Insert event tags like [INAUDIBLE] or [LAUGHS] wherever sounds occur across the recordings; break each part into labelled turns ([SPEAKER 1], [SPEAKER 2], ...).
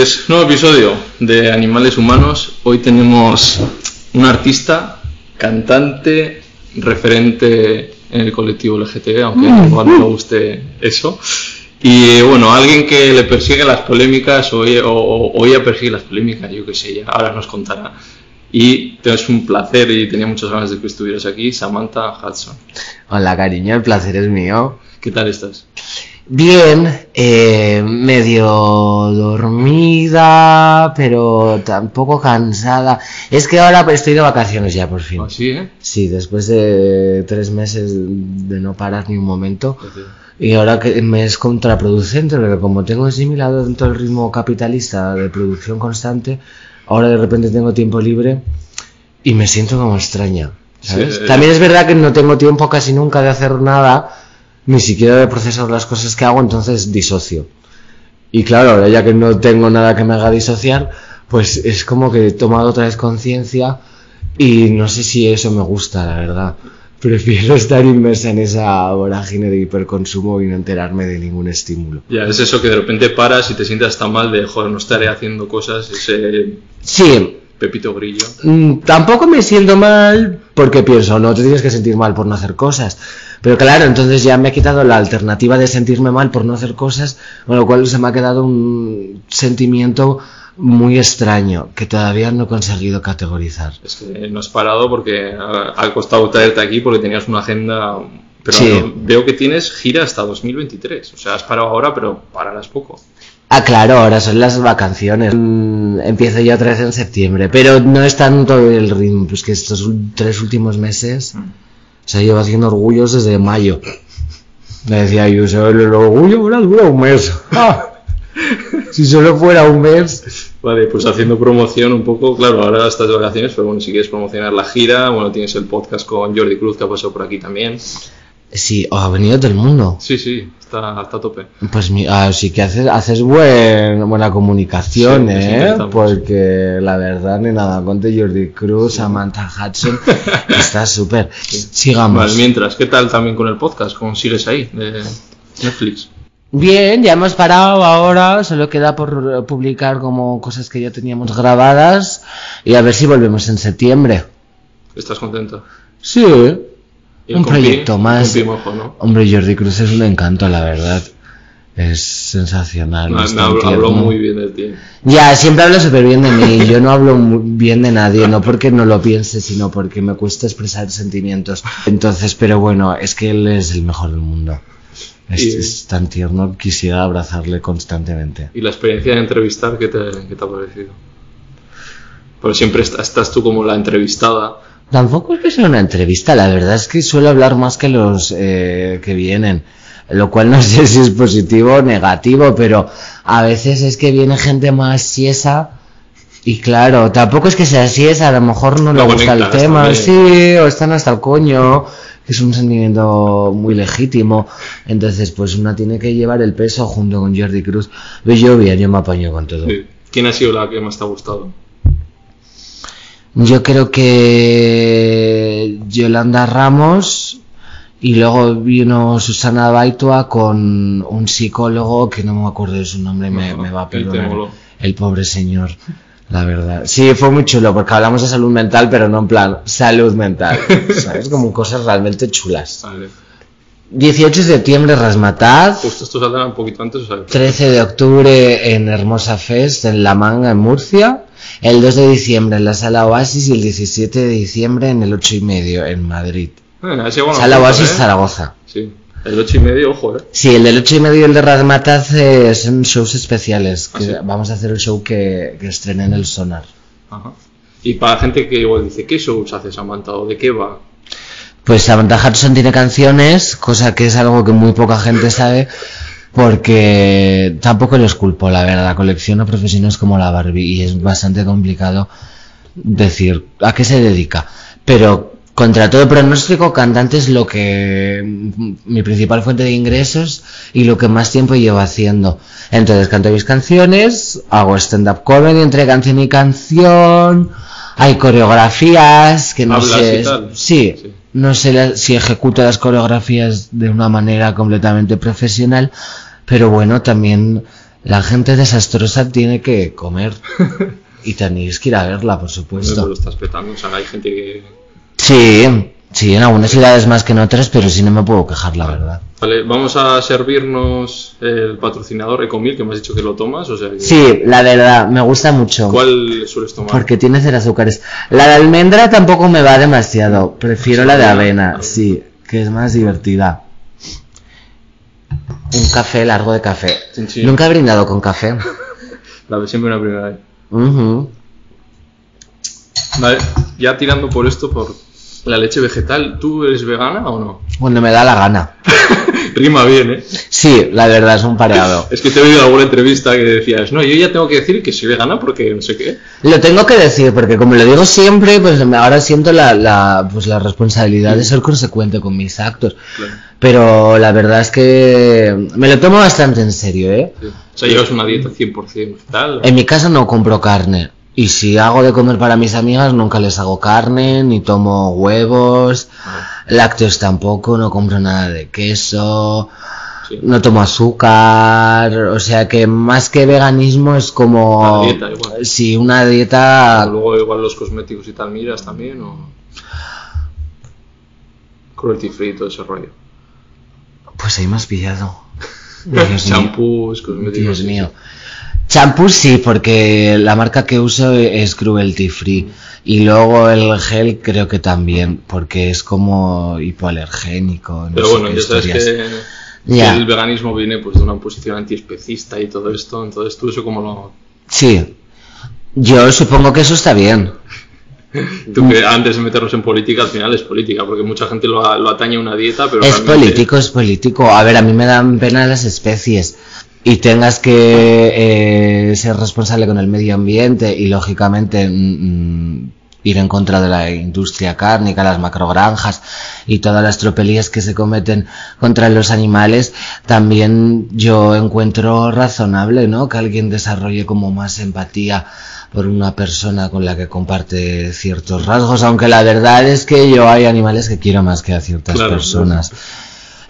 [SPEAKER 1] Pues, nuevo episodio de Animales Humanos. Hoy tenemos un artista, cantante, referente en el colectivo LGTB, aunque igual no me guste eso. Y bueno, alguien que le persigue las polémicas o, o, o ella persigue las polémicas, yo qué sé, ya ahora nos contará. Y es un placer y tenía muchas ganas de que estuvieras aquí, Samantha Hudson.
[SPEAKER 2] Hola cariño, el placer es mío.
[SPEAKER 1] ¿Qué tal estás?
[SPEAKER 2] Bien, eh, medio dormida, pero tampoco cansada. Es que ahora estoy de vacaciones ya por fin.
[SPEAKER 1] ¿Ah, sí, eh?
[SPEAKER 2] Sí, después de tres meses de no parar ni un momento. Y ahora que me es contraproducente, porque como tengo asimilado dentro del ritmo capitalista de producción constante, ahora de repente tengo tiempo libre y me siento como extraña. ¿sabes?
[SPEAKER 1] Sí, eh.
[SPEAKER 2] También es verdad que no tengo tiempo casi nunca de hacer nada, ni siquiera de procesar las cosas que hago, entonces disocio. Y claro, ahora ya que no tengo nada que me haga disociar, pues es como que he tomado otra vez conciencia y no sé si eso me gusta, la verdad. Prefiero [LAUGHS] estar inmersa en esa vorágine de hiperconsumo y no enterarme de ningún estímulo.
[SPEAKER 1] Ya, es eso que de repente paras y te sientes tan mal de, joder, no estaré haciendo cosas, ese
[SPEAKER 2] Sí,
[SPEAKER 1] pepito grillo.
[SPEAKER 2] Mm, tampoco me siento mal porque pienso, no te tienes que sentir mal por no hacer cosas. Pero claro, entonces ya me he quitado la alternativa de sentirme mal por no hacer cosas, con lo cual se me ha quedado un sentimiento muy extraño que todavía no he conseguido categorizar.
[SPEAKER 1] Es que no has parado porque ha ha costado traerte aquí porque tenías una agenda... Pero
[SPEAKER 2] Sí.
[SPEAKER 1] veo que tienes gira hasta 2023. O sea, has parado ahora, pero pararás poco.
[SPEAKER 2] Ah, claro, ahora son las vacaciones. Mm, Empiezo ya otra vez en septiembre, pero no es tanto el ritmo, pues que estos tres últimos meses se lleva haciendo orgullos desde mayo. Me decía yo, el orgullo ahora dura un mes. [LAUGHS] Ah, [LAUGHS] si solo fuera un mes.
[SPEAKER 1] Vale, pues haciendo promoción un poco, claro, ahora estás de vacaciones, pero bueno, si quieres promocionar la gira, bueno, tienes el podcast con Jordi Cruz que ha pasado por aquí también.
[SPEAKER 2] Sí, oh, ha venido todo el mundo.
[SPEAKER 1] Sí, sí, está, está a tope.
[SPEAKER 2] Pues ah, sí que haces, haces buen, buena comunicación,
[SPEAKER 1] Sí,
[SPEAKER 2] ¿eh? Porque la verdad, ni nada, conte Jordi Cruz, Samantha Hudson, [LAUGHS] está súper. Sigamos.
[SPEAKER 1] Vale, mientras, ¿qué tal también con el podcast? ¿Cómo sigues ahí? De Netflix.
[SPEAKER 2] Bien, ya hemos parado ahora, solo queda por publicar como cosas que ya teníamos grabadas y a ver si volvemos en septiembre.
[SPEAKER 1] ¿Estás contento?
[SPEAKER 2] Sí, un proyecto más.
[SPEAKER 1] mojo, ¿no?
[SPEAKER 2] Hombre, Jordi Cruz es un encanto, la verdad. Es sensacional.
[SPEAKER 1] Me
[SPEAKER 2] tan
[SPEAKER 1] habló, habló muy bien de ti.
[SPEAKER 2] Ya, siempre habla súper bien de mí. Yo no hablo mu- bien de nadie, no porque no lo piense, sino porque me cuesta expresar sentimientos. Entonces, pero bueno, es que él es el mejor del mundo. Es,
[SPEAKER 1] Y-
[SPEAKER 2] es tan tierno, quisiera abrazarle constantemente.
[SPEAKER 1] ¿Y la experiencia de entrevistar qué te, qué te ha parecido? Pero siempre est- estás tú como la entrevistada.
[SPEAKER 2] Tampoco es que sea una entrevista, la verdad es que suelo hablar más que los eh, que vienen. Lo cual no [LAUGHS] sé si es positivo o negativo, pero a veces es que viene gente más siesa. Y claro, tampoco es que sea siesa, a lo mejor no le gusta el tema, sí, o están hasta el coño, que es un sentimiento muy legítimo. Entonces, pues una tiene que llevar el peso junto con Jordi Cruz. Pero yo bien, yo me apaño con todo.
[SPEAKER 1] ¿Quién ha sido la que más te ha gustado?
[SPEAKER 2] Yo creo que Yolanda Ramos y luego vino Susana Baitua con un psicólogo que no me acuerdo de su nombre, me, me va a perdonar. El pobre señor, la verdad. Sí, fue muy chulo porque hablamos de salud mental, pero no en plan salud mental. [LAUGHS] ¿Sabes? Como cosas realmente chulas.
[SPEAKER 1] Vale.
[SPEAKER 2] 18 de septiembre, Rasmataz.
[SPEAKER 1] Justo esto saldrá un poquito antes, o sea,
[SPEAKER 2] 13 de octubre en Hermosa Fest, en La Manga, en Murcia. El 2 de diciembre en la Sala Oasis y el 17 de diciembre en el 8 y medio en Madrid.
[SPEAKER 1] has llegado a una
[SPEAKER 2] Sala
[SPEAKER 1] punta,
[SPEAKER 2] Oasis
[SPEAKER 1] ¿eh?
[SPEAKER 2] Zaragoza.
[SPEAKER 1] Sí. El 8 y medio, ojo, eh.
[SPEAKER 2] Sí, el del 8 y medio y el de Razmataz eh, son shows especiales. Que
[SPEAKER 1] ¿Ah, sí?
[SPEAKER 2] Vamos a hacer el show que, que estrené en el Sonar.
[SPEAKER 1] Ajá. Y para la gente que igual dice, ¿qué shows hace Samantha o de qué va?
[SPEAKER 2] Pues Samantha Hudson tiene canciones, cosa que es algo que muy poca gente sabe, porque tampoco los culpo, la verdad. Colecciono profesiones como la Barbie y es bastante complicado decir a qué se dedica. Pero contra todo pronóstico, cantante es lo que mm, mi principal fuente de ingresos y lo que más tiempo llevo haciendo. Entonces canto mis canciones, hago stand-up comedy entre canción y canción, hay coreografías que no
[SPEAKER 1] ¿Hablas
[SPEAKER 2] sé.
[SPEAKER 1] y tal?
[SPEAKER 2] Sí,
[SPEAKER 1] Sí.
[SPEAKER 2] No sé la- si ejecuto las coreografías de una manera completamente profesional, pero bueno, también la gente desastrosa tiene que comer. [LAUGHS] Y tenéis que ir a verla, por
[SPEAKER 1] Pues lo
[SPEAKER 2] supuesto.
[SPEAKER 1] estás petando, o sea, hay gente que...
[SPEAKER 2] Sí, sí, en algunas ciudades más que en otras, pero sí no me puedo quejar, la verdad.
[SPEAKER 1] Vale, vamos a servirnos el patrocinador Ecomil, que me has dicho que lo tomas, o sea, que-
[SPEAKER 2] Sí, la verdad, me gusta mucho.
[SPEAKER 1] ¿cuál sueles tomar?
[SPEAKER 2] Porque tiene cero azúcares. La de almendra tampoco me va demasiado. Prefiero la de avena, sí, que es más divertida. Un café largo de café. Nunca he brindado con café. [LAUGHS]
[SPEAKER 1] La siempre una primera vez. Vale, ya tirando por esto, por la leche vegetal, ¿tú eres vegana o no?
[SPEAKER 2] Cuando me da la gana. [LAUGHS]
[SPEAKER 1] Rima bien, ¿eh?
[SPEAKER 2] Sí, la verdad es un pareado. [LAUGHS]
[SPEAKER 1] Es que te he oído alguna entrevista que decías, no, yo ya tengo que decir que soy vegana porque no sé qué.
[SPEAKER 2] Lo tengo que decir porque como lo digo siempre, pues ahora siento la, la, pues la responsabilidad de ser consecuente con mis actos.
[SPEAKER 1] Claro.
[SPEAKER 2] Pero la verdad es que me lo tomo bastante en serio, ¿eh?
[SPEAKER 1] Sí. O sea, llevas una dieta 100% vegetal.
[SPEAKER 2] En mi casa no compro carne. Y si hago de comer para mis amigas, nunca les hago carne, ni tomo huevos,
[SPEAKER 1] Ah,
[SPEAKER 2] lácteos tampoco, no compro nada de queso,
[SPEAKER 1] sí.
[SPEAKER 2] no tomo azúcar, o sea que más que veganismo es como...
[SPEAKER 1] Una dieta igual.
[SPEAKER 2] Sí, una dieta...
[SPEAKER 1] Luego igual los cosméticos y tal miras también o... Cruelty free, todo ese rollo.
[SPEAKER 2] Pues ahí me has pillado. [LAUGHS] Dios mío.
[SPEAKER 1] Shampoos, cosméticos.
[SPEAKER 2] Dios
[SPEAKER 1] sí,
[SPEAKER 2] mío. Champú sí, porque la marca que uso es cruelty free. Y luego el gel creo que también, porque es como hipoalergénico. no
[SPEAKER 1] Pero
[SPEAKER 2] sé
[SPEAKER 1] bueno, ya sabes que, el veganismo viene pues de una posición antiespecista y todo esto, entonces tú eso como lo...
[SPEAKER 2] Sí. Yo supongo que eso está bien. [LAUGHS]
[SPEAKER 1] Tú que antes de meternos en política, al final es política, porque mucha gente lo, lo atañe a una dieta, pero
[SPEAKER 2] Es político, es político. A ver, a mí me dan pena las especies. Y tengas que eh, ser responsable con el medio ambiente y lógicamente mm, mm, ir en contra de la industria cárnica, las macrogranjas y todas las tropelías que se cometen contra los animales, también yo encuentro razonable, ¿no? Que alguien desarrolle como más empatía por una persona con la que comparte ciertos rasgos, aunque la verdad es que yo hay animales que quiero más que a ciertas
[SPEAKER 1] Claro,
[SPEAKER 2] personas.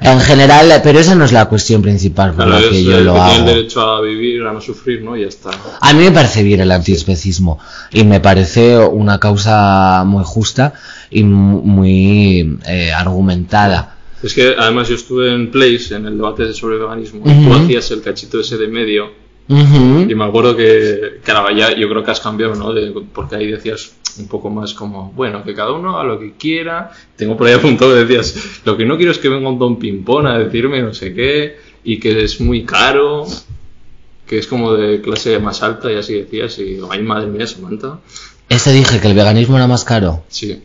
[SPEAKER 2] En general, pero esa no es la cuestión principal por
[SPEAKER 1] Claro,
[SPEAKER 2] la
[SPEAKER 1] es
[SPEAKER 2] que yo lo
[SPEAKER 1] que tiene el
[SPEAKER 2] hago.
[SPEAKER 1] derecho a vivir, a no sufrir, ¿no? Y ya está.
[SPEAKER 2] A mí me parece bien el antiespecismo y me parece una causa muy justa y mu- muy eh, argumentada.
[SPEAKER 1] Es que además yo estuve en Place, en el debate sobre veganismo, y
[SPEAKER 2] Ujú.
[SPEAKER 1] tú hacías el cachito ese de medio, Y me acuerdo que, que ahora ya yo creo que has cambiado, ¿no? De- porque ahí decías un poco más como, bueno, que cada uno haga lo que quiera. Tengo por ahí [LAUGHS] apuntado que decías, lo que no quiero es que venga un don Pimpón a decirme no sé qué, y que es muy caro, que es como de clase más alta, y así decías, y ay madre mía, Samantha.
[SPEAKER 2] Este dije que el veganismo era más caro.
[SPEAKER 1] Sí.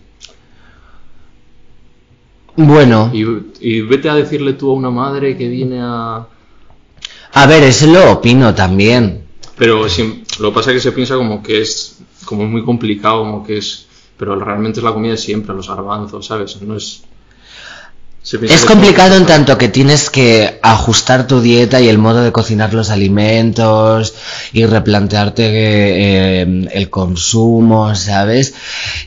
[SPEAKER 2] Bueno,
[SPEAKER 1] Y, y vete a decirle tú a una madre que viene a...
[SPEAKER 2] a ver, eso lo opino también.
[SPEAKER 1] Pero si- lo que pasa es que se piensa como que es como muy complicado, como que es... Pero realmente es la comida de siempre, los garbanzos, ¿sabes? No es...
[SPEAKER 2] Es complicado en tanto que tienes que ajustar tu dieta y el modo de cocinar los alimentos y replantearte eh, el consumo, ¿sabes?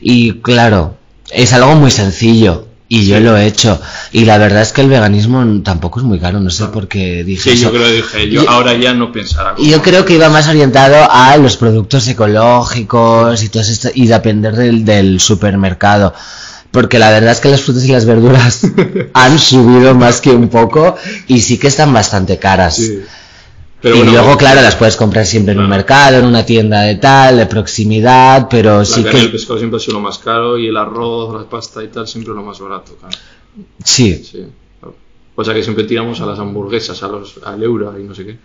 [SPEAKER 2] Y claro, es algo muy sencillo y yo lo he hecho. Y la verdad es que el veganismo tampoco es muy caro, no sé por qué dije
[SPEAKER 1] Sí,
[SPEAKER 2] eso.
[SPEAKER 1] yo creo que dije, yo ahora ya no pensará. como-
[SPEAKER 2] yo creo que iba más orientado a los productos ecológicos y todo esto y depender del, del supermercado. Porque la verdad es que las frutas y las verduras [LAUGHS] han subido más que un poco y sí que están bastante caras.
[SPEAKER 1] Sí. Pero
[SPEAKER 2] y
[SPEAKER 1] bueno,
[SPEAKER 2] luego, claro, las puedes comprar siempre en un mercado, en una tienda de tal, de proximidad, pero
[SPEAKER 1] la
[SPEAKER 2] sí
[SPEAKER 1] carne y el
[SPEAKER 2] que...
[SPEAKER 1] pescado siempre ha sido lo más caro y el arroz, la pasta y tal siempre lo más barato. claro.
[SPEAKER 2] Sí,
[SPEAKER 1] Sí. claro. O sea que siempre tiramos a las hamburguesas, a los, al euro y no sé qué.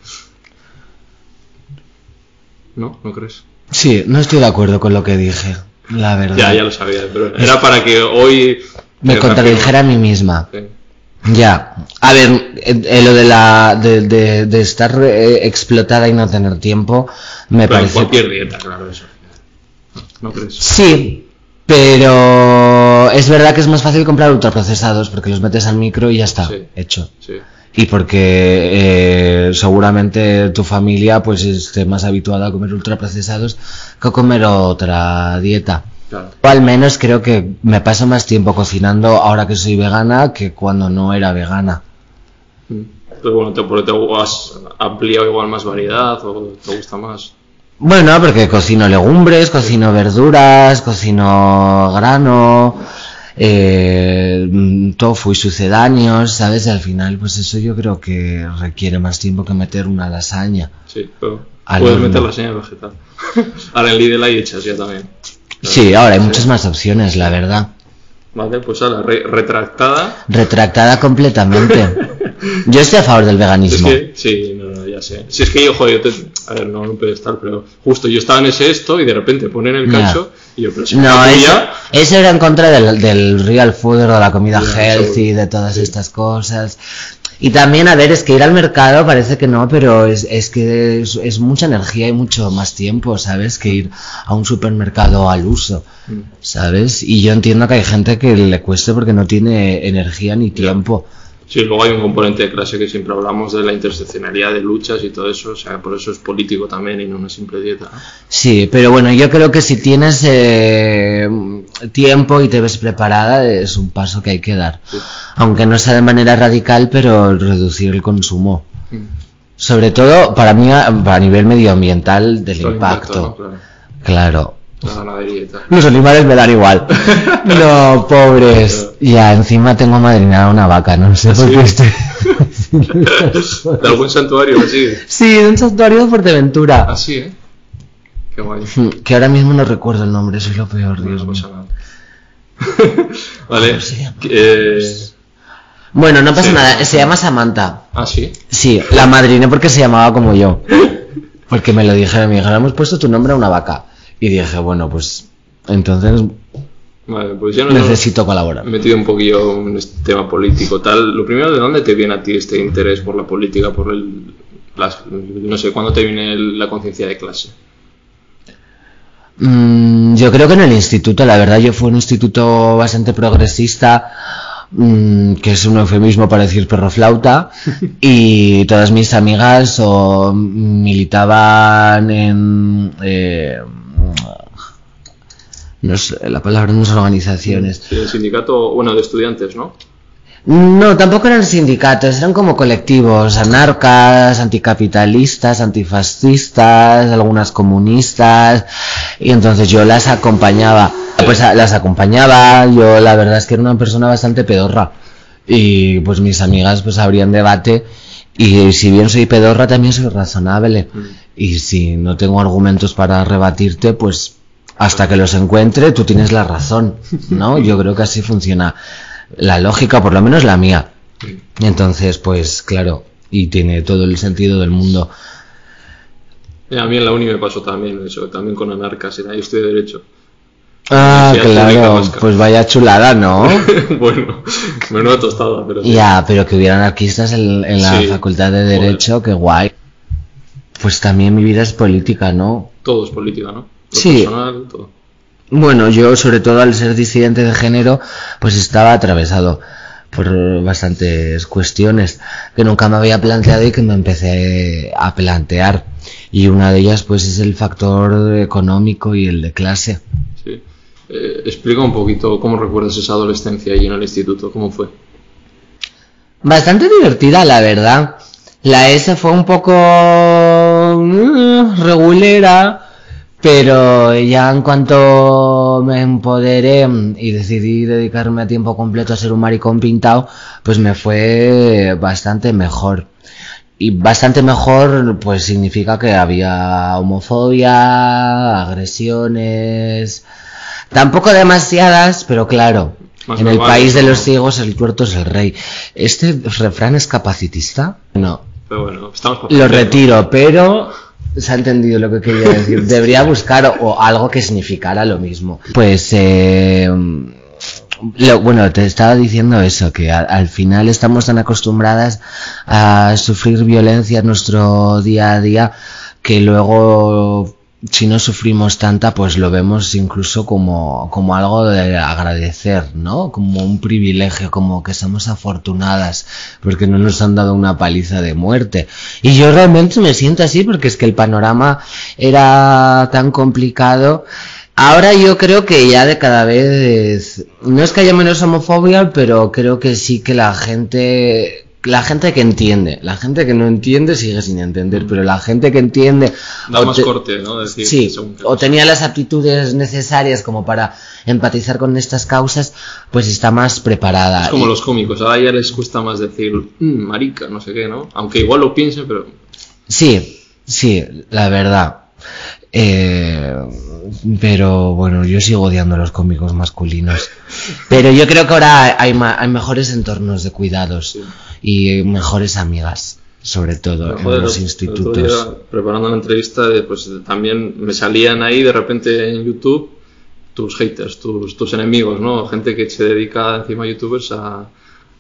[SPEAKER 1] ¿No? ¿No crees?
[SPEAKER 2] sí, no estoy de acuerdo con lo que dije, la verdad.
[SPEAKER 1] Ya, ya lo sabía, pero era para que hoy...
[SPEAKER 2] Me contradijera a mí misma.
[SPEAKER 1] Sí.
[SPEAKER 2] Ya, a ver, eh, eh, lo de la de, de- de estar eh, explotada y no tener tiempo me
[SPEAKER 1] en
[SPEAKER 2] parece
[SPEAKER 1] cualquier dieta, claro, eso. ¿No crees?
[SPEAKER 2] sí, pero es verdad que es más fácil comprar ultraprocesados porque los metes al micro y ya está
[SPEAKER 1] Sí.
[SPEAKER 2] hecho.
[SPEAKER 1] Sí.
[SPEAKER 2] Y porque eh, seguramente tu familia pues esté más habituada a comer ultraprocesados que a comer otra dieta.
[SPEAKER 1] Claro.
[SPEAKER 2] O al menos creo que me paso más tiempo cocinando ahora que soy vegana que cuando no era vegana.
[SPEAKER 1] Mm. Pero bueno, te, te has ampliado igual más variedad o te gusta más.
[SPEAKER 2] Bueno, porque cocino legumbres, cocino verduras, cocino grano, eh, tofu y sucedáneos, ¿sabes? Y al final, pues eso yo creo que requiere más tiempo que meter una lasaña.
[SPEAKER 1] Sí, pero puedes
[SPEAKER 2] horno.
[SPEAKER 1] meter la señal vegetal. [LAUGHS] Ahora en Lidl hay hechas ya también.
[SPEAKER 2] Sí, ahora hay muchas más opciones, la verdad.
[SPEAKER 1] Vale, pues ahora, re- retractada.
[SPEAKER 2] Retractada completamente. [LAUGHS] Yo estoy a favor del
[SPEAKER 1] Es
[SPEAKER 2] veganismo.
[SPEAKER 1] que, sí, no, no, ya sé. Si es que yo, joder, yo te, a ver, no en un pedestal, pero justo yo estaba en ese esto y de repente ponen el
[SPEAKER 2] Ya.
[SPEAKER 1] cacho y yo, pero si
[SPEAKER 2] No, eso,
[SPEAKER 1] tuya-
[SPEAKER 2] eso era en contra del, del real food, de la comida
[SPEAKER 1] Ya,
[SPEAKER 2] healthy,
[SPEAKER 1] seguro.
[SPEAKER 2] de todas
[SPEAKER 1] Sí.
[SPEAKER 2] estas cosas. Y también, a ver, es que ir al mercado parece que no, pero es, es que es, es mucha energía y mucho más tiempo, ¿sabes? Que ir a un supermercado al uso,
[SPEAKER 1] Mm.
[SPEAKER 2] ¿sabes? Y yo entiendo que hay gente que le cueste porque no tiene energía ni tiempo.
[SPEAKER 1] Sí, luego hay un componente de clase que siempre hablamos de la interseccionalidad de luchas y todo eso, o sea, por eso es político también y no una simple dieta.
[SPEAKER 2] Sí, pero bueno, yo creo que si tienes eh, tiempo y te ves preparada, es un paso que hay que dar.
[SPEAKER 1] Sí.
[SPEAKER 2] Aunque no sea de manera radical, pero reducir el consumo. Sobre todo para mí, a, a nivel medioambiental del impacto.
[SPEAKER 1] Claro. la ganadería y tal.
[SPEAKER 2] Los animales me dan igual. [LAUGHS] No, pobres. Ya, encima tengo madrinada una vaca, no sé por
[SPEAKER 1] ¿Ah, ¿Sí?
[SPEAKER 2] qué estoy... [LAUGHS]
[SPEAKER 1] ¿De algún santuario así?
[SPEAKER 2] Sí, de un santuario de Fuerteventura.
[SPEAKER 1] Así, ¿eh? Qué guay.
[SPEAKER 2] Que ahora mismo no recuerdo el nombre, eso es lo peor,
[SPEAKER 1] No,
[SPEAKER 2] Dios
[SPEAKER 1] no pasa
[SPEAKER 2] mío.
[SPEAKER 1] nada. [LAUGHS] vale.
[SPEAKER 2] ¿Cómo se llama?
[SPEAKER 1] eh,
[SPEAKER 2] Bueno, no pasa
[SPEAKER 1] Sí.
[SPEAKER 2] nada, se llama Samantha.
[SPEAKER 1] ah, sí.
[SPEAKER 2] Sí, la madriné porque se llamaba como yo. Porque me lo dijeron, me dijeron, hemos puesto tu nombre a una vaca. Y dije, bueno, pues entonces
[SPEAKER 1] Vale, pues
[SPEAKER 2] necesito colaborar.
[SPEAKER 1] metido un poquillo en este tema político tal. Lo primero, ¿de dónde te viene a ti este interés por la política, por el... Las, no sé, ¿cuándo te viene la conciencia de clase?
[SPEAKER 2] Mm, yo creo que en el instituto, la verdad, yo fui un instituto bastante progresista, mm, que es un eufemismo para decir perro flauta, [LAUGHS] y todas mis amigas o militaban en... eh, no sé, la palabra no son organizaciones.
[SPEAKER 1] El sindicato, bueno, de estudiantes, ¿no?
[SPEAKER 2] No, tampoco eran sindicatos, eran como colectivos, anarcas, anticapitalistas, antifascistas, algunas comunistas, y entonces yo las acompañaba, pues a- las acompañaba, yo la verdad es que era una persona bastante pedorra, y pues mis amigas pues abrían debate, y si bien soy pedorra también soy razonable, y si no tengo argumentos para rebatirte, pues hasta que los encuentre tú tienes la razón, ¿no? [LAUGHS] Yo creo que así funciona la lógica, por lo menos la mía. Entonces, pues claro, y tiene todo el sentido del mundo.
[SPEAKER 1] Eh, A mí en la uni me pasó también eso, también con anarcas, era, yo estudié Derecho.
[SPEAKER 2] Ah, claro, pues vaya chulada, ¿no? [LAUGHS]
[SPEAKER 1] bueno, menuda tostada, pero sí.
[SPEAKER 2] ya, pero que hubiera anarquistas en, en la
[SPEAKER 1] Sí,
[SPEAKER 2] facultad de
[SPEAKER 1] joder.
[SPEAKER 2] Derecho, qué guay. Pues también mi vida es política, ¿no?
[SPEAKER 1] Todo es política, ¿no? Lo
[SPEAKER 2] Sí.
[SPEAKER 1] personal, todo.
[SPEAKER 2] Bueno, yo sobre todo al ser disidente de género, pues estaba atravesado por bastantes cuestiones que nunca me había planteado y que me empecé a plantear. Y una de ellas pues es el factor económico y el de clase.
[SPEAKER 1] Sí. Eh, explica un poquito cómo recuerdas esa adolescencia allí en el instituto, cómo fue.
[SPEAKER 2] Bastante divertida, la verdad. La S fue un poco mm, regulera, pero ya en cuanto me empoderé y decidí dedicarme a tiempo completo a ser un maricón pintado, pues me fue bastante mejor. Y bastante mejor, pues significa que había homofobia, agresiones, tampoco demasiadas, pero claro,
[SPEAKER 1] Más
[SPEAKER 2] en el país de
[SPEAKER 1] ¿no?
[SPEAKER 2] los ciegos el tuerto es el rey. ¿Este refrán es capacitista? No.
[SPEAKER 1] Pero bueno, estamos
[SPEAKER 2] Lo retiro, pero se ha entendido lo que quería decir. [LAUGHS] Debería buscar o, algo que significara lo mismo. Pues, eh, lo- bueno, te estaba diciendo eso, que a- al final estamos tan acostumbradas a sufrir violencia en nuestro día a día que luego si no sufrimos tanta, pues lo vemos incluso como, como algo de agradecer, ¿no? Como un privilegio, como que somos afortunadas porque no nos han dado una paliza de muerte. Y yo realmente me siento así porque es que el panorama era tan complicado Ahora yo creo que ya de cada vez, no es que haya menos homofobia, pero creo que sí que la gente, la gente que entiende, la gente que no entiende sigue sin entender, pero la gente que entiende...
[SPEAKER 1] Da
[SPEAKER 2] o
[SPEAKER 1] más
[SPEAKER 2] te-
[SPEAKER 1] corte, ¿no? Decir,
[SPEAKER 2] Sí,
[SPEAKER 1] según
[SPEAKER 2] o tenía las aptitudes necesarias como para empatizar con estas causas, pues está más preparada.
[SPEAKER 1] Es como
[SPEAKER 2] Y-
[SPEAKER 1] los cómicos, ahora ya les cuesta más decir, "Mm, marica, no sé qué, ¿no? Aunque igual lo piensen, pero
[SPEAKER 2] Sí, sí, la verdad. Eh, pero bueno, yo sigo odiando a los cómicos masculinos. [LAUGHS] Pero yo creo que ahora hay, ma- hay mejores entornos de cuidados y mejores amigas, sobre todo
[SPEAKER 1] Joder,
[SPEAKER 2] en los institutos.
[SPEAKER 1] preparando la entrevista, eh, pues también me salían ahí de repente en YouTube tus haters, tus, tus enemigos, ¿no? Gente que se dedica encima a youtubers a,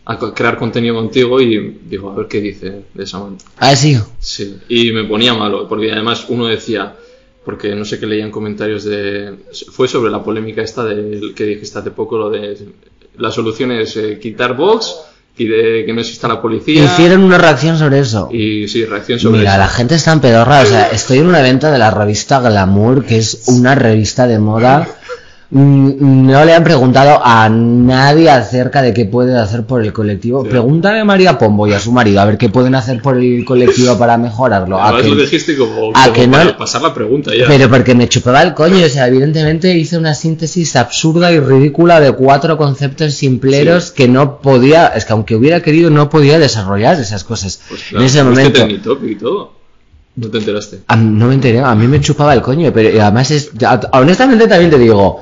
[SPEAKER 1] a crear contenido contigo y digo, a ver qué dice de esa manera.
[SPEAKER 2] Ah, sí.
[SPEAKER 1] Sí, y me ponía malo, porque además uno decía, porque no sé qué leían comentarios de... Fue sobre la polémica esta del que dijiste hace poco, lo de... La solución es eh, quitar Vox y de que no exista la policía.
[SPEAKER 2] Hicieron una reacción sobre eso.
[SPEAKER 1] Y sí, reacción sobre
[SPEAKER 2] Mira,
[SPEAKER 1] eso.
[SPEAKER 2] la gente está en pedorra. O sea, estoy en un evento de la revista Glamour, que es una revista de moda. Mm, No le han preguntado a nadie acerca de qué puede hacer por el colectivo.
[SPEAKER 1] Sí.
[SPEAKER 2] Pregúntale a María Pombo y a su marido a ver qué pueden hacer por el colectivo [LAUGHS] para mejorarlo. A que-
[SPEAKER 1] lo dijiste como,
[SPEAKER 2] a
[SPEAKER 1] como
[SPEAKER 2] que no-
[SPEAKER 1] pasar la pregunta ya.
[SPEAKER 2] Pero porque me chupaba el coño, o sea, evidentemente hice una síntesis absurda y ridícula de cuatro conceptos simpleros que no podía, es que aunque hubiera querido no podía desarrollar esas cosas
[SPEAKER 1] Pues claro,
[SPEAKER 2] en ese
[SPEAKER 1] fuiste
[SPEAKER 2] momento.
[SPEAKER 1] y todo. No te enteraste.
[SPEAKER 2] A no me enteré, a mí me chupaba el coño, pero además es, honestamente también te digo,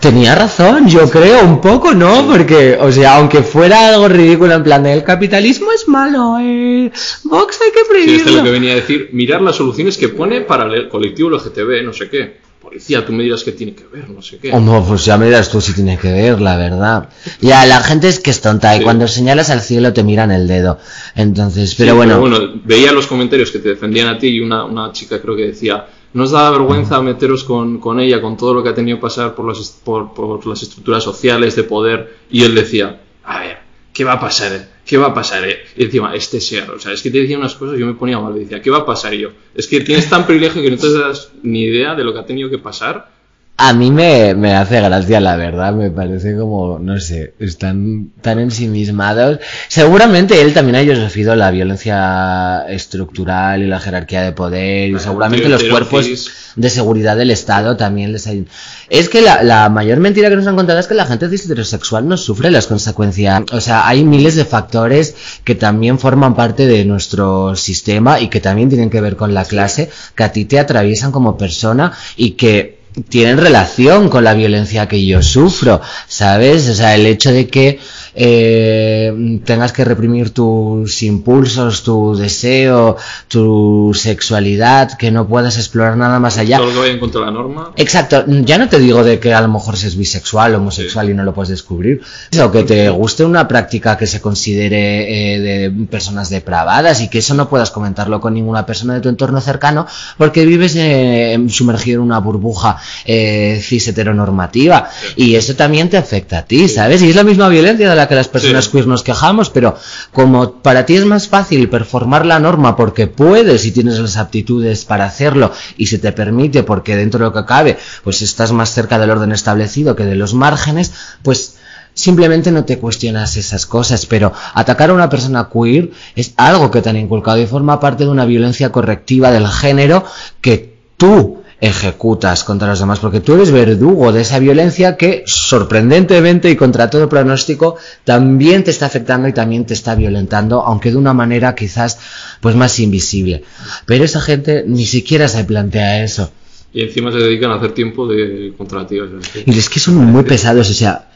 [SPEAKER 2] tenía razón, yo creo, un poco, ¿no? Porque, o sea, aunque fuera algo ridículo en plan de, el capitalismo es malo, eh, Vox hay que
[SPEAKER 1] Sí, este es
[SPEAKER 2] prohibirlo.
[SPEAKER 1] lo que venía a decir. Mirar las soluciones que pone para el colectivo LGTB, no sé qué. Policía, tú me dirás que tiene que ver, no sé qué.
[SPEAKER 2] Hombre, pues ya me dirás tú si tiene que ver, la verdad. Ya, la gente es que es tonta y
[SPEAKER 1] Sí.
[SPEAKER 2] cuando señalas al cielo te miran el dedo. Entonces, pero
[SPEAKER 1] Sí,
[SPEAKER 2] bueno,
[SPEAKER 1] veía los comentarios que te defendían a ti y una, una chica creo que decía, ¿no os da vergüenza meteros con, con ella, con todo lo que ha tenido que pasar por las, por, las estructuras sociales de poder? Y él decía, a ver, ¿qué va a pasar? ¿Qué va a pasar? eh?". Y encima, este ser, o sea, es que te decía unas cosas yo me ponía mal, decía, ¿qué va a pasar Y yo? Es que tienes tan privilegio que no te das ni idea de lo que ha tenido que pasar.
[SPEAKER 2] A mí me, me hace gracia, la verdad, me parece como, no sé, están tan ensimismados. Seguramente él también haya sufrido la violencia estructural y la jerarquía de poder y seguramente los cuerpos
[SPEAKER 1] cis.
[SPEAKER 2] de seguridad del Estado también les hay... Es que la, la mayor mentira que nos han contado es que la gente heterosexual no sufre las consecuencias. O sea, hay miles de factores que también forman parte de nuestro sistema y que también tienen que ver con la clase, que a ti te atraviesan como persona y que tienen relación con la violencia que yo sufro, ¿sabes? O sea, el hecho de que eh, tengas que reprimir tus impulsos, tu deseo, tu sexualidad, que no puedas explorar nada más allá.
[SPEAKER 1] Todo lo que vaya en contra de la norma.
[SPEAKER 2] Exacto, ya no te digo de que a lo mejor seas bisexual homosexual y no lo puedes descubrir, o que te guste una práctica que se considere eh, de personas depravadas y que eso no puedas comentarlo con ninguna persona de tu entorno cercano porque vives eh, sumergido en una burbuja eh, cis heteronormativa. Y eso también te afecta a ti, ¿sabes? Y es la misma violencia de la que las personas
[SPEAKER 1] Sí.
[SPEAKER 2] queer nos quejamos, pero como para ti es más fácil performar la norma porque puedes y tienes las aptitudes para hacerlo y se te permite porque dentro de lo que cabe, pues estás más cerca del orden establecido que de los márgenes, pues simplemente no te cuestionas esas cosas, pero atacar a una persona queer es algo que te han inculcado y forma parte de una violencia correctiva del género que tú ejecutas contra los demás, porque tú eres verdugo de esa violencia que sorprendentemente y contra todo pronóstico también te está afectando y también te está violentando, aunque de una manera quizás pues más invisible. Pero esa gente ni siquiera se plantea eso.
[SPEAKER 1] Y encima se dedican a hacer tiempo de contra sí.
[SPEAKER 2] Y es que son muy pesados, o sea,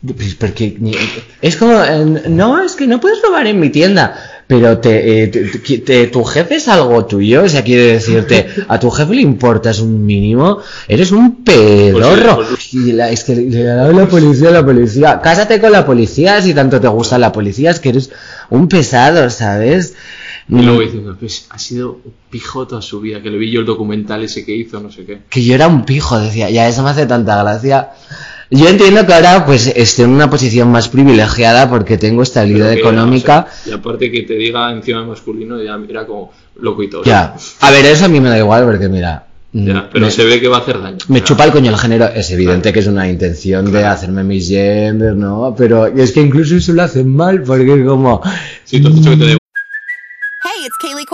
[SPEAKER 2] pues porque es como, eh, no, es que no puedes robar en mi tienda, pero te, eh, te- te- tu jefe es algo tuyo, o sea, quiere decirte, a tu jefe le importas un mínimo, eres un pedorro.
[SPEAKER 1] Pues sí,
[SPEAKER 2] Y la, es que le da la policía, la policía, cásate con la policía si tanto te gusta la policía, es que eres un pesado, ¿sabes?
[SPEAKER 1] Y luego diciendo, pues ha sido un pijo toda su vida, que le vi yo el documental ese que hizo, no sé qué.
[SPEAKER 2] que yo era un pijo, decía, ya eso me hace tanta gracia. Yo entiendo que ahora pues esté en una posición más privilegiada porque tengo estabilidad económica.
[SPEAKER 1] y aparte que te diga encima masculino, ya mira como loco y todo.
[SPEAKER 2] Ya. A ver, eso a mí me da igual porque mira,
[SPEAKER 1] Ya, pero
[SPEAKER 2] me-
[SPEAKER 1] se ve que va a hacer daño.
[SPEAKER 2] Me chupa el coño el género. Es evidente que es una intención de hacerme mis gender, ¿no? Pero es que incluso eso lo hacen mal porque es como...
[SPEAKER 1] Sí, tú has dicho que te da
[SPEAKER 3] Kaylee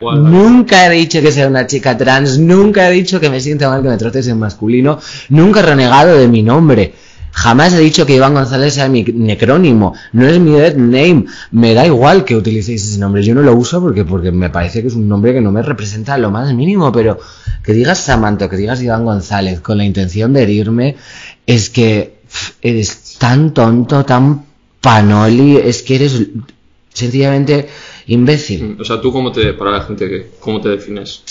[SPEAKER 2] Nunca he dicho que sea una chica trans, nunca he dicho que me sienta mal que me trates en masculino, nunca he renegado de mi nombre. Jamás he dicho que Iván González sea mi necrónimo, no es mi dead name, me da igual que utilicéis ese nombre, yo no lo uso porque, porque me parece que es un nombre que no me representa lo más mínimo, pero que digas Samantha, que digas Iván González con la intención de herirme, es que eres tan tonto, tan panoli, es que eres sencillamente imbécil.
[SPEAKER 1] O sea, tú cómo te, para la gente que, cómo te defines.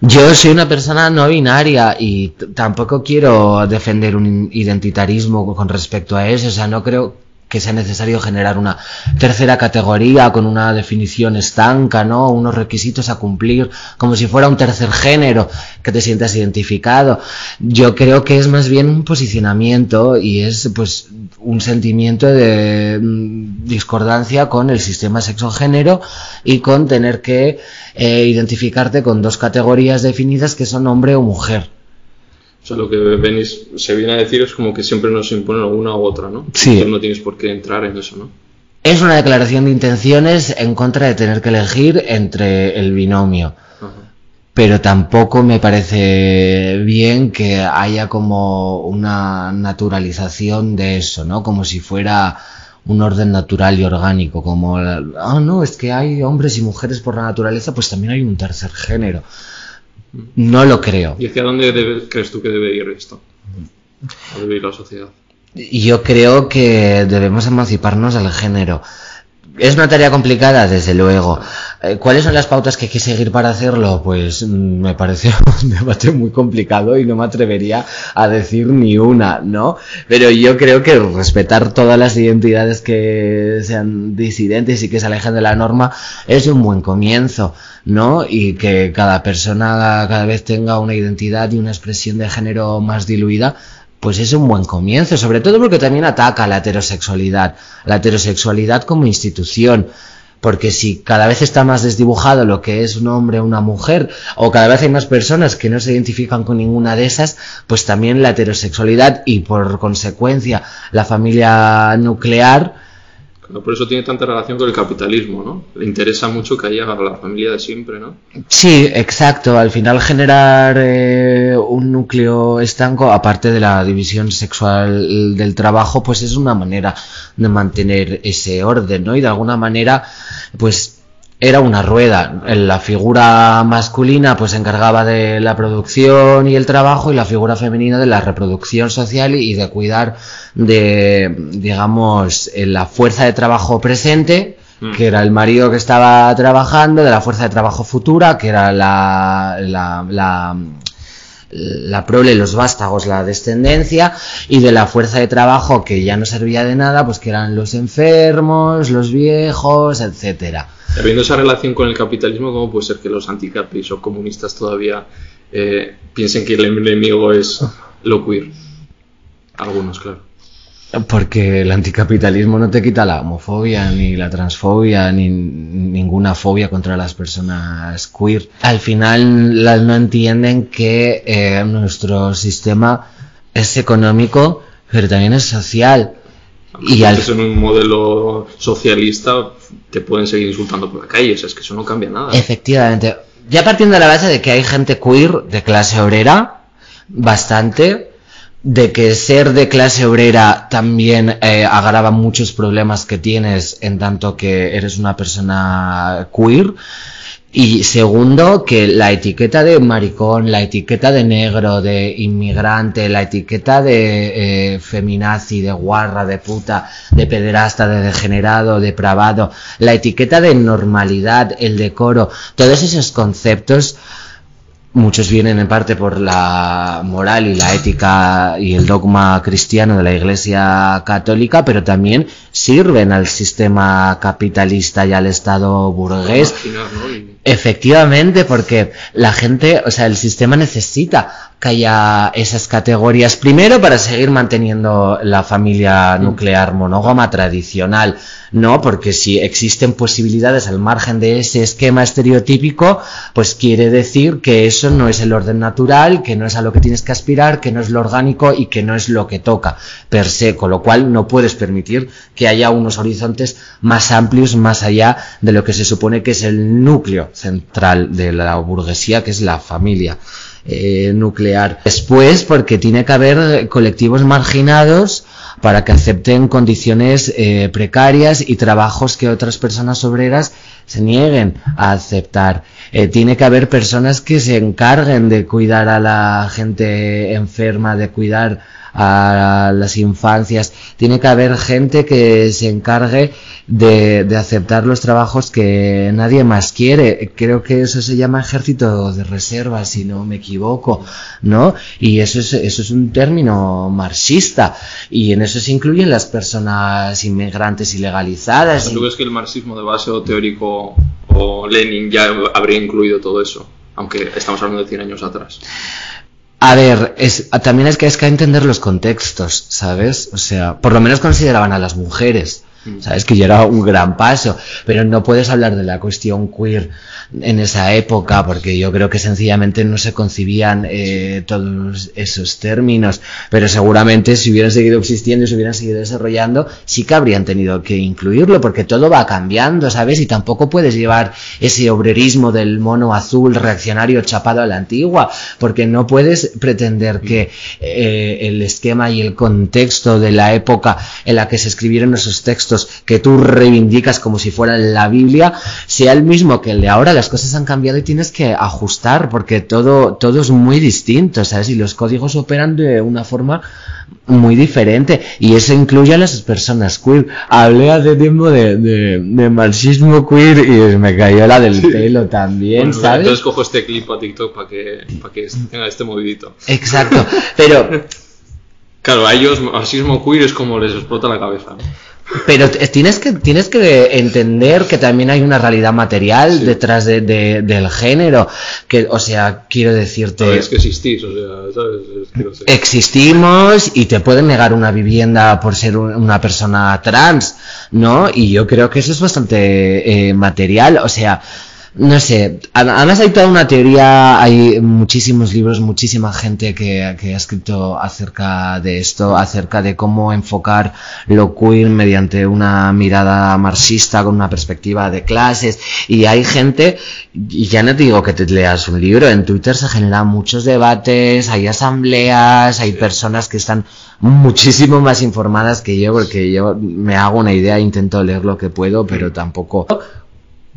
[SPEAKER 2] Yo soy una persona no binaria y tampoco quiero defender un identitarismo con respecto a eso. O sea, no creo que sea necesario generar una tercera categoría con una definición estanca, ¿no? Unos requisitos a cumplir, como si fuera un tercer género que te sientas identificado. Yo creo que es más bien un posicionamiento y es pues un sentimiento de mm, discordancia con el sistema sexo-género y con tener que eh, identificarte con dos categorías definidas que son hombre o mujer.
[SPEAKER 1] Sea, lo que venís, se viene a decir es como que siempre nos imponen una u otra, ¿no?
[SPEAKER 2] Sí.
[SPEAKER 1] Tú no tienes por qué entrar en eso, ¿no?
[SPEAKER 2] Es una declaración de intenciones en contra de tener que elegir entre el binomio.
[SPEAKER 1] Ajá.
[SPEAKER 2] pero tampoco me parece bien que haya como una naturalización de eso, ¿no? Como si fuera un orden natural y orgánico, como, ah, no, es que hay hombres y mujeres por la naturaleza, pues también hay un tercer género. No lo creo.
[SPEAKER 1] ¿Y hacia dónde debe- crees tú que debe ir esto? ¿O debe ir la sociedad?
[SPEAKER 2] Yo creo que debemos emanciparnos del género. Es una tarea complicada, desde luego. Eh, ¿Cuáles son las pautas que hay que seguir para hacerlo? Pues mm, me parece [LAUGHS] un debate muy complicado y no me atrevería a decir ni una, ¿no? Pero yo creo que respetar todas las identidades que sean disidentes y que se alejen de la norma es un buen comienzo, ¿no? Y que cada persona cada vez tenga una identidad y una expresión de género más diluida, pues es un buen comienzo, sobre todo porque también ataca la heterosexualidad, la heterosexualidad como institución. Porque si cada vez está más desdibujado lo que es un hombre o una mujer, o cada vez hay más personas que no se identifican con ninguna de esas, pues también la heterosexualidad y por consecuencia la familia nuclear,
[SPEAKER 1] Por eso tiene tanta relación con el capitalismo, ¿no? Le interesa mucho que haya la familia de siempre, ¿no?
[SPEAKER 2] Sí, exacto. Al final generar eh, un núcleo estanco, aparte de la división sexual del trabajo, pues es una manera de mantener ese orden, ¿no? Y de alguna manera, pues era una rueda. La figura masculina pues se encargaba de la producción y el trabajo y la figura femenina de la reproducción social y de cuidar de, digamos, eh, la fuerza de trabajo presente,
[SPEAKER 1] Mm.
[SPEAKER 2] que era el marido que estaba trabajando, de la fuerza de trabajo futura, que era la, la, la, la prole, los vástagos, la descendencia, y de la fuerza de trabajo que ya no servía de nada, pues que eran los enfermos, los viejos, etcétera.
[SPEAKER 1] Habiendo esa relación con el capitalismo, ¿cómo puede ser que los anticapis o comunistas todavía eh, piensen que el enemigo es lo queer? Algunos, claro.
[SPEAKER 2] Porque el anticapitalismo no te quita la homofobia, ni la transfobia, ni ninguna fobia contra las personas queer. Al final la- no entienden que eh, nuestro sistema es económico, pero también es social. Y al,
[SPEAKER 1] en un modelo socialista te pueden seguir insultando por la calle, o sea, es que eso no cambia nada.
[SPEAKER 2] Efectivamente. Ya partiendo de la base de que hay gente queer de clase obrera, bastante, de que ser de clase obrera también eh, agrava muchos problemas que tienes en tanto que eres una persona queer. Y segundo, que la etiqueta de maricón, la etiqueta de negro, de inmigrante, la etiqueta de eh, feminazi, de guarra, de puta, de pederasta, de degenerado, depravado, la etiqueta de normalidad, el decoro, todos esos conceptos Muchos vienen en parte por la moral y la ética y el dogma cristiano de la Iglesia Católica, pero también sirven al sistema capitalista y al Estado burgués.
[SPEAKER 1] Imaginar, ¿no? Y-
[SPEAKER 2] Efectivamente, porque la gente, o sea, el sistema necesita que haya esas categorías. Primero para seguir manteniendo la familia nuclear monógama tradicional, ¿no? Porque si existen posibilidades al margen de ese esquema estereotípico, pues quiere decir que eso no es el orden natural, que no es a lo que tienes que aspirar, que no es lo orgánico y que no es lo que toca per se, con lo cual no puedes permitir que haya unos horizontes más amplios más allá de lo que se supone que es el núcleo central de la burguesía, que es la familia eh, nuclear. Después, porque tiene que haber colectivos marginados para que acepten condiciones eh, precarias y trabajos que otras personas obreras se nieguen a aceptar. Eh, tiene que haber personas que se encarguen de cuidar a la gente enferma, de cuidar a las infancias. Tiene que haber gente que se encargue de, de aceptar los trabajos que nadie más quiere. Creo que eso se llama ejército de reserva, si no me equivoco, ¿no? Y eso es, eso es un término marxista. Y en eso se incluyen las personas inmigrantes ilegalizadas.
[SPEAKER 1] ¿Tú ves que el marxismo de base o teórico o Lenin ya habría incluido todo eso? Aunque estamos hablando de 100 años atrás.
[SPEAKER 2] A ver, es, también es que es que entender los contextos, ¿sabes? O sea, por lo menos consideraban a las mujeres, ¿sabes? Que ya era un gran paso, pero no puedes hablar de la cuestión queer en esa época, porque yo creo que sencillamente no se concibían eh, todos esos términos, pero seguramente si hubieran seguido existiendo y se hubieran seguido desarrollando, sí que habrían tenido que incluirlo, porque todo va cambiando, ¿sabes? Y tampoco puedes llevar ese obrerismo del mono azul reaccionario chapado a la antigua, porque no puedes pretender que eh, el esquema y el contexto de la época en la que se escribieron esos textos que tú reivindicas como si fueran la Biblia sea el mismo que el de ahora. Las cosas han cambiado y tienes que ajustar porque todo, todo es muy distinto, ¿sabes? Y los códigos operan de una forma muy diferente y eso incluye a las personas queer. Hablé hace tiempo de, de, de marxismo queer y me cayó la del pelo también,
[SPEAKER 1] Bueno,
[SPEAKER 2] ¿sabes?
[SPEAKER 1] Entonces cojo este clip a TikTok para que, para que tenga este movidito.
[SPEAKER 2] Exacto, pero [LAUGHS]
[SPEAKER 1] Claro, a ellos marxismo queer es como les explota la cabeza. ¿no?
[SPEAKER 2] Pero t- tienes que, tienes que entender que también hay una realidad material
[SPEAKER 1] Sí.
[SPEAKER 2] detrás de, de- del género. Que, o sea, quiero decirte,
[SPEAKER 1] No, es que existís, o sea, ¿sabes? Es que no sé.
[SPEAKER 2] existimos y te pueden negar una vivienda por ser un- una persona trans, ¿no? Y yo creo que eso es bastante eh, material, o sea, no sé, ad- además hay toda una teoría, hay muchísimos libros, muchísima gente que, que ha escrito acerca de esto, acerca de cómo enfocar lo queer mediante una mirada marxista con una perspectiva de clases. Y hay gente, y ya no te digo que te leas un libro, en Twitter se generan muchos debates, hay asambleas, hay personas que están muchísimo más informadas que yo porque yo me hago una idea, intento leer lo que puedo, pero tampoco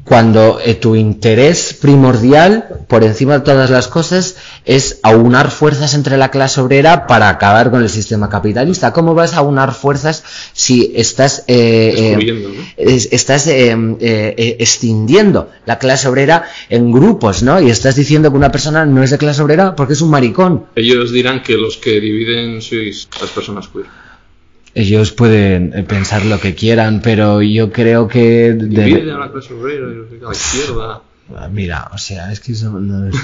[SPEAKER 2] cuando eh, tu interés primordial, por encima de todas las cosas, es aunar fuerzas entre la clase obrera para acabar con el sistema capitalista. ¿Cómo vas a aunar fuerzas si estás, eh, eh, estás eh, eh, eh, extinguiendo la clase obrera en grupos, ¿no? Y estás diciendo que una persona no es de clase obrera porque es un maricón.
[SPEAKER 1] Ellos dirán que los que dividen sois las personas queer.
[SPEAKER 2] Ellos pueden eh, pensar lo que quieran, pero yo creo que... debe-
[SPEAKER 1] Dividen a la clase obrera y no sé qué, a la izquierda.
[SPEAKER 2] Ah, Mira, o sea, es que eso no es-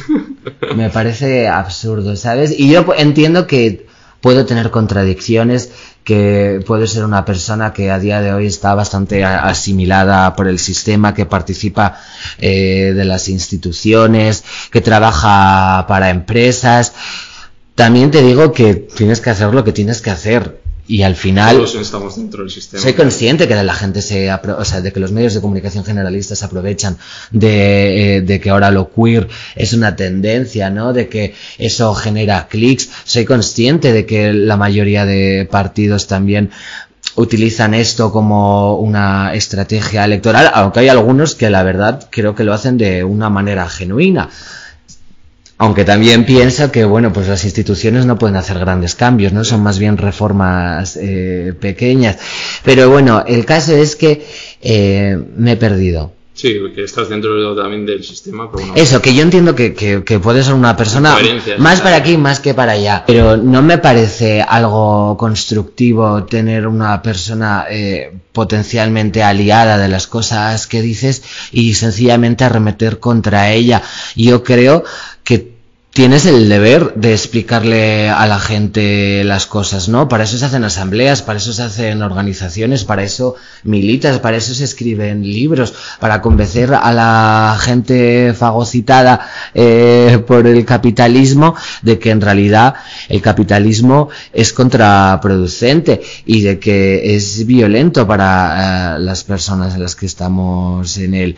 [SPEAKER 2] me parece absurdo, ¿sabes? Y yo entiendo que puedo tener contradicciones, que puedo ser una persona que a día de hoy está bastante asimilada por el sistema, que participa eh, de las instituciones, que trabaja para empresas. También te digo que tienes que hacer lo que tienes que hacer. Y al final...
[SPEAKER 1] Todos estamos dentro del sistema.
[SPEAKER 2] Soy consciente que la gente se, apro- o sea, de que los medios de comunicación generalistas se aprovechan de, eh, de que ahora lo queer es una tendencia, ¿no? De que eso genera clics. Soy consciente de que la mayoría de partidos también utilizan esto como una estrategia electoral, aunque hay algunos que la verdad creo que lo hacen de una manera genuina. Aunque también pienso que, bueno, pues las instituciones no pueden hacer grandes cambios, ¿no? Son más bien reformas eh, pequeñas. Pero bueno, el caso es que eh, me he perdido.
[SPEAKER 1] Sí, que estás dentro de- también del sistema, pero bueno.
[SPEAKER 2] Eso, que yo entiendo que, que, que puede ser una persona más para aquí, más que para allá. Pero no me parece algo constructivo tener una persona eh, potencialmente aliada de las cosas que dices y sencillamente arremeter contra ella. Yo creo que tienes el deber de explicarle a la gente las cosas, ¿no? Para eso se hacen asambleas, para eso se hacen organizaciones, para eso militas, para eso se escriben libros, para convencer a la gente fagocitada eh, por el capitalismo de que en realidad el capitalismo es contraproducente y de que es violento para eh, las personas en las que estamos en él.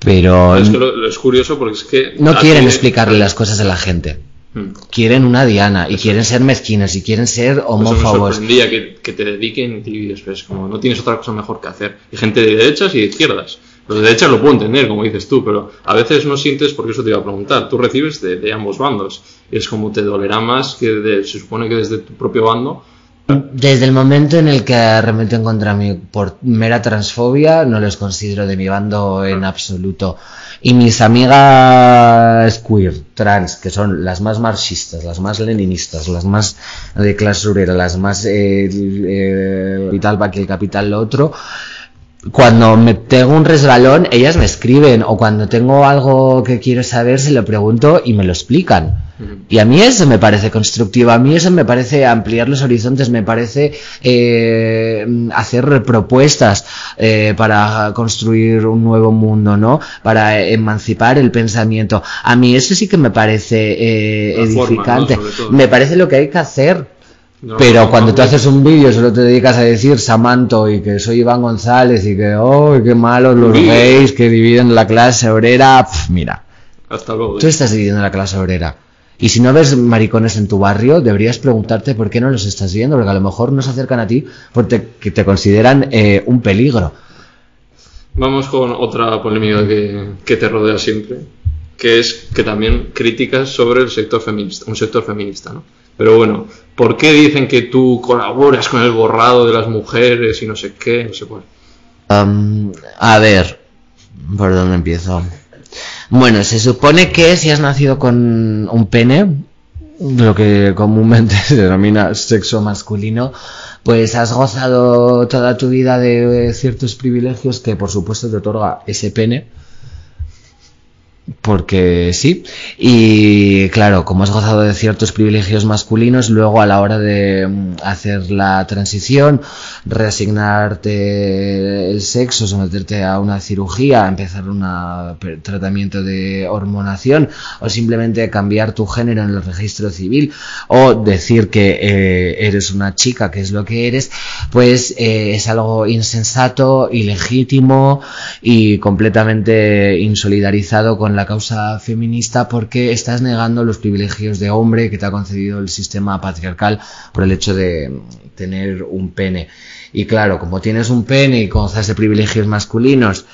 [SPEAKER 2] Pero
[SPEAKER 1] Es que lo, lo es curioso porque es que.
[SPEAKER 2] no quieren explicarle las cosas a la gente.
[SPEAKER 1] Mm.
[SPEAKER 2] Quieren una diana y quieren ser mezquinos y quieren ser
[SPEAKER 1] Eso me
[SPEAKER 2] homófobos.
[SPEAKER 1] sorprendía que, que te dediquen y después, como no tienes otra cosa mejor que hacer. Y gente de derechas y de izquierdas. Los de derechas lo puedo entender, como dices tú, pero a veces no sientes, porque eso te iba a preguntar, tú recibes de, de ambos bandos. Y es como te dolerá más que de- se supone que desde tu propio bando.
[SPEAKER 2] Desde el momento en el que arremeten contra mí por mera transfobia, no los considero de mi bando en absoluto. Y mis amigas queer, trans, que son las más marxistas, las más leninistas, las más de clase obrera, las más eh, eh, para que el capital lo otro, cuando me tengo un resbalón, ellas me escriben, o cuando tengo algo que quiero saber, se lo pregunto y me lo explican. Y a mí eso me parece constructivo, a mí eso me parece ampliar los horizontes, me parece eh, hacer propuestas eh, para construir un nuevo mundo, ¿no? Para emancipar el pensamiento. A mí eso sí que me parece eh,
[SPEAKER 1] forma,
[SPEAKER 2] edificante. Me parece lo que hay que hacer.
[SPEAKER 1] No,
[SPEAKER 2] Pero
[SPEAKER 1] no,
[SPEAKER 2] cuando
[SPEAKER 1] no,
[SPEAKER 2] tú haces un vídeo solo te dedicas a decir Samanto y que soy Iván González y que, oh, qué malos los gays que dividen la clase obrera, pf, mira,
[SPEAKER 1] Hasta luego.
[SPEAKER 2] tú estás dividiendo la clase obrera. Y si no ves maricones en tu barrio, deberías preguntarte por qué no los estás viendo, porque a lo mejor no se acercan a ti porque te, te consideran eh, un peligro.
[SPEAKER 1] Vamos con otra polémica que, que te rodea siempre, que es que también críticas sobre el sector feminista, un sector feminista, ¿no? Pero bueno, ¿por qué dicen que tú colaboras con el borrado de las mujeres y no sé qué, no sé cuál?
[SPEAKER 2] Am, a ver, ¿por dónde empiezo? Bueno, se supone que si has nacido con un pene, lo que comúnmente [LAUGHS] se denomina sexo masculino, pues has gozado toda tu vida de ciertos privilegios que por supuesto te otorga ese pene. Porque sí. Y claro, como has gozado de ciertos privilegios masculinos, luego a la hora de mm, hacer la transición, reasignarte el sexo, someterte a una cirugía, empezar un tratamiento de hormonación, o simplemente cambiar tu género en el registro civil, o decir que eh, eres una chica, que es lo que eres, pues eh, es algo insensato, ilegítimo y completamente insolidarizado con la causa feminista porque estás negando los privilegios de hombre que te ha concedido el sistema patriarcal por el hecho de tener un pene. Y claro, como tienes un pene y gozas de privilegios masculinos,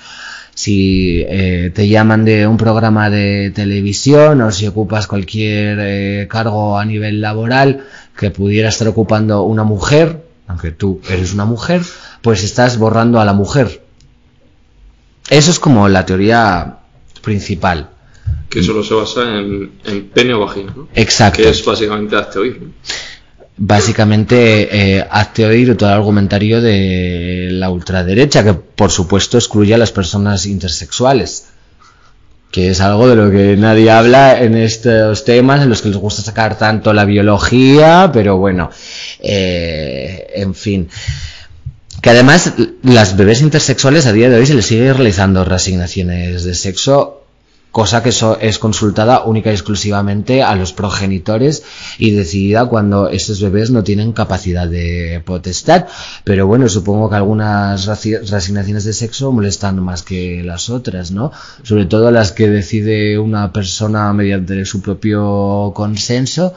[SPEAKER 2] si eh, te llaman de un programa de televisión o si ocupas cualquier eh, cargo a nivel laboral que pudiera estar ocupando una mujer, aunque tú eres una mujer, pues estás borrando a la mujer. Eso es como la teoría principal.
[SPEAKER 1] Que solo se basa en, en pene o vagina, ¿no?
[SPEAKER 2] Exacto.
[SPEAKER 1] Que es básicamente hazte oír. ¿no?
[SPEAKER 2] Básicamente, eh, hazte oír todo el argumentario de la ultraderecha, que por supuesto excluye a las personas intersexuales. Que es algo de lo que nadie habla en estos temas, en los que les gusta sacar tanto la biología, pero bueno, eh, en fin. Que además, las bebés intersexuales a día de hoy se les sigue realizando reasignaciones de sexo cosa que es consultada única y exclusivamente a los progenitores y decidida cuando estos bebés no tienen capacidad de potestad. Pero bueno, supongo que algunas reasignaciones de sexo molestan más que las otras, ¿no? Sobre todo las que decide una persona mediante su propio consenso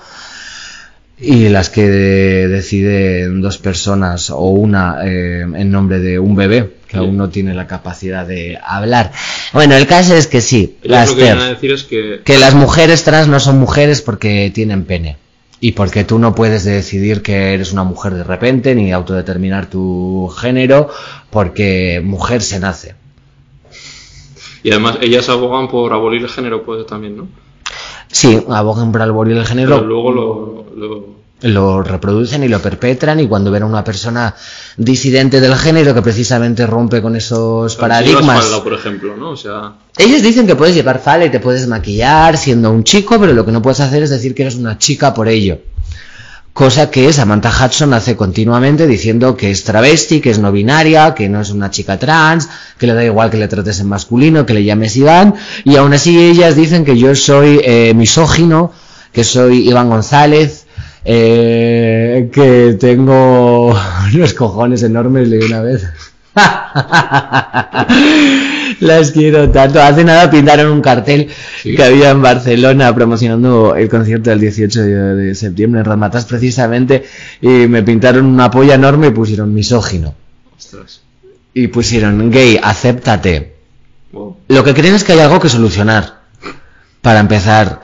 [SPEAKER 2] y las que de, deciden dos personas o una eh, en nombre de un bebé que aún no tiene la capacidad de hablar. Bueno, el caso es que sí, las
[SPEAKER 1] lo que a decir es que,
[SPEAKER 2] que las mujeres trans no son mujeres porque tienen pene. Y porque tú no puedes decidir que eres una mujer de repente, ni autodeterminar tu género, porque mujer se nace.
[SPEAKER 1] Y además, ellas abogan por abolir el género, pues también, ¿no?
[SPEAKER 2] Sí, abogan por abolir el género.
[SPEAKER 1] Pero luego lo, lo-
[SPEAKER 2] lo reproducen y lo perpetran y cuando ven a una persona disidente del género que precisamente rompe con esos paradigmas
[SPEAKER 1] falda, por ejemplo, ¿no? O sea,
[SPEAKER 2] ellos dicen que puedes llevar falda y te puedes maquillar siendo un chico pero lo que no puedes hacer es decir que eres una chica por ello cosa que Samantha Hudson hace continuamente diciendo que es travesti, que es no binaria, que no es una chica trans, que le da igual que le trates en masculino, que le llames Iván, y aún así ellas dicen que yo soy eh, misógino, que soy Iván González, eh, que tengo [LAUGHS] unos cojones enormes, leí una vez. [LAUGHS] Las quiero tanto. Hace nada pintaron un cartel
[SPEAKER 1] Sí.
[SPEAKER 2] que había en Barcelona promocionando el concierto del 18 de, de septiembre en Ramatas precisamente y me pintaron una polla enorme y pusieron misógino.
[SPEAKER 1] ostras.
[SPEAKER 2] Y pusieron gay, acéptate.
[SPEAKER 1] Wow.
[SPEAKER 2] Lo que creen es que hay algo que solucionar. Para empezar.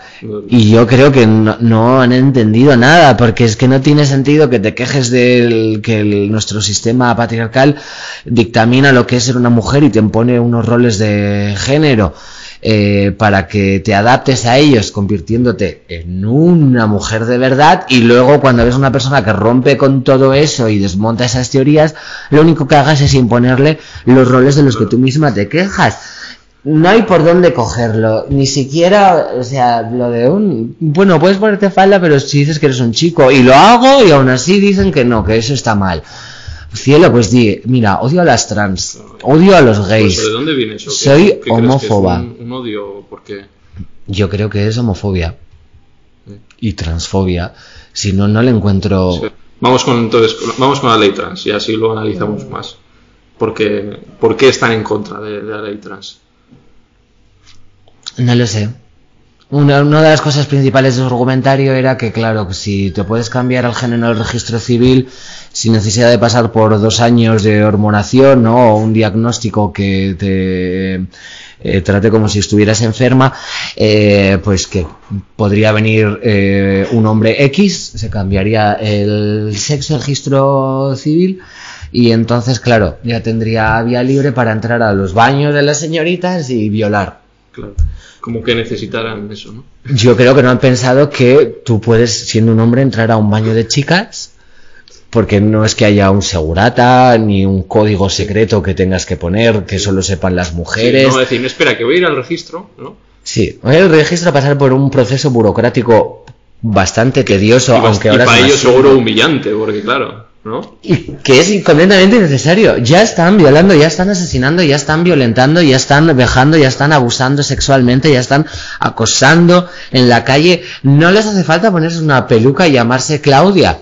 [SPEAKER 2] Y yo creo que no, no han entendido nada, porque es que no tiene sentido que te quejes del que nuestro sistema patriarcal dictamina lo que es ser una mujer y te impone unos roles de género eh, para que te adaptes a ellos, convirtiéndote en una mujer de verdad, y luego cuando ves una persona que rompe con todo eso y desmonta esas teorías, lo único que hagas es imponerle los roles de los que tú misma te quejas no hay por dónde cogerlo, ni siquiera, o sea, lo de un, bueno, puedes ponerte falda, pero si dices que eres un chico, y lo hago, y aún así dicen que no, que eso está mal. Cielo, pues di, mira, odio a las trans, odio a los gays.
[SPEAKER 1] Pues, ¿De dónde viene eso? ¿Qué-
[SPEAKER 2] Soy
[SPEAKER 1] qué crees que es
[SPEAKER 2] homófoba.
[SPEAKER 1] un, un odio? Porque
[SPEAKER 2] Yo creo que es homofobia y transfobia. Si no, no le encuentro.
[SPEAKER 1] Sí. Vamos con entonces, vamos con la ley trans y así lo analizamos más. Porque, ¿Por qué están en contra de, de la ley trans?
[SPEAKER 2] No lo sé. Una, una de las cosas principales de su argumentario era que, claro, si te puedes cambiar el género en el registro civil sin necesidad de pasar por dos años de hormonación, ¿no? O un diagnóstico que te eh, trate como si estuvieras enferma, eh, pues que podría venir eh, un hombre X, se cambiaría el sexo, el registro civil, y entonces, claro, ya tendría vía libre para entrar a los baños de las señoritas y violar.
[SPEAKER 1] Claro. Como que necesitaran eso, ¿no?
[SPEAKER 2] Yo creo que no han pensado que tú puedes, siendo un hombre, entrar a un baño de chicas, porque no es que haya un segurata ni un código secreto que tengas que poner, que solo sepan las mujeres.
[SPEAKER 1] No decir, no, espera, que voy a ir al registro, ¿no?
[SPEAKER 2] Sí, el registro a pasar por un proceso burocrático bastante tedioso,
[SPEAKER 1] Y,
[SPEAKER 2] aunque
[SPEAKER 1] y
[SPEAKER 2] ahora
[SPEAKER 1] para ellos seguro humillante, porque claro, ¿no?
[SPEAKER 2] y que es completamente innecesario. Ya están violando, ya están asesinando, ya están violentando, ya están vejando, ya están abusando sexualmente, ya están acosando en la calle. No les hace falta ponerse una peluca y llamarse Claudia.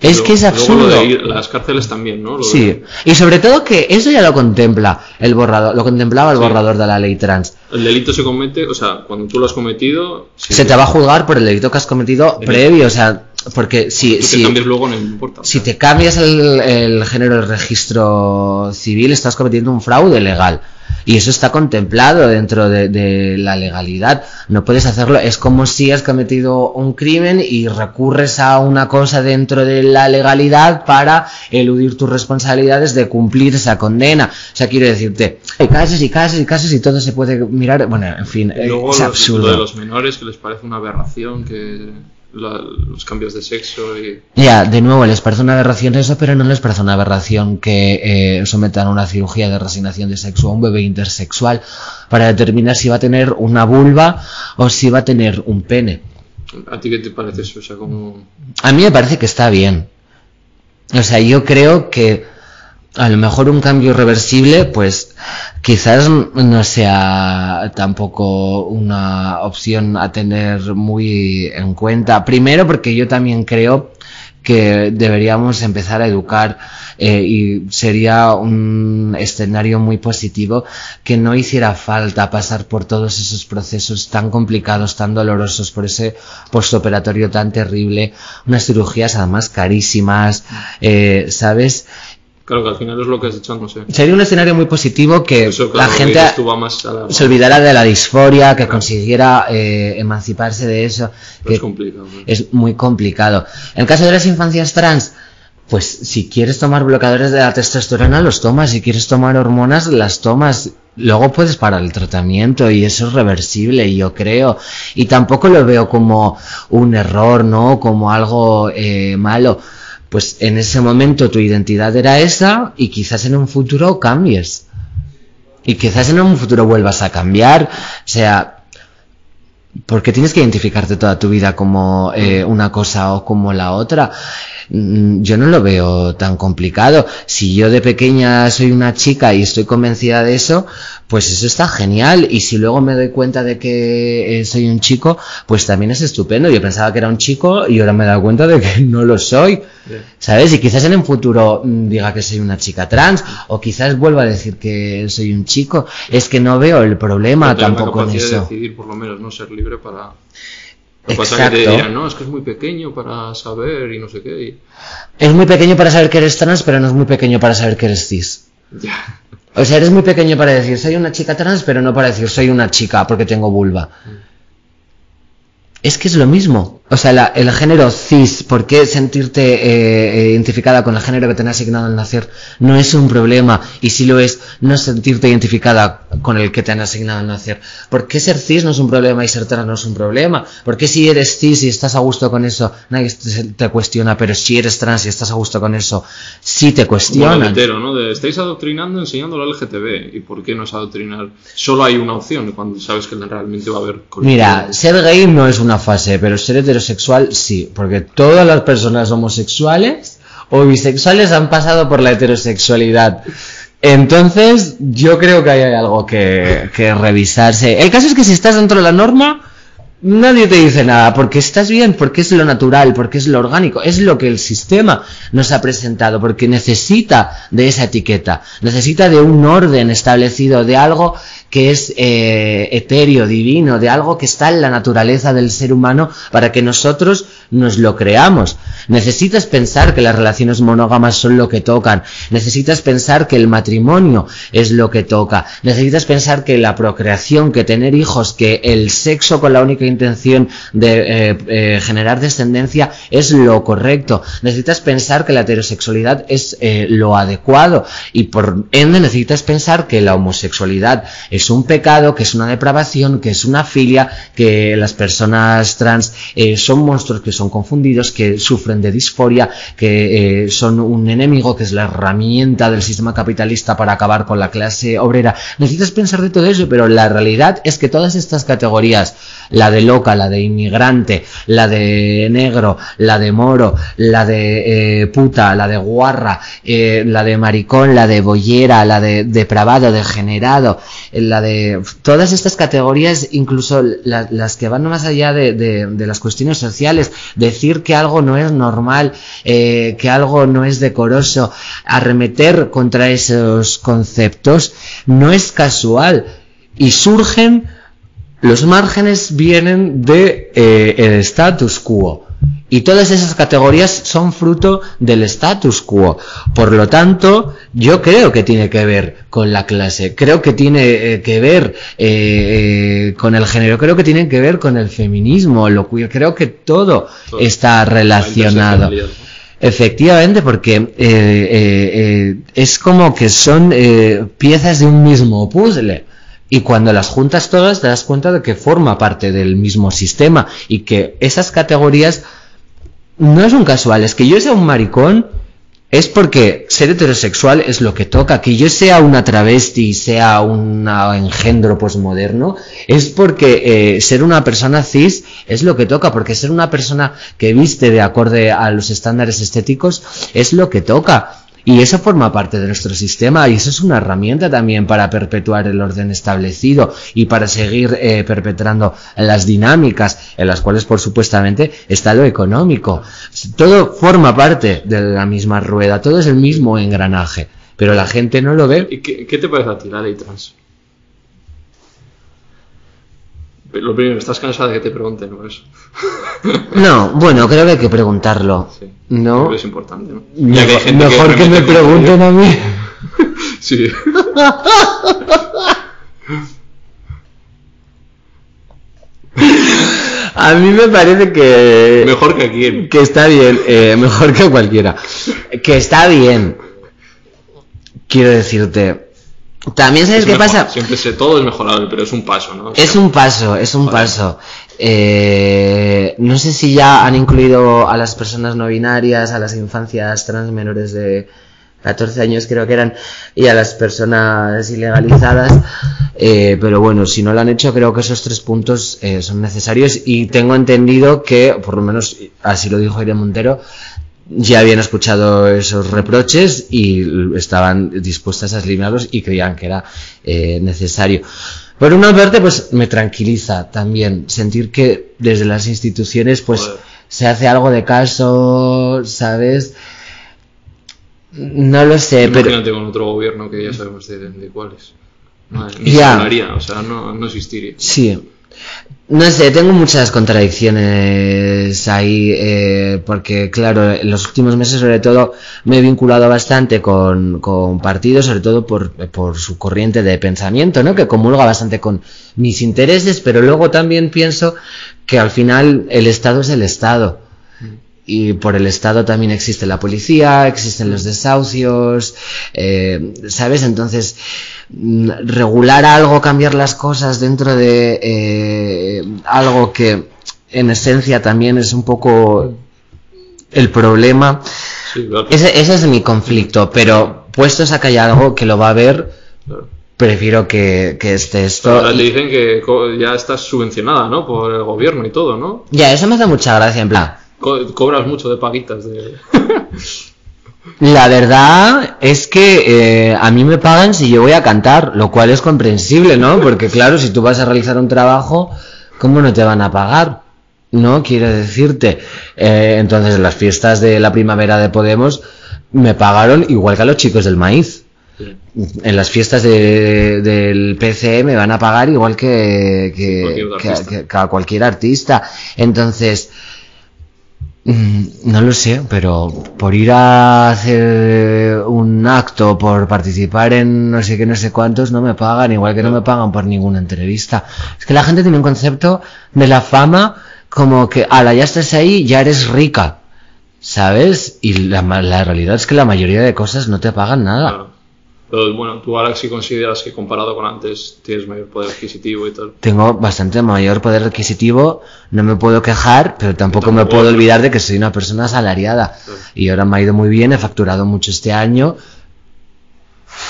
[SPEAKER 2] Es que es
[SPEAKER 1] luego
[SPEAKER 2] absurdo.
[SPEAKER 1] lo de ir- las cárceles también, ¿no? Lo de-
[SPEAKER 2] Sí, y sobre todo que eso ya lo contempla el borrador, lo contemplaba el
[SPEAKER 1] Sí.
[SPEAKER 2] borrador de la ley trans.
[SPEAKER 1] El delito se comete, o sea, cuando tú lo has cometido,
[SPEAKER 2] Se te va a juzgar por el delito que has cometido previo, o sea, porque si,
[SPEAKER 1] te
[SPEAKER 2] si,
[SPEAKER 1] cambias luego no importa.
[SPEAKER 2] Si te cambias el, el género del registro civil, estás cometiendo un fraude legal. Y eso está contemplado dentro de, de la legalidad. No puedes hacerlo. Es como si has cometido un crimen y recurres a una cosa dentro de la legalidad para eludir tus responsabilidades de cumplir esa condena. O sea, quiero decirte, hay casos y casos y casos y todo se puede mirar. Bueno, en fin,
[SPEAKER 1] Y luego
[SPEAKER 2] es absurdo.
[SPEAKER 1] lo de los menores, que les parece una aberración, que la- los cambios de sexo y...
[SPEAKER 2] Ya, de nuevo, les parece una aberración eso, pero no les parece una aberración que eh, sometan a una cirugía de resignación de sexo a un bebé intersexual para determinar si va a tener una vulva o si va a tener un pene.
[SPEAKER 1] ¿A ti qué te parece eso? O sea, como...
[SPEAKER 2] A mí me parece que está bien. O sea, yo creo que a lo mejor un cambio irreversible, pues quizás no sea tampoco una opción a tener muy en cuenta. Primero porque yo también creo que deberíamos empezar a educar eh, y sería un escenario muy positivo que no hiciera falta pasar por todos esos procesos tan complicados, tan dolorosos, por ese postoperatorio tan terrible, unas cirugías además carísimas, eh, ¿sabes?
[SPEAKER 1] Claro, que al final es lo que has dicho, no sé.
[SPEAKER 2] Sería un escenario muy positivo que
[SPEAKER 1] Eso,
[SPEAKER 2] la
[SPEAKER 1] claro,
[SPEAKER 2] gente
[SPEAKER 1] más la...
[SPEAKER 2] se olvidara de la disforia, que consiguiera eh, emanciparse de eso.
[SPEAKER 1] Es complicado. ¿no?
[SPEAKER 2] es muy complicado. En el caso de las infancias trans, pues si quieres tomar bloqueadores de la testosterona, los tomas. Si quieres tomar hormonas, las tomas. luego puedes parar el tratamiento y eso es reversible, yo creo. Y tampoco lo veo como un error, ¿no? Como algo eh, malo. Pues en ese momento tu identidad era esa y quizás en un futuro cambies. Y quizás en un futuro vuelvas a cambiar. O sea, porque tienes que identificarte toda tu vida como eh, una cosa o como la otra. Mm, Yo no lo veo tan complicado. Si yo de pequeña soy una chica y estoy convencida de eso, pues eso está genial. Y si luego me doy cuenta de que eh, soy un chico, pues también es estupendo. Yo pensaba que era un chico y ahora me he dado cuenta de que [LAUGHS] no lo soy. ¿Sabes? Y quizás en un futuro mm, diga que soy una chica trans, o quizás vuelva a decir que soy un chico. Es que no veo el problema
[SPEAKER 1] Pero
[SPEAKER 2] tampoco en
[SPEAKER 1] capacidad de
[SPEAKER 2] eso.
[SPEAKER 1] decidir, por lo menos, no ser libre para. Lo que pasa es que te dirán, no, es que es muy pequeño para saber y no sé qué. y-
[SPEAKER 2] Es muy pequeño para saber que eres trans, pero no es muy pequeño para saber que eres cis.
[SPEAKER 1] Ya.
[SPEAKER 2] O sea, eres muy pequeño para decir soy una chica trans, pero no para decir soy una chica porque tengo vulva. Es que es lo mismo. O sea, la- el género cis, ¿por qué sentirte eh, eh, identificada con el género que te han asignado al nacer? No es un problema. Y si lo es, no sentirte identificada con el que te han asignado al nacer. ¿Por qué ser cis no es un problema y ser trans no es un problema? ¿Por qué si eres cis y estás a gusto con eso, nadie te, te cuestiona? Pero si eres trans y estás a gusto con eso, sí te cuestionan.
[SPEAKER 1] el hetero, ¿no? De, estáis adoctrinando enseñando la LGTB. ¿Y por qué no es adoctrinar? Solo hay una opción cuando sabes que realmente va a haber. colectivo.
[SPEAKER 2] Mira, ser gay no es una fase, pero ser heterosexual sí, porque todas las personas homosexuales o bisexuales han pasado por la heterosexualidad. Entonces, yo creo que hay algo que, que revisarse. El caso es que si estás dentro de la norma, nadie te dice nada, porque estás bien, porque es lo natural, porque es lo orgánico, es lo que el sistema nos ha presentado, porque necesita de esa etiqueta, necesita de un orden establecido, de algo que es eh, etéreo, divino, de algo que está en la naturaleza del ser humano para que nosotros nos lo creamos. Necesitas pensar que las relaciones monógamas son lo que tocan. Necesitas pensar que el matrimonio es lo que toca. Necesitas pensar que la procreación, que tener hijos, que el sexo con la única intención de eh, eh, generar descendencia es lo correcto. Necesitas pensar que la heterosexualidad es lo adecuado y por ende necesitas pensar que la homosexualidad es un pecado, que es una depravación, que es una filia, que las personas trans eh, son monstruos que son confundidos, que sufren de disforia, que eh, son un enemigo, que es la herramienta del sistema capitalista para acabar con la clase obrera. Necesitas pensar de todo eso, pero la realidad es que todas estas categorías, la de loca, la de inmigrante, la de negro, la de moro, la de eh, puta, la de guarra, eh, la de maricón, la de bollera, la de depravado, degenerado, eh, la de todas estas categorías, incluso la- las que van más allá de, las cuestiones sociales, decir que algo no es normal, que algo no es decoroso, arremeter contra esos conceptos, no es casual. Y surgen los márgenes vienen de eh, el status quo y todas esas categorías son fruto del status quo. Por lo tanto, yo creo que tiene que ver con la clase, creo que tiene eh, que ver eh, eh, con el género, creo que tiene que ver con el feminismo, lo cual creo que todo
[SPEAKER 1] Todo.
[SPEAKER 2] está
[SPEAKER 1] La
[SPEAKER 2] relacionado. Efectivamente, porque es como que son piezas de un mismo puzzle. Y cuando las juntas todas te das cuenta de que forma parte del mismo sistema y que esas categorías no es un casual, es que yo sea un maricón es porque ser heterosexual es lo que toca, que yo sea una travesti, sea un engendro posmoderno, es porque eh, ser una persona cis es lo que toca, porque ser una persona que viste de acorde a los estándares estéticos es lo que toca. Y eso forma parte de nuestro sistema y eso es una herramienta también para perpetuar el orden establecido y para seguir eh, perpetrando las dinámicas en las cuales por supuestamente está lo económico. Todo forma parte de la misma rueda, todo es el mismo engranaje, pero la gente no lo ve.
[SPEAKER 1] ¿Y qué, qué te parece a ti la ley trans? Lo primero, estás cansada de que te pregunten, ¿no? Eso. [LAUGHS]
[SPEAKER 2] No, bueno, creo que hay que preguntarlo.
[SPEAKER 1] Sí.
[SPEAKER 2] No.
[SPEAKER 1] Creo que es importante, ¿no? Ya
[SPEAKER 2] Mejor,
[SPEAKER 1] hay gente
[SPEAKER 2] mejor que, me pregunten a mí. [LAUGHS]
[SPEAKER 1] Sí. [LAUGHS]
[SPEAKER 2] A mí me parece que...
[SPEAKER 1] Mejor que aquí.
[SPEAKER 2] Que está bien, eh, mejor que cualquiera. Que está bien. Quiero decirte, También sabes
[SPEAKER 1] Es
[SPEAKER 2] qué
[SPEAKER 1] mejor.
[SPEAKER 2] pasa.
[SPEAKER 1] Siempre sé, todo es mejorable, pero es un paso, ¿no? O sea,
[SPEAKER 2] Es un paso, es un
[SPEAKER 1] Vale.
[SPEAKER 2] paso. Eh, no sé si ya han incluido a las personas no binarias, a las infancias trans menores de 14 años creo que eran, y a las personas ilegalizadas. Eh, pero bueno, si no lo han hecho, creo que esos tres puntos eh, son necesarios y tengo entendido que, por lo menos así lo dijo Irene Montero, ya habían escuchado esos reproches y estaban dispuestas a eliminarlos y creían que era eh, necesario. Por una parte, pues me tranquiliza también sentir que desde las instituciones, pues
[SPEAKER 1] Joder.
[SPEAKER 2] se hace algo de caso, ¿sabes? No lo sé, pero
[SPEAKER 1] Imagínate con otro gobierno que ya sabemos de, de cuáles. Madre, ni
[SPEAKER 2] Ya.
[SPEAKER 1] se hablaría, o sea, no, no existiría.
[SPEAKER 2] Sí. No sé, tengo muchas contradicciones ahí, eh, porque claro, en los últimos meses sobre todo me he vinculado bastante con, con partidos, sobre todo por, por su corriente de pensamiento, ¿no? Que comulga bastante con mis intereses, pero luego también pienso que al final el Estado es el Estado. Y por el Estado también existe la policía, existen los desahucios, eh, ¿sabes? Entonces, mm, regular algo, cambiar las cosas dentro de eh, algo que en esencia también es un poco el problema.
[SPEAKER 1] Sí, claro.
[SPEAKER 2] Ese, ese es mi conflicto, pero puestos a que hay algo que lo va a ver,
[SPEAKER 1] claro.
[SPEAKER 2] prefiero que, que esté esto.
[SPEAKER 1] Ahora te
[SPEAKER 2] y-
[SPEAKER 1] dicen que ya estás subvencionada, ¿no? Por el gobierno y todo, ¿no?
[SPEAKER 2] Ya, eso me hace mucha gracia, en plan.
[SPEAKER 1] Co- cobras mucho de paguitas de... [LAUGHS]
[SPEAKER 2] La verdad es que eh, a mí me pagan si yo voy a cantar, lo cual es comprensible, ¿no? Porque claro, si tú vas a realizar un trabajo, ¿cómo no te van a pagar? No, quiero decirte. Eh, entonces, en las fiestas de la primavera de Podemos me pagaron igual que a los chicos del maíz. En las fiestas de- del PCE me van a pagar igual que, que, que- que- a cualquier artista. Entonces, No lo sé, pero por ir a hacer un acto, por participar en no sé qué, no sé cuántos, no me pagan, igual que no me pagan por ninguna entrevista. Es que la gente tiene un concepto de la fama como que, ala, ya estás ahí, ya eres rica, ¿sabes? Y la, la realidad es que la mayoría de cosas no te pagan nada.
[SPEAKER 1] Pero bueno, tú ahora sí consideras que comparado con antes tienes mayor poder adquisitivo y tal.
[SPEAKER 2] Tengo bastante mayor poder adquisitivo, no me puedo quejar, pero tampoco me
[SPEAKER 1] Tampoco,
[SPEAKER 2] puedo
[SPEAKER 1] claro.
[SPEAKER 2] olvidar de que soy una persona asalariada.
[SPEAKER 1] Claro.
[SPEAKER 2] Y ahora me ha ido muy bien, he facturado mucho este año,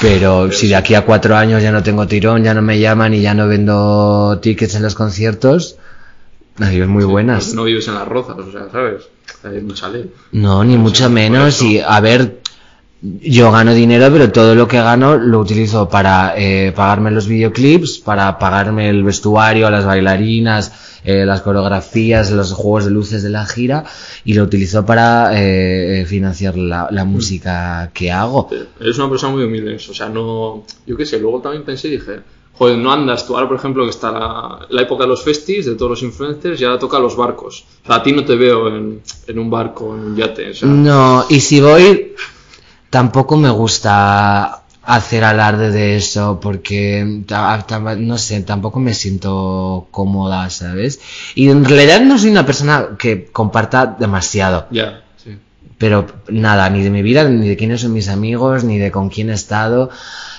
[SPEAKER 2] pero si de aquí a cuatro años ya no tengo tirón, ya no me llaman y ya no vendo tickets en los conciertos, adiós muy buenas.
[SPEAKER 1] No vives en las rozas, o sea, ¿sabes? Hay mucha ley.
[SPEAKER 2] No, ni
[SPEAKER 1] O
[SPEAKER 2] mucho
[SPEAKER 1] sea, por
[SPEAKER 2] menos. Y a ver, yo gano dinero, pero todo lo que gano lo utilizo para eh, pagarme los videoclips, para pagarme el vestuario, las bailarinas, eh, las coreografías, los juegos de luces de la gira, y lo utilizo para eh, eh, financiar la, la música que hago.
[SPEAKER 1] Eres una persona muy humilde, o sea, no... Yo qué sé, luego también pensé y dije, joder, no andas tú ahora, por ejemplo, que está la, la época de los festis, de todos los influencers, y ahora toca los barcos. O sea, a ti no te veo en, en un barco, en un yate, o sea...
[SPEAKER 2] No, y si voy, tampoco me gusta hacer alarde de eso porque no sé, tampoco me siento cómoda, ¿sabes? Y en realidad no soy una persona que comparta demasiado,
[SPEAKER 1] Ya, sí.
[SPEAKER 2] pero nada, ni de mi vida, ni de quiénes son mis amigos, ni de con quién he estado.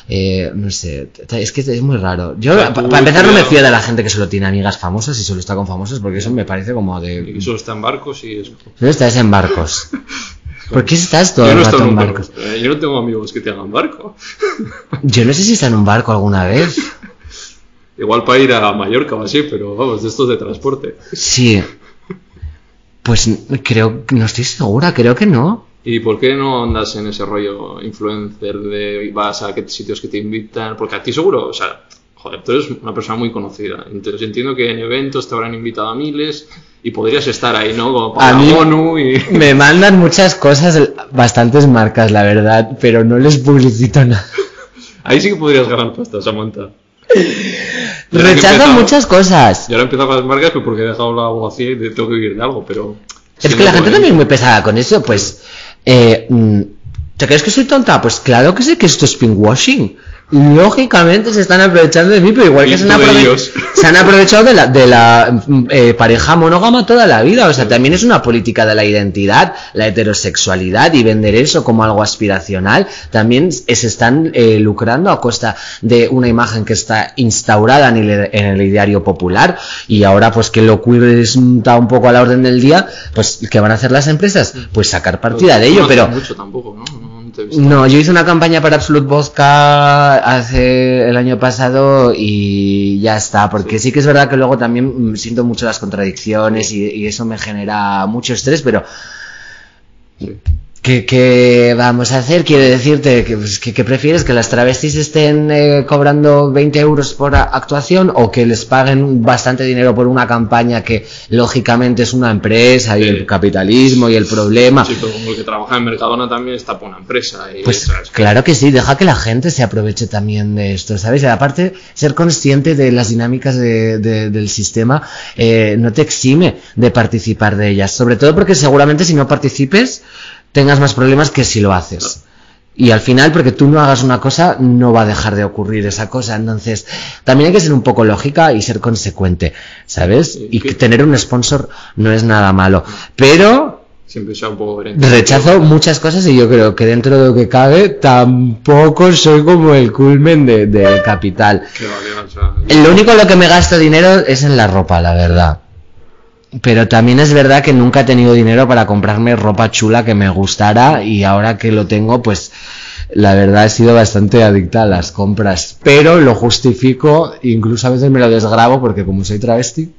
[SPEAKER 2] Eh, no sé, es que es muy raro. Yo, para
[SPEAKER 1] tú,
[SPEAKER 2] empezar, no me fío de la gente que solo tiene amigas famosas y solo está con famosos, porque eso me parece como
[SPEAKER 1] Y
[SPEAKER 2] de.
[SPEAKER 1] solo está en barcos y es...
[SPEAKER 2] Solo estás en barcos. [LAUGHS] ¿Por qué estás todo
[SPEAKER 1] Yo
[SPEAKER 2] el
[SPEAKER 1] no,
[SPEAKER 2] rato
[SPEAKER 1] estoy
[SPEAKER 2] en barcos?
[SPEAKER 1] eh, yo no tengo amigos que te hagan barco. [LAUGHS]
[SPEAKER 2] Yo no sé si está en un barco alguna vez. [LAUGHS]
[SPEAKER 1] Igual para ir a Mallorca o así, pero vamos, de estos de transporte.
[SPEAKER 2] Sí. Pues creo, no estoy segura, creo que no.
[SPEAKER 1] ¿Y por qué no andas en ese rollo influencer de vas a qué sitios que te invitan? Porque a ti seguro, o sea, joder, tú eres una persona muy conocida. Entonces entiendo que en eventos te habrán invitado a miles y podrías estar ahí, ¿no? Como para
[SPEAKER 2] A mí-
[SPEAKER 1] ONU y... [LAUGHS]
[SPEAKER 2] Me mandan muchas cosas, bastantes marcas, la verdad, pero no les publicito nada.
[SPEAKER 1] Ahí sí que podrías ganar pasta, Samantha. [LAUGHS] Empezado-
[SPEAKER 2] muchas cosas.
[SPEAKER 1] Yo ahora he empezado con las marcas pues porque he dejado la abogacía y tengo que vivir de algo, pero...
[SPEAKER 2] Es que la gente también es muy pesada con eso, pues... Eh, mm, ¿Te crees que soy tonta? Pues claro que sé que esto es pinkwashing. Lógicamente se están aprovechando de mí, pero igual que se han, aprove-
[SPEAKER 1] ellos.
[SPEAKER 2] se han aprovechado de la, de la mm, eh, pareja monógama toda la vida. O sea, también es una política de la identidad, la heterosexualidad y vender eso como algo aspiracional. También se están eh, lucrando a costa de una imagen que está instaurada en el, en el ideario popular y ahora pues que lo queer está un poco a la orden del día, pues ¿qué van a hacer las empresas? Pues sacar partida de ello,
[SPEAKER 1] No
[SPEAKER 2] pero...
[SPEAKER 1] hace mucho tampoco, ¿no? No,
[SPEAKER 2] yo hice una campaña para Absolute Vodka hace el año pasado y ya está, porque sí, que es verdad que luego también mm, siento mucho las contradicciones y, y eso me genera mucho estrés, pero
[SPEAKER 1] Sí.
[SPEAKER 2] ¿Qué, qué vamos a hacer? Quiero decirte que, pues, que, que prefieres que las travestis estén eh, cobrando 20 euros por a- actuación o que les paguen bastante dinero por una campaña que lógicamente es una empresa y
[SPEAKER 1] Sí.
[SPEAKER 2] el capitalismo y el problema.
[SPEAKER 1] Sí, pero como el que trabaja en Mercadona también está por una empresa. Y,
[SPEAKER 2] Pues
[SPEAKER 1] ¿sabes?
[SPEAKER 2] claro que sí, deja que la gente se aproveche también de esto, ¿sabes? Y aparte, ser consciente de las dinámicas de- de- del sistema eh, no te exime de participar de ellas, sobre todo porque seguramente si no participes tengas más problemas que si lo haces. Y al final, porque tú no hagas una cosa, no va a dejar de ocurrir esa cosa. Entonces, también hay que ser un poco lógica y ser consecuente, ¿sabes? Y
[SPEAKER 1] que-
[SPEAKER 2] tener un sponsor no es nada malo. Pero
[SPEAKER 1] Siempre sea un poco.
[SPEAKER 2] Rechazo muchas cosas y yo creo que dentro de lo que cabe tampoco soy como el culmen de- del capital.
[SPEAKER 1] Vale, o sea,
[SPEAKER 2] Lo único en lo que me gasto dinero es en la ropa, la verdad. Pero también es verdad que nunca he tenido dinero para comprarme ropa chula que me gustara y ahora que lo tengo, pues la verdad he sido bastante adicta a las compras. Pero lo justifico, incluso a veces me lo desgrabo porque como soy travesti,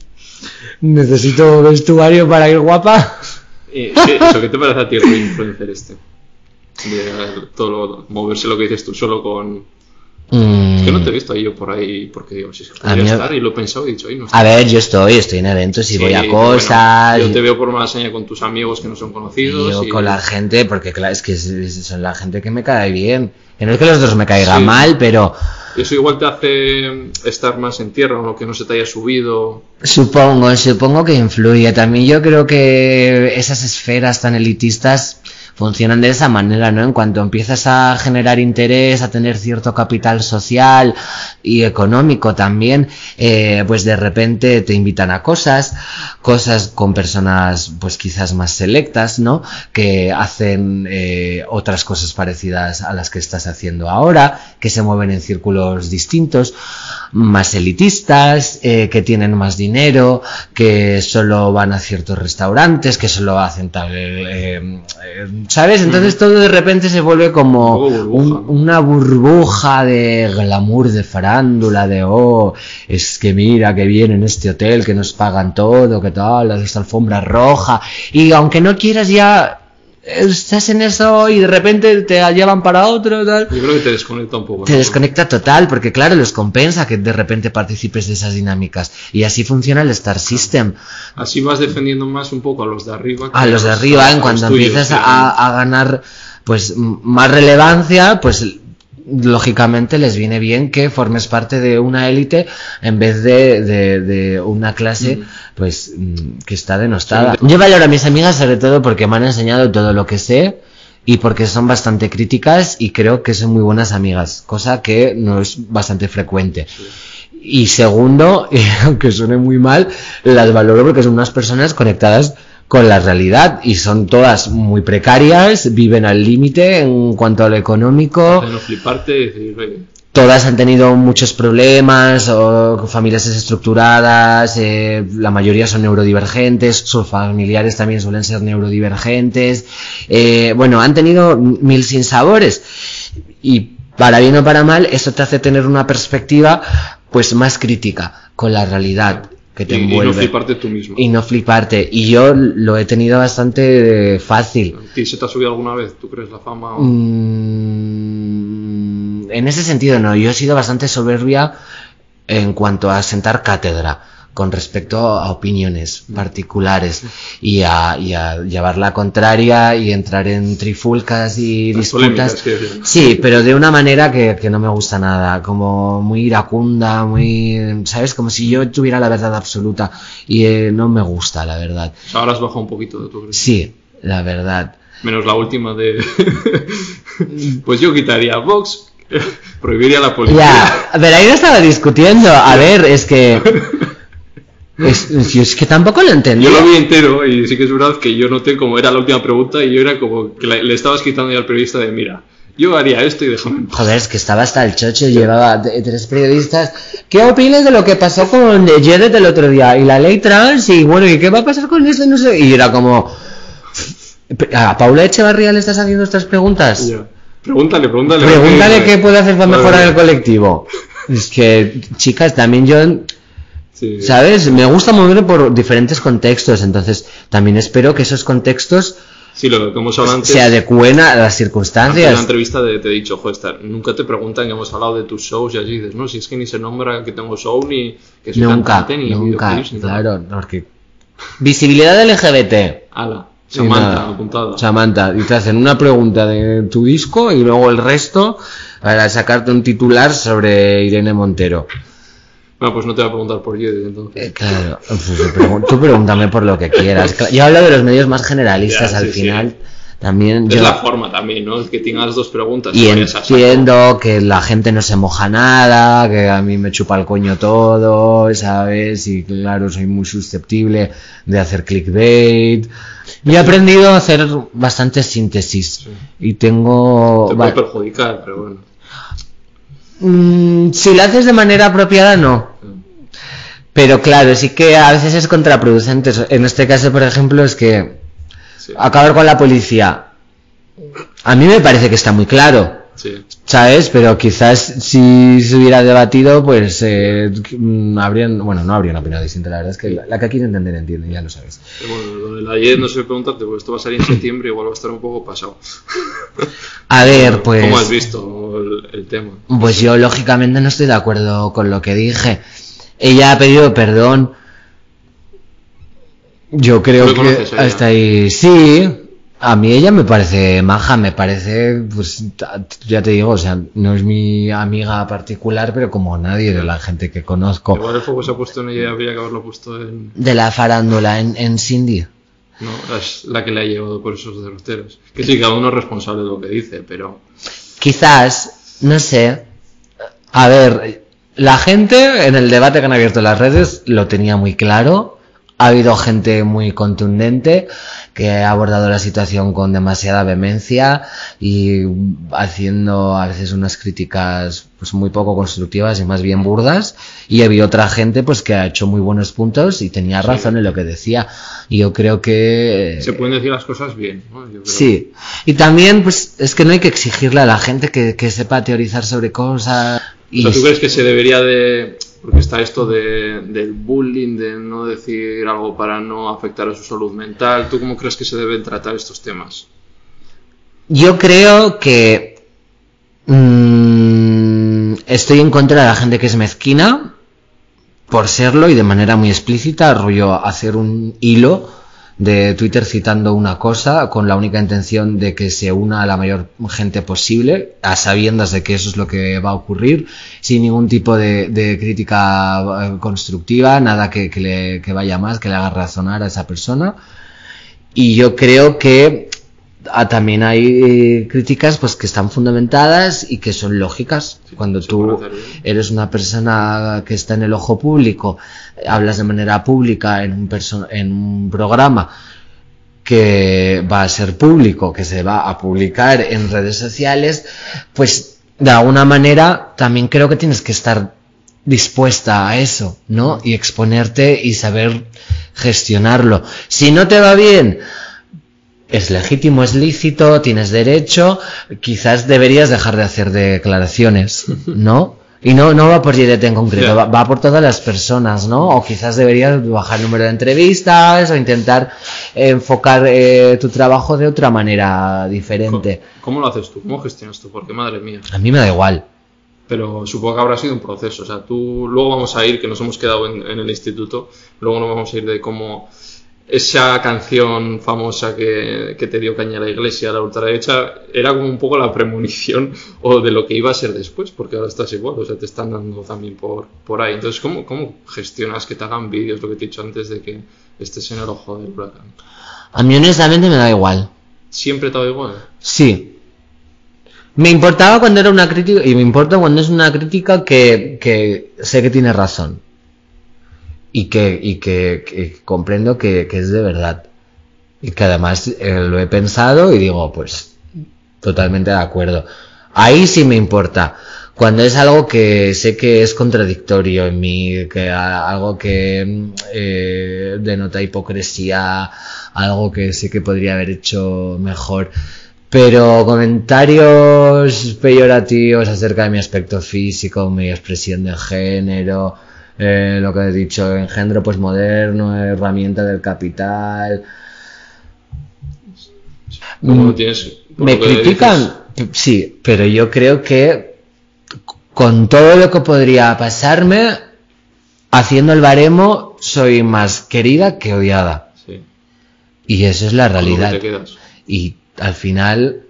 [SPEAKER 2] necesito vestuario para ir guapa.
[SPEAKER 1] Eh, ¿qué, eso, ¿Qué te parece a ti influencer este? De todo lo- moverse lo que dices tú solo con... Es que no te he visto ahí yo por ahí, porque digo, si es que
[SPEAKER 2] Mm.
[SPEAKER 1] Podría
[SPEAKER 2] mí-
[SPEAKER 1] estar y lo he pensado y he dicho, no.
[SPEAKER 2] A ver, yo estoy, estoy en eventos y
[SPEAKER 1] Sí,
[SPEAKER 2] voy a cosas.
[SPEAKER 1] bueno, yo te veo por mala seña con tus amigos que no son conocidos.
[SPEAKER 2] yo
[SPEAKER 1] y-
[SPEAKER 2] con la gente, porque claro, es que son la gente que me cae bien. Que no es que los dos me caiga
[SPEAKER 1] Sí.
[SPEAKER 2] mal, pero
[SPEAKER 1] Eso igual te hace estar más en tierra, lo que no se te haya subido.
[SPEAKER 2] supongo, supongo que influye. También yo creo que esas esferas tan elitistas funcionan de esa manera, ¿no? En cuanto empiezas a generar interés, a tener cierto capital social y económico también, eh, pues de repente te invitan a cosas, cosas con personas pues quizás más selectas, ¿no? Que hacen eh, otras cosas parecidas a las que estás haciendo ahora, que se mueven en círculos distintos, más elitistas, eh, que tienen más dinero, que solo van a ciertos restaurantes, que solo hacen tal, eh, eh, ¿sabes? Entonces todo de repente se vuelve como
[SPEAKER 1] Un
[SPEAKER 2] una burbuja de glamour, de farándula, de oh, es que mira que viene en este hotel, que nos pagan todo, que tal, esta alfombra roja, y aunque no quieras ya estás en eso y de repente te llevan para otro, tal.
[SPEAKER 1] Yo creo que te desconecta un poco.
[SPEAKER 2] Te
[SPEAKER 1] ¿no?
[SPEAKER 2] desconecta total, porque claro, les compensa que de repente participes de esas dinámicas. Y así funciona el Star System.
[SPEAKER 1] Así vas defendiendo más un poco a los de arriba. que
[SPEAKER 2] A los de arriba, en cuando empiezas a, a ganar pues más relevancia, pues lógicamente les viene bien que formes parte de una élite en vez de, de- de una clase pues mm, que está denostada.
[SPEAKER 1] Sí.
[SPEAKER 2] Yo valoro a mis amigas sobre todo porque me han enseñado todo lo que sé y porque son bastante críticas y creo que son muy buenas amigas, cosa que no es bastante frecuente. Y segundo, [LAUGHS] y aunque suene muy mal, las valoro porque son unas personas conectadas con la realidad y son todas muy precarias, viven al límite en cuanto a lo económico,
[SPEAKER 1] no fliparte
[SPEAKER 2] todas han tenido muchos problemas o familias desestructuradas, eh, la mayoría son neurodivergentes, sus familiares también suelen ser neurodivergentes, eh, bueno, han tenido mil sinsabores. Y para bien o para mal eso te hace tener una perspectiva pues más crítica con la realidad que te
[SPEAKER 1] y, y no fliparte tú mismo.
[SPEAKER 2] y no fliparte y yo lo he tenido bastante fácil
[SPEAKER 1] ¿A ti se te ha subido alguna vez? ¿Tú crees la fama? o-
[SPEAKER 2] Mm, en ese sentido no, yo he sido bastante soberbia en cuanto a sentar cátedra con respecto a opiniones particulares y a, y a llevar la contraria y entrar en trifulcas y
[SPEAKER 1] Las
[SPEAKER 2] disputas. Sí, pero de una manera que, que no me gusta nada, como muy iracunda, muy, ¿sabes? Como si yo tuviera la verdad absoluta y eh, no me gusta, la verdad.
[SPEAKER 1] Ahora has bajado un poquito de tu?
[SPEAKER 2] Sí, la verdad.
[SPEAKER 1] Menos la última de... [LAUGHS] pues yo quitaría Vox, [LAUGHS] Prohibiría la policía.
[SPEAKER 2] Ya, pero ahí no estaba discutiendo. A ver, es que. [LAUGHS] Es, yo es que tampoco lo entendí.
[SPEAKER 1] Yo lo vi entero y sí que es verdad que yo noté como era la última pregunta y yo era como que le, le estabas quitando ya al periodista de mira, yo haría esto y déjame en paz".
[SPEAKER 2] Joder, es que estaba hasta el chocho, llevaba t- tres periodistas. ¿Qué opinas de lo que pasó con Jared el otro día? Y la ley trans, y bueno, ¿y qué va a pasar con esto? Y No sé. Y era como. ¿A Paula Echevarría le estás haciendo estas preguntas?
[SPEAKER 1] Pregúntale, pregúntale.
[SPEAKER 2] Pregúntale qué puede hacer para mejorar el colectivo. Es que, chicas, también yo
[SPEAKER 1] Sí.
[SPEAKER 2] ¿Sabes? Me gusta moverme por diferentes contextos, entonces también espero que esos contextos
[SPEAKER 1] Sí, lo que hemos hablado antes.
[SPEAKER 2] se adecúen a las
[SPEAKER 1] antes de la
[SPEAKER 2] circunstancias.
[SPEAKER 1] entrevista de- te he dicho, joder, nunca te preguntan que hemos hablado de tus shows y así dices, no, si es que ni se nombra que tengo show ni que soy
[SPEAKER 2] Nunca,
[SPEAKER 1] cantante ni
[SPEAKER 2] nunca,
[SPEAKER 1] ni
[SPEAKER 2] claro, porque... Visibilidad LGBT.
[SPEAKER 1] Ala, Samantha, apuntada.
[SPEAKER 2] Samantha, y te hacen una pregunta de tu disco y luego el resto para sacarte un titular sobre Irene Montero.
[SPEAKER 1] Bueno, pues no te voy a preguntar por Judith entonces.
[SPEAKER 2] Eh, Claro, pues, tú pregúntame por lo que quieras. Yo hablo de los medios más generalistas
[SPEAKER 1] Ya,
[SPEAKER 2] al
[SPEAKER 1] sí, sí.
[SPEAKER 2] final. También
[SPEAKER 1] Es
[SPEAKER 2] yo...
[SPEAKER 1] la forma también, ¿no? Es que tengas dos preguntas.
[SPEAKER 2] Y entiendo que la gente no se moja nada, que a mí me chupa el coño todo, ¿sabes? Y claro, soy muy susceptible de hacer clickbait. Y he aprendido a hacer bastante síntesis. Y tengo...
[SPEAKER 1] Te puede perjudicar, pero bueno.
[SPEAKER 2] Mm, si lo haces de manera apropiada, no. Pero claro, sí que a veces es contraproducente. En este caso, por ejemplo, es que
[SPEAKER 1] Sí,
[SPEAKER 2] acabar con la policía. A mí me parece que está muy claro.
[SPEAKER 1] sí.
[SPEAKER 2] ¿Sabes? Pero quizás si se hubiera debatido, pues eh, mm, habrían, bueno, no habría una opinión distinta, la verdad es que la, la que quiere entender entiende, ya lo sabes.
[SPEAKER 1] Pero bueno, lo de la ayer no sé preguntarte, porque esto va a salir en septiembre, igual va a estar un poco pasado. [LAUGHS]
[SPEAKER 2] A ver, pues,
[SPEAKER 1] ¿Cómo has visto el, el tema?
[SPEAKER 2] pues yo lógicamente no estoy de acuerdo con lo que dije. Ella ha pedido perdón. Yo creo
[SPEAKER 1] ¿Tú le
[SPEAKER 2] que
[SPEAKER 1] conoces
[SPEAKER 2] hasta ahí, sí. A mí ella me parece maja, me parece, pues ya te digo, o sea, no es mi amiga particular, pero como nadie de la gente que conozco.
[SPEAKER 1] Igual el foco se ha puesto en ella habría que haberlo puesto en...
[SPEAKER 2] de la farándula en, en Cindy.
[SPEAKER 1] No, es la que le ha llevado por esos derroteros. Que sí, cada uno es responsable de lo que dice, pero...
[SPEAKER 2] Quizás, no sé. A ver, la gente en el debate que han abierto las redes lo tenía muy claro. Ha habido gente muy contundente que ha abordado la situación con demasiada vehemencia y haciendo a veces unas críticas pues muy poco constructivas y más bien burdas y había otra gente pues que ha hecho muy buenos puntos y tenía razón en lo que decía y yo creo que
[SPEAKER 1] Se pueden decir las cosas bien, ¿no? Yo creo.
[SPEAKER 2] Sí, y también pues es que no hay que exigirle a la gente que, que sepa teorizar sobre cosas. Y
[SPEAKER 1] O ¿tú crees que se debería de... Porque está esto de, del bullying, de no decir algo para no afectar a su salud mental. ¿Tú cómo crees que se deben tratar estos temas?
[SPEAKER 2] Yo creo que mm, estoy en contra de la gente que es mezquina por serlo y de manera muy explícita, rollo hacer un hilo de Twitter citando una cosa con la única intención de que se una a la mayor gente posible, a sabiendas de que eso es lo que va a ocurrir, sin ningún tipo de, crítica eh, constructiva, nada que, que le que vaya más, que le haga razonar a esa persona. Y yo creo que ah, también hay eh, críticas pues que están fundamentadas y que son lógicas. Cuando tú
[SPEAKER 1] bien.
[SPEAKER 2] eres una persona que está en el ojo público, eh, hablas de manera pública en un, en un programa que va a ser público, que se va a publicar en redes sociales, pues de alguna manera también creo que tienes que estar dispuesta a eso, ¿no? Y exponerte y saber gestionarlo. Si no te va bien, es legítimo, es lícito, tienes derecho, quizás deberías dejar de hacer declaraciones, [LAUGHS] ¿no? Y no, no va por GDT en concreto, va, va por todas las personas, ¿no? O quizás deberías bajar el número de entrevistas o intentar enfocar eh, tu trabajo de otra manera
[SPEAKER 1] ¿Cómo,
[SPEAKER 2] diferente.
[SPEAKER 1] cómo lo haces tú? ¿Cómo gestionas tú? Porque madre mía.
[SPEAKER 2] A mí me da igual.
[SPEAKER 1] Pero supongo que habrá sido un proceso. O sea, tú luego vamos a ir, que nos hemos quedado en, en el instituto, luego nos vamos a ir de cómo esa canción famosa que, que te dio caña a la iglesia, la ultraderecha, era como un poco la premonición [LAUGHS] o de lo que iba a ser después, porque ahora estás igual, o sea, te están dando también por, por ahí. Entonces, ¿cómo, ¿cómo gestionas que te hagan vídeos, lo que te he dicho antes de que estés en el ojo del huracán?
[SPEAKER 2] A mí honestamente me da igual.
[SPEAKER 1] ¿Siempre te da igual?
[SPEAKER 2] Sí. Me importaba cuando era una crítica, y me importa cuando es una crítica que, que sé que tiene razón. Y que, y que, que comprendo que, que es de verdad. Y que además eh, lo he pensado y digo, pues, totalmente de acuerdo. Ahí sí me importa. Cuando es algo que sé que es contradictorio en mí, que algo que eh, denota hipocresía, algo que sé que podría haber hecho mejor. Pero comentarios peyorativos acerca de mi aspecto físico, mi expresión de género, eh, lo que he dicho, engendro posmoderno, herramienta del capital. Mm,
[SPEAKER 1] tienes,
[SPEAKER 2] Me critican, sí, pero yo creo que con todo lo que podría pasarme, haciendo el baremo, soy más querida que odiada.
[SPEAKER 1] sí,
[SPEAKER 2] Y eso es la realidad.
[SPEAKER 1] te quedas.
[SPEAKER 2] Y al final,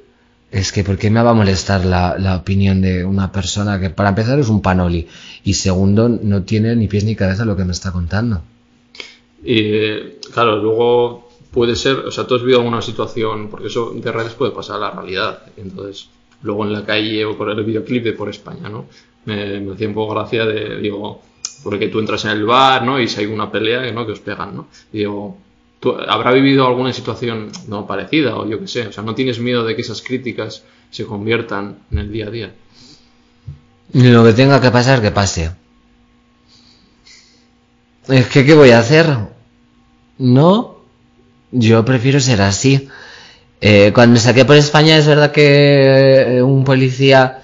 [SPEAKER 2] es que ¿por qué me va a molestar la, la opinión de una persona que para empezar es un panoli y segundo no tiene ni pies ni cabeza lo que me está contando?
[SPEAKER 1] Y claro, luego puede ser, o sea, tú has vivido alguna situación, porque eso de redes puede pasar a la realidad. Entonces, luego en la calle o por el videoclip de Por España, ¿no? Me, me hacía un poco gracia de, digo, porque tú entras en el bar, ¿no? Y si hay una pelea, ¿no? Que os pegan, ¿no? Y digo, ¿tú habrá vivido alguna situación no parecida o yo qué sé? O sea, ¿no tienes miedo de que esas críticas se conviertan en el día a día?
[SPEAKER 2] Lo que tenga que pasar, que pase. Es que, ¿qué voy a hacer? No, yo prefiero ser así. Eh, cuando saqué por España es verdad que un policía,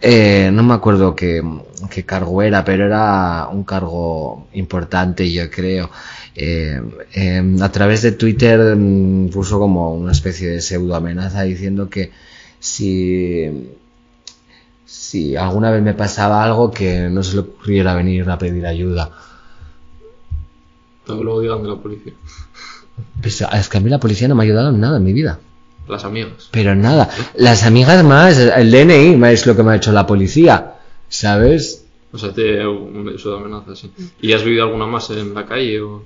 [SPEAKER 2] eh, no me acuerdo qué, qué cargo era, pero era un cargo importante, yo creo. Eh, eh, a través de Twitter mm, puso como una especie de pseudo amenaza diciendo que si si alguna vez me pasaba algo que no se le ocurriera venir a pedir ayuda.
[SPEAKER 1] No luego digan de la policía.
[SPEAKER 2] Pues, es que a mí la policía no me ha ayudado en nada en mi vida.
[SPEAKER 1] Las amigas.
[SPEAKER 2] Pero nada. Las amigas más, el DNI más es lo que me ha hecho la policía. ¿Sabes?
[SPEAKER 1] O sea, te, un- eso de amenaza, sí. ¿Y has vivido alguna más en la calle o...?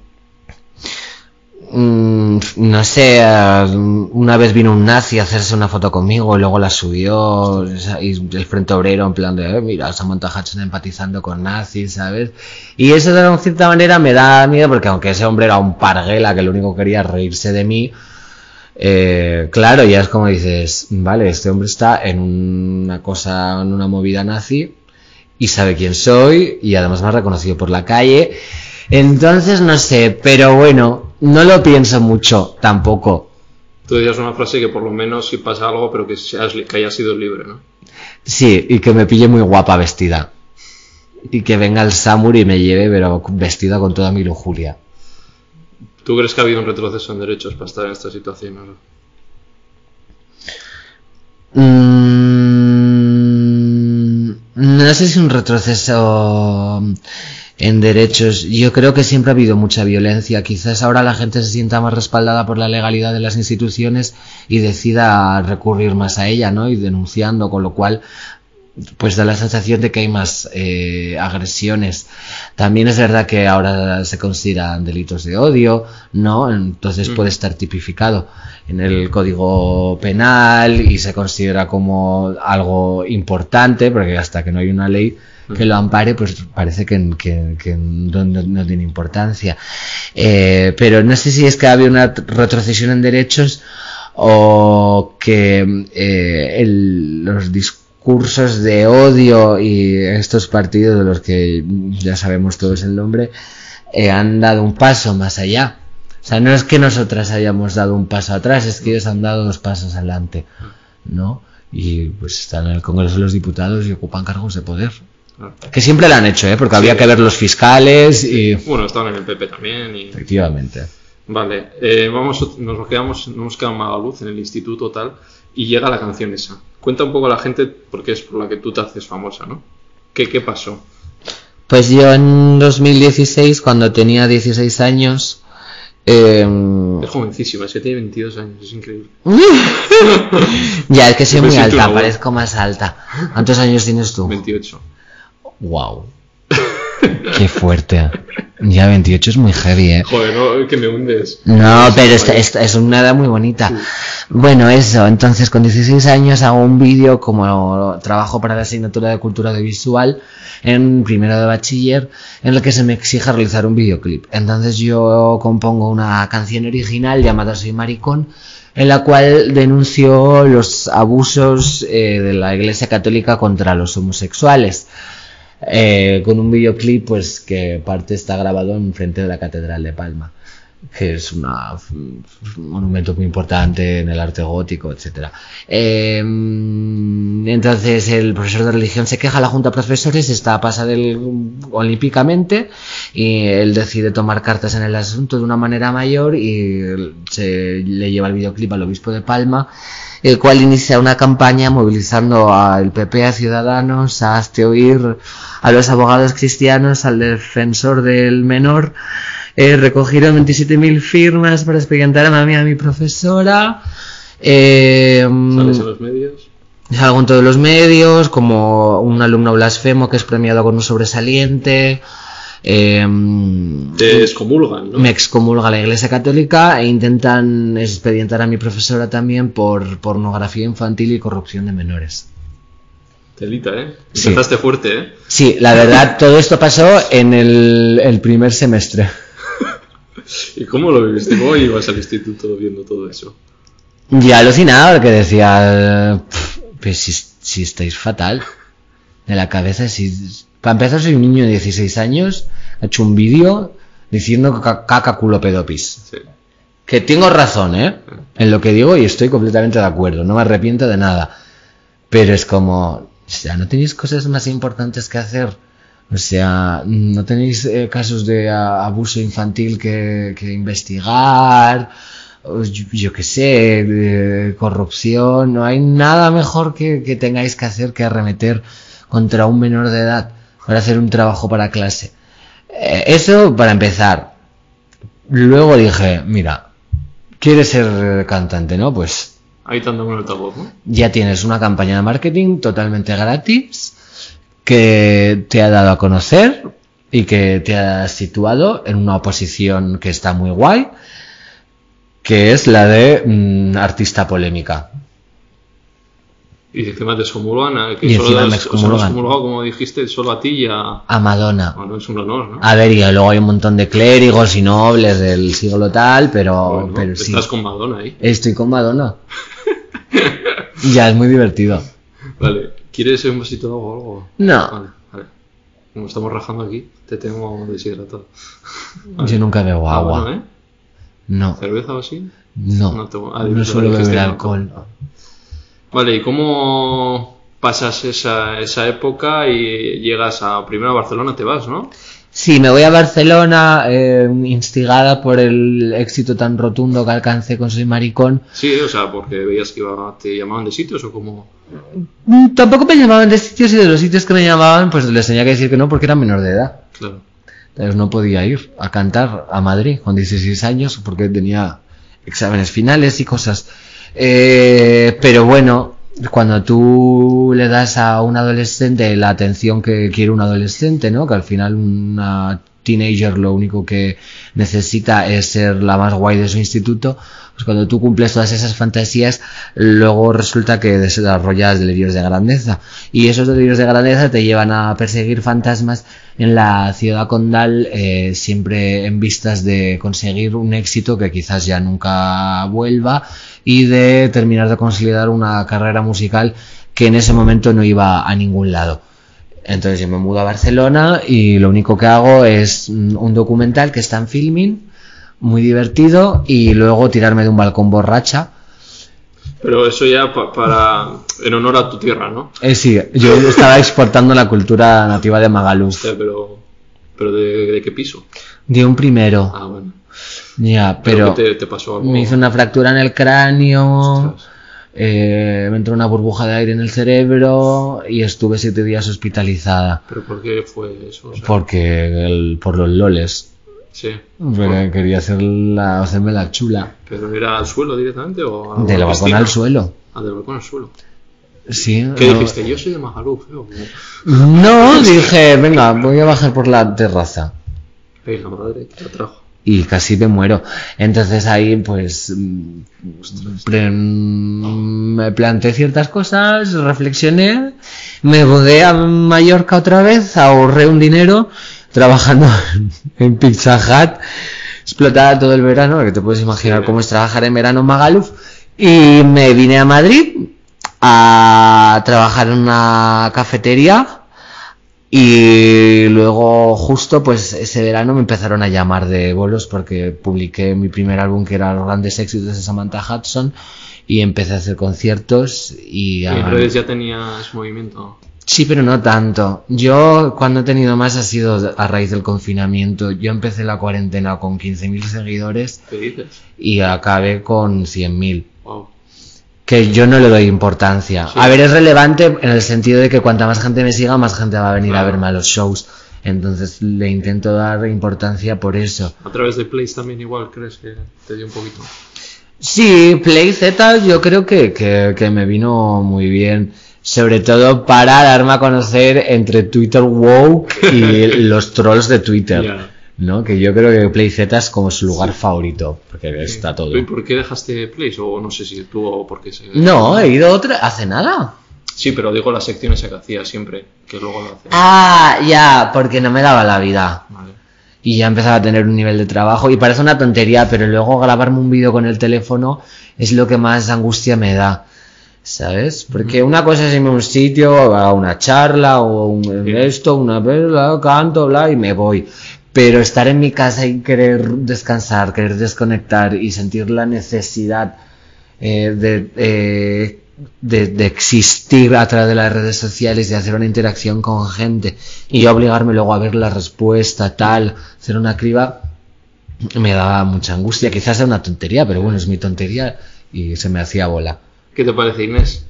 [SPEAKER 2] Mm, no sé, eh, una vez vino un nazi a hacerse una foto conmigo y luego la subió y el Frente Obrero en plan de, eh, mira, Samantha Hudson empatizando con nazis, ¿sabes? Y eso de cierta manera me da miedo porque aunque ese hombre era un parguela que lo único que quería era reírse de mí, eh, claro, ya es como dices, vale, este hombre está en una cosa, en una movida nazi y sabe quién soy y además me ha reconocido por la calle. Entonces no sé, pero bueno, no lo pienso mucho tampoco.
[SPEAKER 1] Tú decías una frase que por lo menos si pasa algo, pero que, seas, que hayas sido libre, ¿no?
[SPEAKER 2] Sí, y que me pille muy guapa vestida. Y que venga el Samur y me lleve, pero vestida con toda mi lujuria.
[SPEAKER 1] ¿Tú crees que ha habido un retroceso en derechos para estar en esta situación? no?
[SPEAKER 2] Mm, no sé si un retroceso en derechos. Yo creo que siempre ha habido mucha violencia. Quizás ahora la gente se sienta más respaldada por la legalidad de las instituciones y decida recurrir más a ella, ¿no? Y denunciando, con lo cual pues da la sensación de que hay más eh, agresiones. También es verdad que ahora se consideran delitos de odio, ¿no? Entonces
[SPEAKER 1] Mm.
[SPEAKER 2] puede estar tipificado en el código penal y se considera como algo importante, porque hasta que no hay una ley que lo ampare, pues parece que, que- que no, tiene importancia. Eh, pero no sé si es que ha habido una retrocesión en derechos o que eh, el- los discursos de odio y estos partidos de los que ya sabemos todos el nombre eh, han dado un paso más allá. O sea, no es que nosotras hayamos dado un paso atrás, es que ellos han dado dos pasos adelante, ¿no? Y pues están en el Congreso de los Diputados y ocupan cargos de poder.
[SPEAKER 1] Claro.
[SPEAKER 2] Que siempre lo han hecho, ¿eh? Porque había que ver los fiscales y...
[SPEAKER 1] Bueno, estaban en el PP también y...
[SPEAKER 2] Efectivamente.
[SPEAKER 1] Vale, eh, vamos, nos quedamos, nos hemos quedado en Magaluz, en el instituto tal, y llega la canción esa. Cuenta un poco a la gente, porque es por la que tú te haces famosa, ¿no? ¿Qué, qué pasó?
[SPEAKER 2] Pues yo en 2016, cuando tenía 16 años, eh,
[SPEAKER 1] Es jovencísima, es que tiene 22 años, es increíble. [LAUGHS]
[SPEAKER 2] ya es que soy
[SPEAKER 1] Me
[SPEAKER 2] muy alta, parezco más alta. ¿Cuántos años tienes tú?
[SPEAKER 1] 28.
[SPEAKER 2] Wow. [LAUGHS] Qué fuerte. Ya 28 es muy heavy, ¿eh?
[SPEAKER 1] Joder, no, que me hundes.
[SPEAKER 2] No,
[SPEAKER 1] Sí,
[SPEAKER 2] pero esta-
[SPEAKER 1] vaya.
[SPEAKER 2] esta es una edad muy bonita. Bueno, eso, entonces con 16 años hago un vídeo como trabajo para la asignatura de cultura audiovisual en primero de bachiller en el que se me exige realizar un videoclip. Entonces yo compongo una canción original llamada Soy maricón en la cual denuncio los abusos eh, de la Iglesia Católica contra los homosexuales. Eh, con un videoclip pues que parte está grabado en frente de la Catedral de Palma que es una- un monumento muy importante en el arte gótico, etcétera. Eh, entonces el profesor de religión se queja, la junta de profesores está pasada el- olímpicamente y él decide tomar cartas en el asunto de una manera mayor y se le lleva el videoclip al obispo de Palma el cual inicia una campaña movilizando al PP, a Ciudadanos, a Hazte Oír, a los abogados cristianos, al defensor del menor. Eh, recogieron 27.000 firmas para expedientar a mí, a mi profesora. Eh,
[SPEAKER 1] ¿Sales en los medios?
[SPEAKER 2] Salgo en todos los medios, como un alumno blasfemo que es premiado con un sobresaliente. Eh,
[SPEAKER 1] Te excomulgan, ¿no?
[SPEAKER 2] me excomulga la Iglesia Católica e intentan expedientar a mi profesora también por pornografía infantil y corrupción de menores.
[SPEAKER 1] Telita, ¿eh?
[SPEAKER 2] Sí.
[SPEAKER 1] Empezaste fuerte, ¿eh?
[SPEAKER 2] Sí, la verdad, todo esto pasó en el, el primer semestre.
[SPEAKER 1] ¿Y cómo lo viviste? ¿Cómo ibas al instituto viendo todo eso?
[SPEAKER 2] Ya alucinaba porque decía, "Pff, pues si, si estáis fatal de la cabeza, si... Para empezar soy un niño de 16 años, he hecho un vídeo diciendo ca- caca culo pedopis.
[SPEAKER 1] Sí.
[SPEAKER 2] Que tengo razón, ¿eh? En lo que digo y estoy completamente de acuerdo, no me arrepiento de nada. Pero es como, o sea, ¿no tenéis cosas más importantes que hacer? O sea, ¿no tenéis eh, casos de ah, abuso infantil que, que investigar? O yo, yo qué sé, corrupción, no hay nada mejor que, que tengáis que hacer que arremeter contra un menor de edad para hacer un trabajo para clase. Eh, eso para empezar. Luego dije, mira, ¿quieres ser cantante, no? Pues
[SPEAKER 1] Ahí
[SPEAKER 2] ya tienes una campaña de marketing totalmente gratis que te ha dado a conocer y que te ha situado en una posición que está muy guay, que es la de mm, artista polémica.
[SPEAKER 1] Y encima te excomulgan, que
[SPEAKER 2] Y
[SPEAKER 1] solo
[SPEAKER 2] encima
[SPEAKER 1] das-
[SPEAKER 2] me
[SPEAKER 1] o sea,
[SPEAKER 2] excomulgan.
[SPEAKER 1] has excomulgado, como dijiste, solo a ti y a...
[SPEAKER 2] A Madonna.
[SPEAKER 1] Bueno, es un honor, ¿no?
[SPEAKER 2] A ver, y luego hay un montón de clérigos y nobles del siglo tal, pero,
[SPEAKER 1] Bueno,
[SPEAKER 2] pero sí.
[SPEAKER 1] Estás con Madonna ahí.
[SPEAKER 2] Estoy con Madonna. [LAUGHS] ya, es muy divertido.
[SPEAKER 1] Vale. ¿Quieres un vasito de agua o algo?
[SPEAKER 2] No.
[SPEAKER 1] Vale, vale. Como estamos rajando aquí, te tengo deshidratado. [LAUGHS]
[SPEAKER 2] Yo nunca bebo
[SPEAKER 1] Ah,
[SPEAKER 2] agua.
[SPEAKER 1] bueno, ¿eh?
[SPEAKER 2] No,
[SPEAKER 1] ¿Cerveza o así?
[SPEAKER 2] no.
[SPEAKER 1] No tomo- ah,
[SPEAKER 2] no suelo beber
[SPEAKER 1] no.
[SPEAKER 2] alcohol.
[SPEAKER 1] Vale, ¿y cómo pasas esa, esa época y llegas a primero a Barcelona, te vas, ¿no?
[SPEAKER 2] Sí, me voy a Barcelona eh, instigada por el éxito tan rotundo que alcancé con Soy Maricón.
[SPEAKER 1] Sí, o sea, porque veías que iba- te llamaban de sitios o como...
[SPEAKER 2] Mm, Tampoco me llamaban de sitios y de los sitios que me llamaban, pues les tenía que decir que no porque era menor de edad.
[SPEAKER 1] Claro.
[SPEAKER 2] Entonces no podía ir a cantar a Madrid con 16 años porque tenía exámenes finales y cosas. Eh, pero bueno, cuando tú le das a un adolescente la atención que quiere un adolescente, ¿no? Que al final una teenager lo único que necesita es ser la más guay de su instituto, pues cuando tú cumples todas esas fantasías, luego resulta que desarrollas delirios de grandeza. Y esos delirios de grandeza te llevan a perseguir fantasmas en la ciudad condal, eh, siempre en vistas de conseguir un éxito que quizás ya nunca vuelva y de terminar de consolidar una carrera musical que en ese momento no iba a ningún lado. Entonces yo me mudo a Barcelona y lo único que hago es mm, un documental que está en filming, muy divertido, y luego tirarme de un balcón borracha.
[SPEAKER 1] Pero eso ya pa- para... en honor a tu tierra, ¿no?
[SPEAKER 2] Eh, sí, yo estaba exportando la cultura nativa de Magaluf.
[SPEAKER 1] pero... ¿Pero de, de qué piso?
[SPEAKER 2] De un primero,
[SPEAKER 1] Ah, bueno.
[SPEAKER 2] ya,
[SPEAKER 1] Pero, te, te pasó algo...
[SPEAKER 2] me hizo una fractura en el cráneo, eh, me entró una burbuja de aire en el cerebro y estuve siete días hospitalizada.
[SPEAKER 1] ¿Pero por qué fue eso? O sea,
[SPEAKER 2] Porque el- por los loles.
[SPEAKER 1] Sí.
[SPEAKER 2] Porque quería hacer la, hacerme la chula.
[SPEAKER 1] ¿Pero era al suelo directamente o...? a
[SPEAKER 2] Del balcón al suelo.
[SPEAKER 1] Ah, del balcón al suelo.
[SPEAKER 2] Sí.
[SPEAKER 1] ¿Qué
[SPEAKER 2] no-
[SPEAKER 1] dijiste? Yo soy de Magaluf, ¿eh?
[SPEAKER 2] No, dije, venga, voy a bajar por la terraza.
[SPEAKER 1] Ay, la madre te
[SPEAKER 2] y casi me muero. Entonces ahí pues pre- me planteé ciertas cosas, reflexioné, me mudé a Mallorca otra vez, ahorré un dinero trabajando [LAUGHS] en Pizza Hut, explotaba todo el verano, que te puedes imaginar
[SPEAKER 1] Sí.
[SPEAKER 2] cómo es trabajar en verano en Magaluf, y me vine a Madrid a trabajar en una cafetería y luego justo pues ese verano me empezaron a llamar de bolos porque publiqué mi primer álbum que era Los grandes éxitos de Samantha Hudson y empecé a hacer conciertos y
[SPEAKER 1] Y
[SPEAKER 2] a...
[SPEAKER 1] en redes ya tenías movimiento.
[SPEAKER 2] Sí, pero no tanto. Yo cuando he tenido más ha sido a raíz del confinamiento. Yo empecé la cuarentena con 15.000 seguidores
[SPEAKER 1] ¿Qué dices?
[SPEAKER 2] y acabé con 100.000
[SPEAKER 1] Wow.
[SPEAKER 2] que yo no le doy importancia.
[SPEAKER 1] Sí.
[SPEAKER 2] A ver, es relevante en el sentido de que cuanta más gente me siga, más gente va a venir a verme a los shows. Entonces le intento dar importancia por eso.
[SPEAKER 1] A través de Place también igual, ¿crees que te dio un poquito?
[SPEAKER 2] Sí, Play Z yo creo que, que, que me vino muy bien. Sobre todo para darme a conocer entre Twitter woke y [LAUGHS] los trolls de Twitter. ¿No? Que yo creo que Play Z es como su lugar favorito. Porque está todo.
[SPEAKER 1] ¿Y por qué dejaste Place? O no sé si tú o por qué se...
[SPEAKER 2] No, he ido otra. Hace nada.
[SPEAKER 1] Sí, pero digo las secciones que hacía siempre, que luego lo hace.
[SPEAKER 2] Ah, ya, porque no me daba la vida.
[SPEAKER 1] Vale.
[SPEAKER 2] Y ya empezaba a tener un nivel de trabajo. Y parece una tontería, pero luego grabarme un vídeo con el teléfono es lo que más angustia me da. ¿Sabes? Porque una cosa es irme a un sitio, a una charla, o un, esto, una bla, canto, bla, y me voy. Pero estar en mi casa y querer descansar, querer desconectar y sentir la necesidad eh, de, eh, de, de existir a través de las redes sociales, de hacer una interacción con gente y yo obligarme luego a ver la respuesta, tal, hacer una criba, me daba mucha angustia. Quizás sea una tontería, pero bueno, es mi tontería y se me hacía bola.
[SPEAKER 1] ¿Qué te parece, Inés?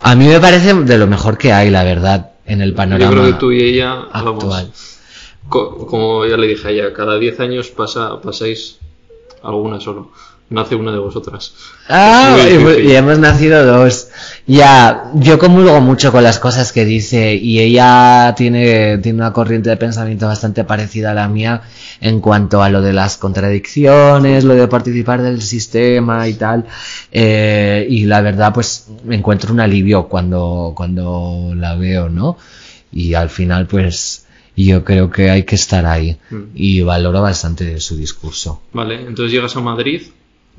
[SPEAKER 2] A mí me parece de lo mejor que hay, la verdad, en el panorama
[SPEAKER 1] Yo creo que tú y ella,
[SPEAKER 2] actual.
[SPEAKER 1] vamos, co- como ya le dije a ella, cada 10 años pasa, pasáis alguna solo. Nace una de vosotras.
[SPEAKER 2] Ah, y hemos nacido dos. Ya, yo comulgo mucho con las cosas que dice y ella tiene, tiene una corriente de pensamiento bastante parecida a la mía en cuanto a lo de las contradicciones, lo de participar del sistema y tal. Eh, y la verdad, pues me encuentro un alivio cuando, cuando la veo, ¿no? Y al final, pues yo creo que hay que estar ahí
[SPEAKER 1] Mm.
[SPEAKER 2] y valoro bastante su discurso.
[SPEAKER 1] Vale, entonces llegas a Madrid.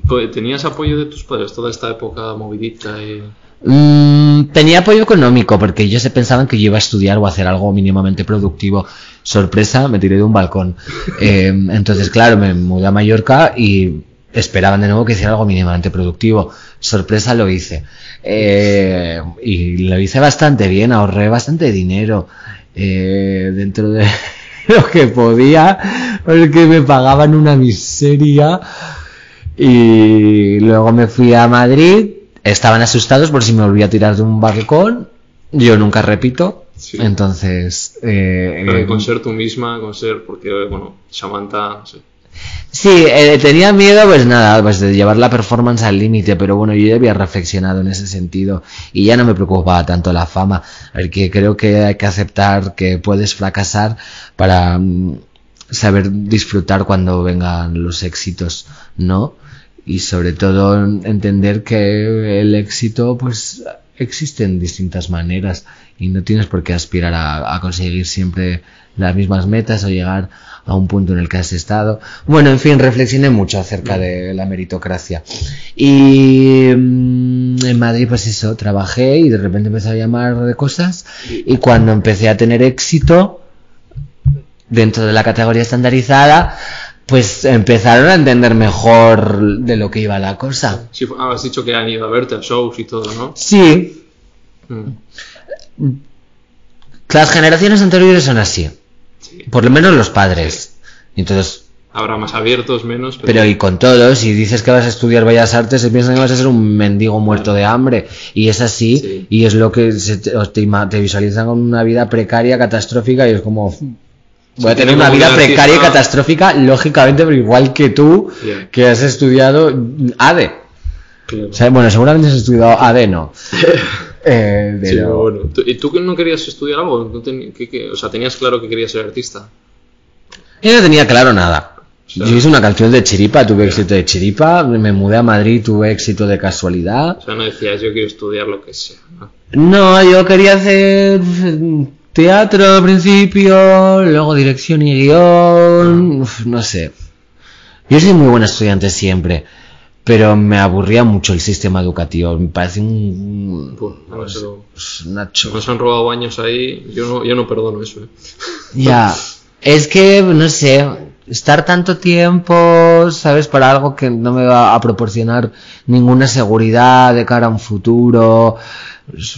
[SPEAKER 1] Co- ¿Tenías apoyo de tus padres toda esta época movidita? Y...
[SPEAKER 2] Mm, tenía apoyo económico porque ellos se pensaban que yo iba a estudiar o a hacer algo mínimamente productivo. Sorpresa, me tiré de un balcón. [LAUGHS] Eh, entonces, claro, me mudé a Mallorca y esperaban de nuevo que hiciera algo mínimamente productivo. Sorpresa, lo hice. Eh, y lo hice bastante bien, ahorré bastante dinero eh, dentro de [LAUGHS] lo que podía, porque me pagaban una miseria. Y luego me fui a Madrid. Estaban asustados por si me volvía a tirar de un balcón. Yo nunca repito.
[SPEAKER 1] Sí.
[SPEAKER 2] Entonces, eh,
[SPEAKER 1] Pero
[SPEAKER 2] eh,
[SPEAKER 1] con ser tú misma, con ser, porque, bueno, Samantha, no sé.
[SPEAKER 2] sí, eh, tenía miedo, pues nada, pues de llevar la performance al límite, pero bueno, yo ya había reflexionado en ese sentido y ya no me preocupaba tanto la fama, porque creo que hay que aceptar que puedes fracasar para mm, saber disfrutar cuando vengan los éxitos, ¿no? Y sobre todo entender que el éxito, pues existe en distintas maneras y no tienes por qué aspirar a, a conseguir siempre las mismas metas o llegar a un punto en el que has estado. Bueno, en fin, reflexioné mucho acerca de la meritocracia. Y mm, en Madrid, pues eso, trabajé y de repente empecé a llamar de cosas y cuando empecé a tener éxito dentro de la categoría estandarizada, pues empezaron a entender mejor de lo que iba la cosa.
[SPEAKER 1] Sí, has dicho que han ido a verte a shows y todo, ¿no?
[SPEAKER 2] Sí,
[SPEAKER 1] Mm.
[SPEAKER 2] las generaciones anteriores son así.
[SPEAKER 1] Sí.
[SPEAKER 2] Por lo menos los padres. Entonces,
[SPEAKER 1] Habrá más abiertos, menos, pero...
[SPEAKER 2] pero y con todos, si dices que vas a estudiar Bellas Artes, se piensan que vas a ser un mendigo muerto de hambre. Y es así,
[SPEAKER 1] Sí.
[SPEAKER 2] y es lo que se te, te te visualizan con una vida precaria, catastrófica, y es como... Voy a tener una vida precaria y catastrófica, lógicamente, pero igual que tú, que has estudiado ADE.
[SPEAKER 1] Claro.
[SPEAKER 2] O sea, bueno, seguramente has estudiado ADE, no. [LAUGHS] Eh,
[SPEAKER 1] Sí,
[SPEAKER 2] pero-
[SPEAKER 1] pero bueno. ¿Tú- ¿Y tú que no querías estudiar algo? ¿No ten- qué- qué- O sea, tenías claro que querías ser artista.
[SPEAKER 2] Yo no tenía claro nada.
[SPEAKER 1] sea-
[SPEAKER 2] Yo hice una canción de chiripa, tuve éxito de chiripa, me mudé a Madrid, tuve éxito de casualidad.
[SPEAKER 1] O sea, no decías yo quiero estudiar lo que sea. ¿no?
[SPEAKER 2] No, yo quería hacer teatro al principio, luego dirección y guion, uf, no sé. Yo soy muy buen estudiante siempre, pero me aburría mucho el sistema educativo, me parece un...
[SPEAKER 1] Pues, no,
[SPEAKER 2] es chu-
[SPEAKER 1] nos han robado años ahí. Yo no, yo no perdono eso. ¿eh?
[SPEAKER 2] Ya, es que, no sé, estar tanto tiempo, ¿sabes? Para algo que no me va a proporcionar ninguna seguridad de cara a un futuro,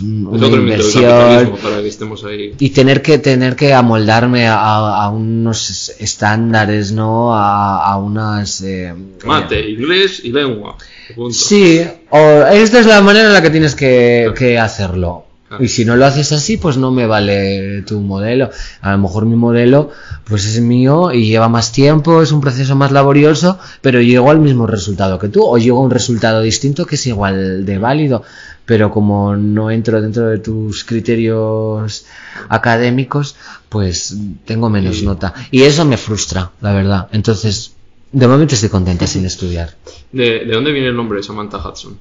[SPEAKER 2] una inversión.
[SPEAKER 1] para que estemos ahí.
[SPEAKER 2] y tener que tener que amoldarme a, a unos estándares no a, a unas eh,
[SPEAKER 1] Mate, inglés y lengua. Punto.
[SPEAKER 2] sí o esta es la manera en la que tienes que, que hacerlo
[SPEAKER 1] Claro.
[SPEAKER 2] y si no lo haces así pues no me vale tu modelo a lo mejor mi modelo pues es mío y lleva más tiempo es un proceso más laborioso pero llego al mismo resultado que tú o llego a un resultado distinto que es igual de válido pero como no entro dentro de tus criterios académicos, pues tengo menos nota. Y eso me frustra, la verdad. Entonces, de momento estoy contenta sin estudiar.
[SPEAKER 1] ¿De, ¿De dónde viene el nombre de Samantha Hudson?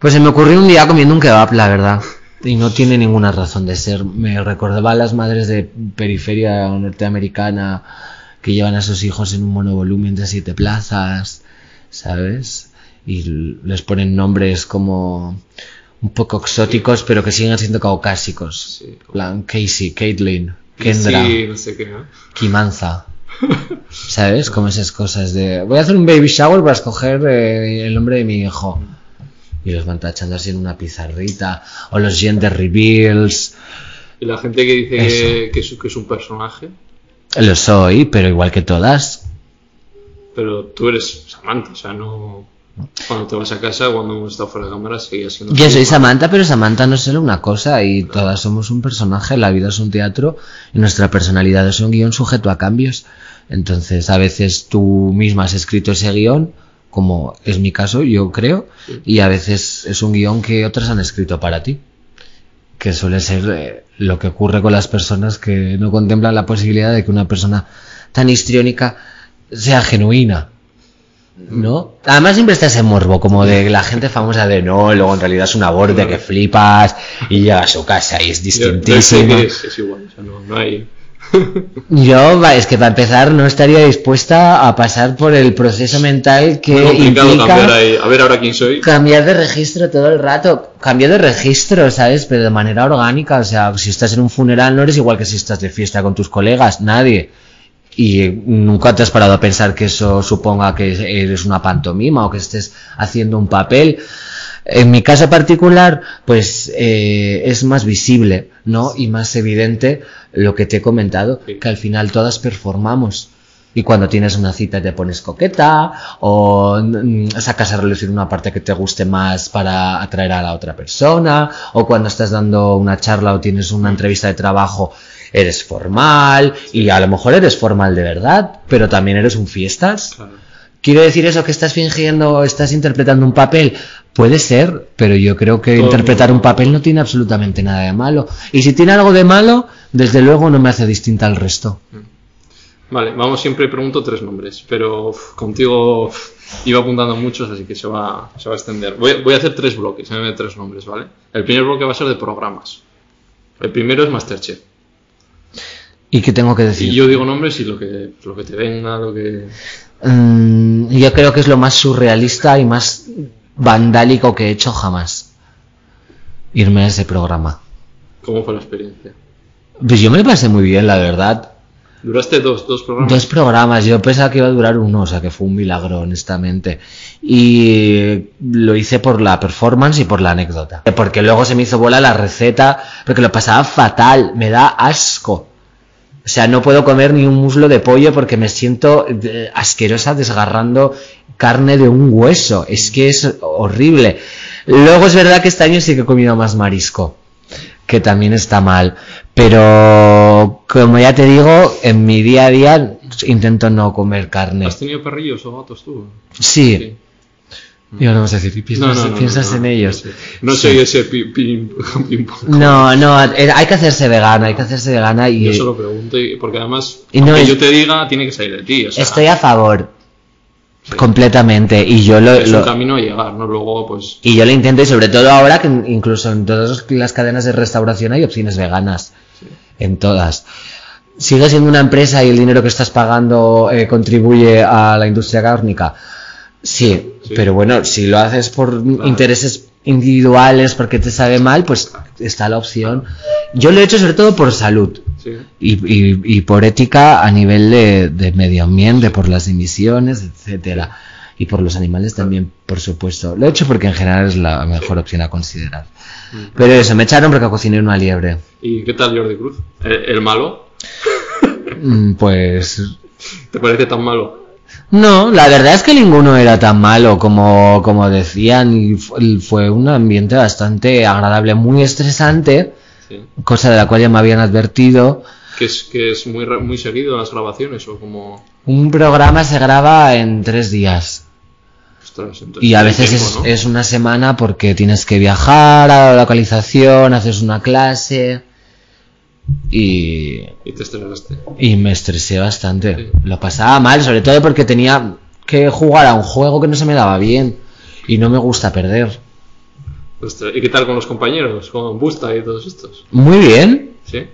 [SPEAKER 2] Pues se me ocurrió un día comiendo un kebab, la verdad. Y no tiene ninguna razón de ser. Me recordaba a las madres de periferia norteamericana que llevan a sus hijos en un monovolumen de siete plazas, ¿sabes? Y les ponen nombres como un poco exóticos, pero que siguen siendo caucásicos.
[SPEAKER 1] Sí.
[SPEAKER 2] plan Casey, Caitlyn, Kendra,
[SPEAKER 1] Sí, no sé qué. ¿no?
[SPEAKER 2] Kimanza. [LAUGHS] ¿Sabes? Como esas cosas de... Voy a hacer un baby shower para escoger eh, el nombre de mi hijo. Y los van tachando así en una pizarrita. O los gender reveals.
[SPEAKER 1] Y la gente que dice que, que es, que es un personaje,
[SPEAKER 2] Lo soy, pero igual que todas.
[SPEAKER 1] pero tú eres Samantha, o sea, no. Cuando te vas a casa, cuando hemos estado fuera de cámara, seguías siendo.
[SPEAKER 2] Yo soy Samantha, pero Samantha no es solo una cosa y todas somos un personaje. La vida es un teatro y nuestra personalidad es un guion sujeto a cambios. Entonces, a veces tú misma has escrito ese guion, como es mi caso, yo creo, y a veces es un guion que otras han escrito para ti. Que suele ser eh, lo que ocurre con las personas que no contemplan la posibilidad de que una persona tan histriónica sea genuina. ¿No? Además siempre está ese morbo, como de la gente famosa de no, luego en realidad es una borde que flipas y llega a su casa y es
[SPEAKER 1] yo que es, es igual, o sea, no, no hay.
[SPEAKER 2] Yo, es que para empezar no estaría dispuesta a pasar por el proceso mental que implica
[SPEAKER 1] cambiar ahí. A ver ahora quién soy.
[SPEAKER 2] cambiar de registro todo el rato. Cambiar de registro, ¿sabes? Pero de manera orgánica. O sea, si estás en un funeral no eres igual que si estás de fiesta con tus colegas. Nadie. Y nunca te has parado a pensar que eso suponga que eres una pantomima o que estés haciendo un papel. En mi caso particular, pues eh, es más visible, ¿no? Y más evidente lo que te he comentado, que al final todas performamos. Y cuando tienes una cita te pones coqueta o mm, sacas a relucir una parte que te guste más para atraer a la otra persona o cuando estás dando una charla o tienes una entrevista de trabajo eres formal y a lo mejor eres formal de verdad, pero también eres un fiestas.
[SPEAKER 1] Claro.
[SPEAKER 2] ¿Quiero decir eso que estás fingiendo, estás interpretando un papel? Puede ser, pero yo creo que
[SPEAKER 1] Todo
[SPEAKER 2] interpretar un papel no tiene absolutamente nada de malo. Y si tiene algo de malo, desde luego no me hace distinta al resto.
[SPEAKER 1] Vale, vamos, siempre pregunto tres nombres, pero uf, contigo uf, iba apuntando muchos, así que se va, se va a extender. Voy, voy a hacer tres bloques, en vez de tres nombres, ¿vale? El primer bloque va a ser de programas. El primero es Masterchef.
[SPEAKER 2] ¿Y qué tengo que decir?
[SPEAKER 1] Y yo digo nombres y lo que, lo que te venga, lo que...
[SPEAKER 2] Mm, yo creo que es lo más surrealista y más vandálico que he hecho jamás. Irme a ese programa.
[SPEAKER 1] ¿Cómo fue la experiencia?
[SPEAKER 2] Pues yo me pasé muy bien, la verdad.
[SPEAKER 1] Duraste dos, dos programas.
[SPEAKER 2] Dos programas, yo pensaba que iba a durar uno, o sea que fue un milagro, honestamente. Y lo hice por la performance y por la anécdota. Porque luego se me hizo bola la receta, porque lo pasaba fatal, me da asco. O sea, no puedo comer ni un muslo de pollo porque me siento eh, asquerosa desgarrando carne de un hueso. Es que es horrible. Luego es verdad que este año sí que he comido más marisco que también está mal. Pero, como ya te digo, en mi día a día intento no comer carne.
[SPEAKER 1] ¿Has tenido perrillos o gatos tú?
[SPEAKER 2] Sí, Y ahora vamos a decir, ¿y piensas, piensas en ellos?
[SPEAKER 1] No, no soy ese pim, pim, pim, pum.
[SPEAKER 2] No, no, hay que hacerse vegana, hay que hacerse vegana y...
[SPEAKER 1] Yo solo pregunto, y- porque además,
[SPEAKER 2] Y no
[SPEAKER 1] que yo te diga, tiene que salir de ti. O sea,
[SPEAKER 2] Estoy a favor, completamente, y yo lo...
[SPEAKER 1] es
[SPEAKER 2] lo-
[SPEAKER 1] un camino a llegar, ¿no? Luego, pues,
[SPEAKER 2] Y yo lo intento, y sobre todo ahora que incluso en todas las cadenas de restauración hay opciones veganas. En todas. ¿Sigue siendo una empresa y el dinero que estás pagando eh, contribuye a la industria cárnica? Sí,
[SPEAKER 1] Sí.
[SPEAKER 2] pero bueno, si lo haces por intereses individuales, porque te sabe mal, pues está la opción. Yo lo he hecho sobre todo por salud
[SPEAKER 1] sí.
[SPEAKER 2] y, y- y por ética a nivel de, de medio ambiente, por las emisiones, etcétera. Y por los animales también, por supuesto. Lo he hecho porque en general es la mejor opción a considerar. Pero eso, me echaron porque cociné una liebre.
[SPEAKER 1] ¿Y qué tal Jordi Cruz? ¿El, el malo?
[SPEAKER 2] Mm, Pues
[SPEAKER 1] ¿Te parece tan malo?
[SPEAKER 2] No, la verdad es que ninguno era tan malo como, como decían y fu- fue un ambiente bastante agradable, muy estresante,
[SPEAKER 1] Sí.
[SPEAKER 2] cosa de la cual ya me habían advertido.
[SPEAKER 1] ¿Que es, que es muy, muy seguido las grabaciones o como...
[SPEAKER 2] Un programa se graba en tres días.
[SPEAKER 1] Ostras,
[SPEAKER 2] Y a veces
[SPEAKER 1] tiempo,
[SPEAKER 2] es,
[SPEAKER 1] ¿no?
[SPEAKER 2] es una semana porque tienes que viajar a la localización, haces una clase y,
[SPEAKER 1] Y te estresaste.
[SPEAKER 2] y me estresé bastante.
[SPEAKER 1] Sí.
[SPEAKER 2] Lo pasaba mal, sobre todo porque tenía que jugar a un juego que no se me daba bien y no me gusta perder.
[SPEAKER 1] Ostras, ¿Y qué tal con los compañeros? ¿Con Busta y todos estos?
[SPEAKER 2] Muy bien.
[SPEAKER 1] ¿Sí?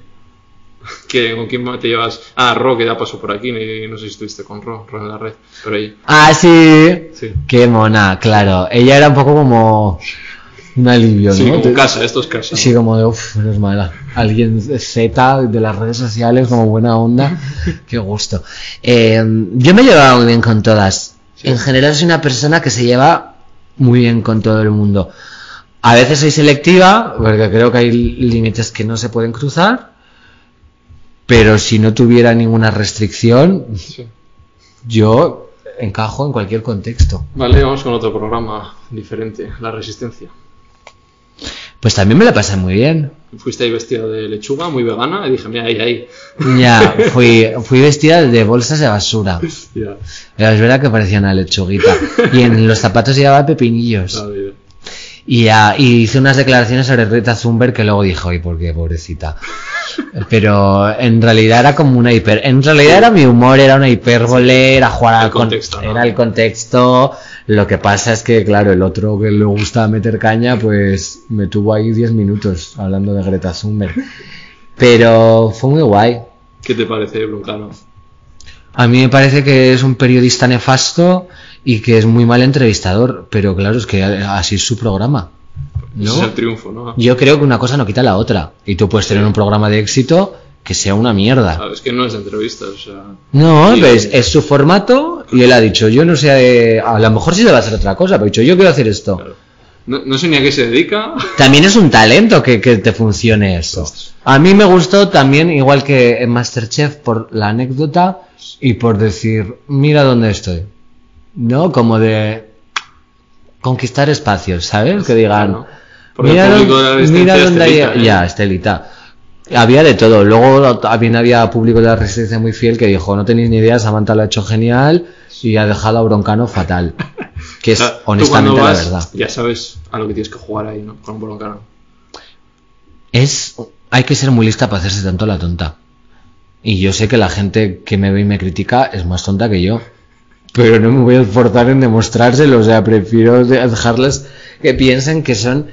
[SPEAKER 1] [LAUGHS] ¿Qué- ¿Con quién te llevas? Ah, Ro, que ya pasó por aquí, no sé si estuviste con Ro, Ro en la red, pero.
[SPEAKER 2] Ah, sí.
[SPEAKER 1] Sí.
[SPEAKER 2] Qué mona, claro. Ella era un poco como [LAUGHS] un alivio,
[SPEAKER 1] Sí,
[SPEAKER 2] ¿no?
[SPEAKER 1] como
[SPEAKER 2] Te-
[SPEAKER 1] casa, esto es casa.
[SPEAKER 2] Sí, como de, uff, menos mala. Alguien Z de las redes sociales, como buena onda. [LAUGHS] Qué gusto. Eh, yo me llevaba muy bien con todas.
[SPEAKER 1] Sí.
[SPEAKER 2] En general soy una persona que se lleva muy bien con todo el mundo. A veces soy selectiva, porque creo que hay límites que no se pueden cruzar. Pero si no tuviera ninguna restricción,
[SPEAKER 1] Sí.
[SPEAKER 2] yo encajo en cualquier contexto.
[SPEAKER 1] Vale, vamos con otro programa diferente, La Resistencia.
[SPEAKER 2] Pues también me la pasé muy bien.
[SPEAKER 1] Fuiste ahí vestida de lechuga, muy vegana, y dije, mira, ahí, ahí.
[SPEAKER 2] Ya, [LAUGHS] fui, fui vestida de bolsas de basura. Pero es verdad que parecía una lechuguita. Y en los zapatos llevaba pepinillos.
[SPEAKER 1] vida.
[SPEAKER 2] Y, ya, y hice unas declaraciones sobre Rita Thunberg que luego dijo, ¿y por qué, pobrecita? Pero en realidad era como una hiper... En realidad era mi humor, era una hipérbole, era jugar al con-
[SPEAKER 1] contexto, ¿no?
[SPEAKER 2] Era el contexto. Lo que pasa es que, claro, el otro que le gusta meter caña, pues me tuvo ahí 10 minutos hablando de Greta Thunberg. Pero fue muy guay.
[SPEAKER 1] ¿Qué te parece, Broncano?
[SPEAKER 2] A mí me parece que es un periodista nefasto y que es muy mal entrevistador, pero claro, es que así es su programa. ¿No?
[SPEAKER 1] Ese es el triunfo, ¿no?
[SPEAKER 2] Yo creo que una cosa no quita la otra. Y tú puedes tener un programa de éxito que sea una mierda.
[SPEAKER 1] Sabes que no es de entrevistas, o sea...
[SPEAKER 2] No, pues es su formato y él ha dicho, yo no sé, eh, a lo mejor sí a hacer otra cosa, pero ha dicho, yo quiero hacer esto.
[SPEAKER 1] Claro. No, no sé ni a qué se dedica. [LAUGHS]
[SPEAKER 2] También es un talento que, que te funcione eso. A mí me gustó también, igual que en Masterchef, por la anécdota y por decir, mira dónde estoy. ¿No? Como de conquistar espacios, ¿sabes? Que digan,
[SPEAKER 1] Claro. Porque
[SPEAKER 2] mira,
[SPEAKER 1] el público
[SPEAKER 2] dónde-
[SPEAKER 1] de la Resistencia
[SPEAKER 2] mira dónde
[SPEAKER 1] telita,
[SPEAKER 2] hay-
[SPEAKER 1] ¿eh?
[SPEAKER 2] Ya, Estelita. Había de todo. Luego también había público de la Resistencia muy fiel que dijo, no tenéis ni idea, Samantha lo ha hecho genial y ha dejado a Broncano fatal. Que es [LAUGHS] honestamente la verdad.
[SPEAKER 1] Ya sabes a lo que tienes que jugar ahí, ¿no? Con un Broncano.
[SPEAKER 2] es hay que ser muy lista para hacerse tanto la tonta. Y yo sé que la gente que me ve y me critica es más tonta que yo. Pero no me voy a esforzar en demostrárselo. O sea, prefiero de- dejarles que piensen que son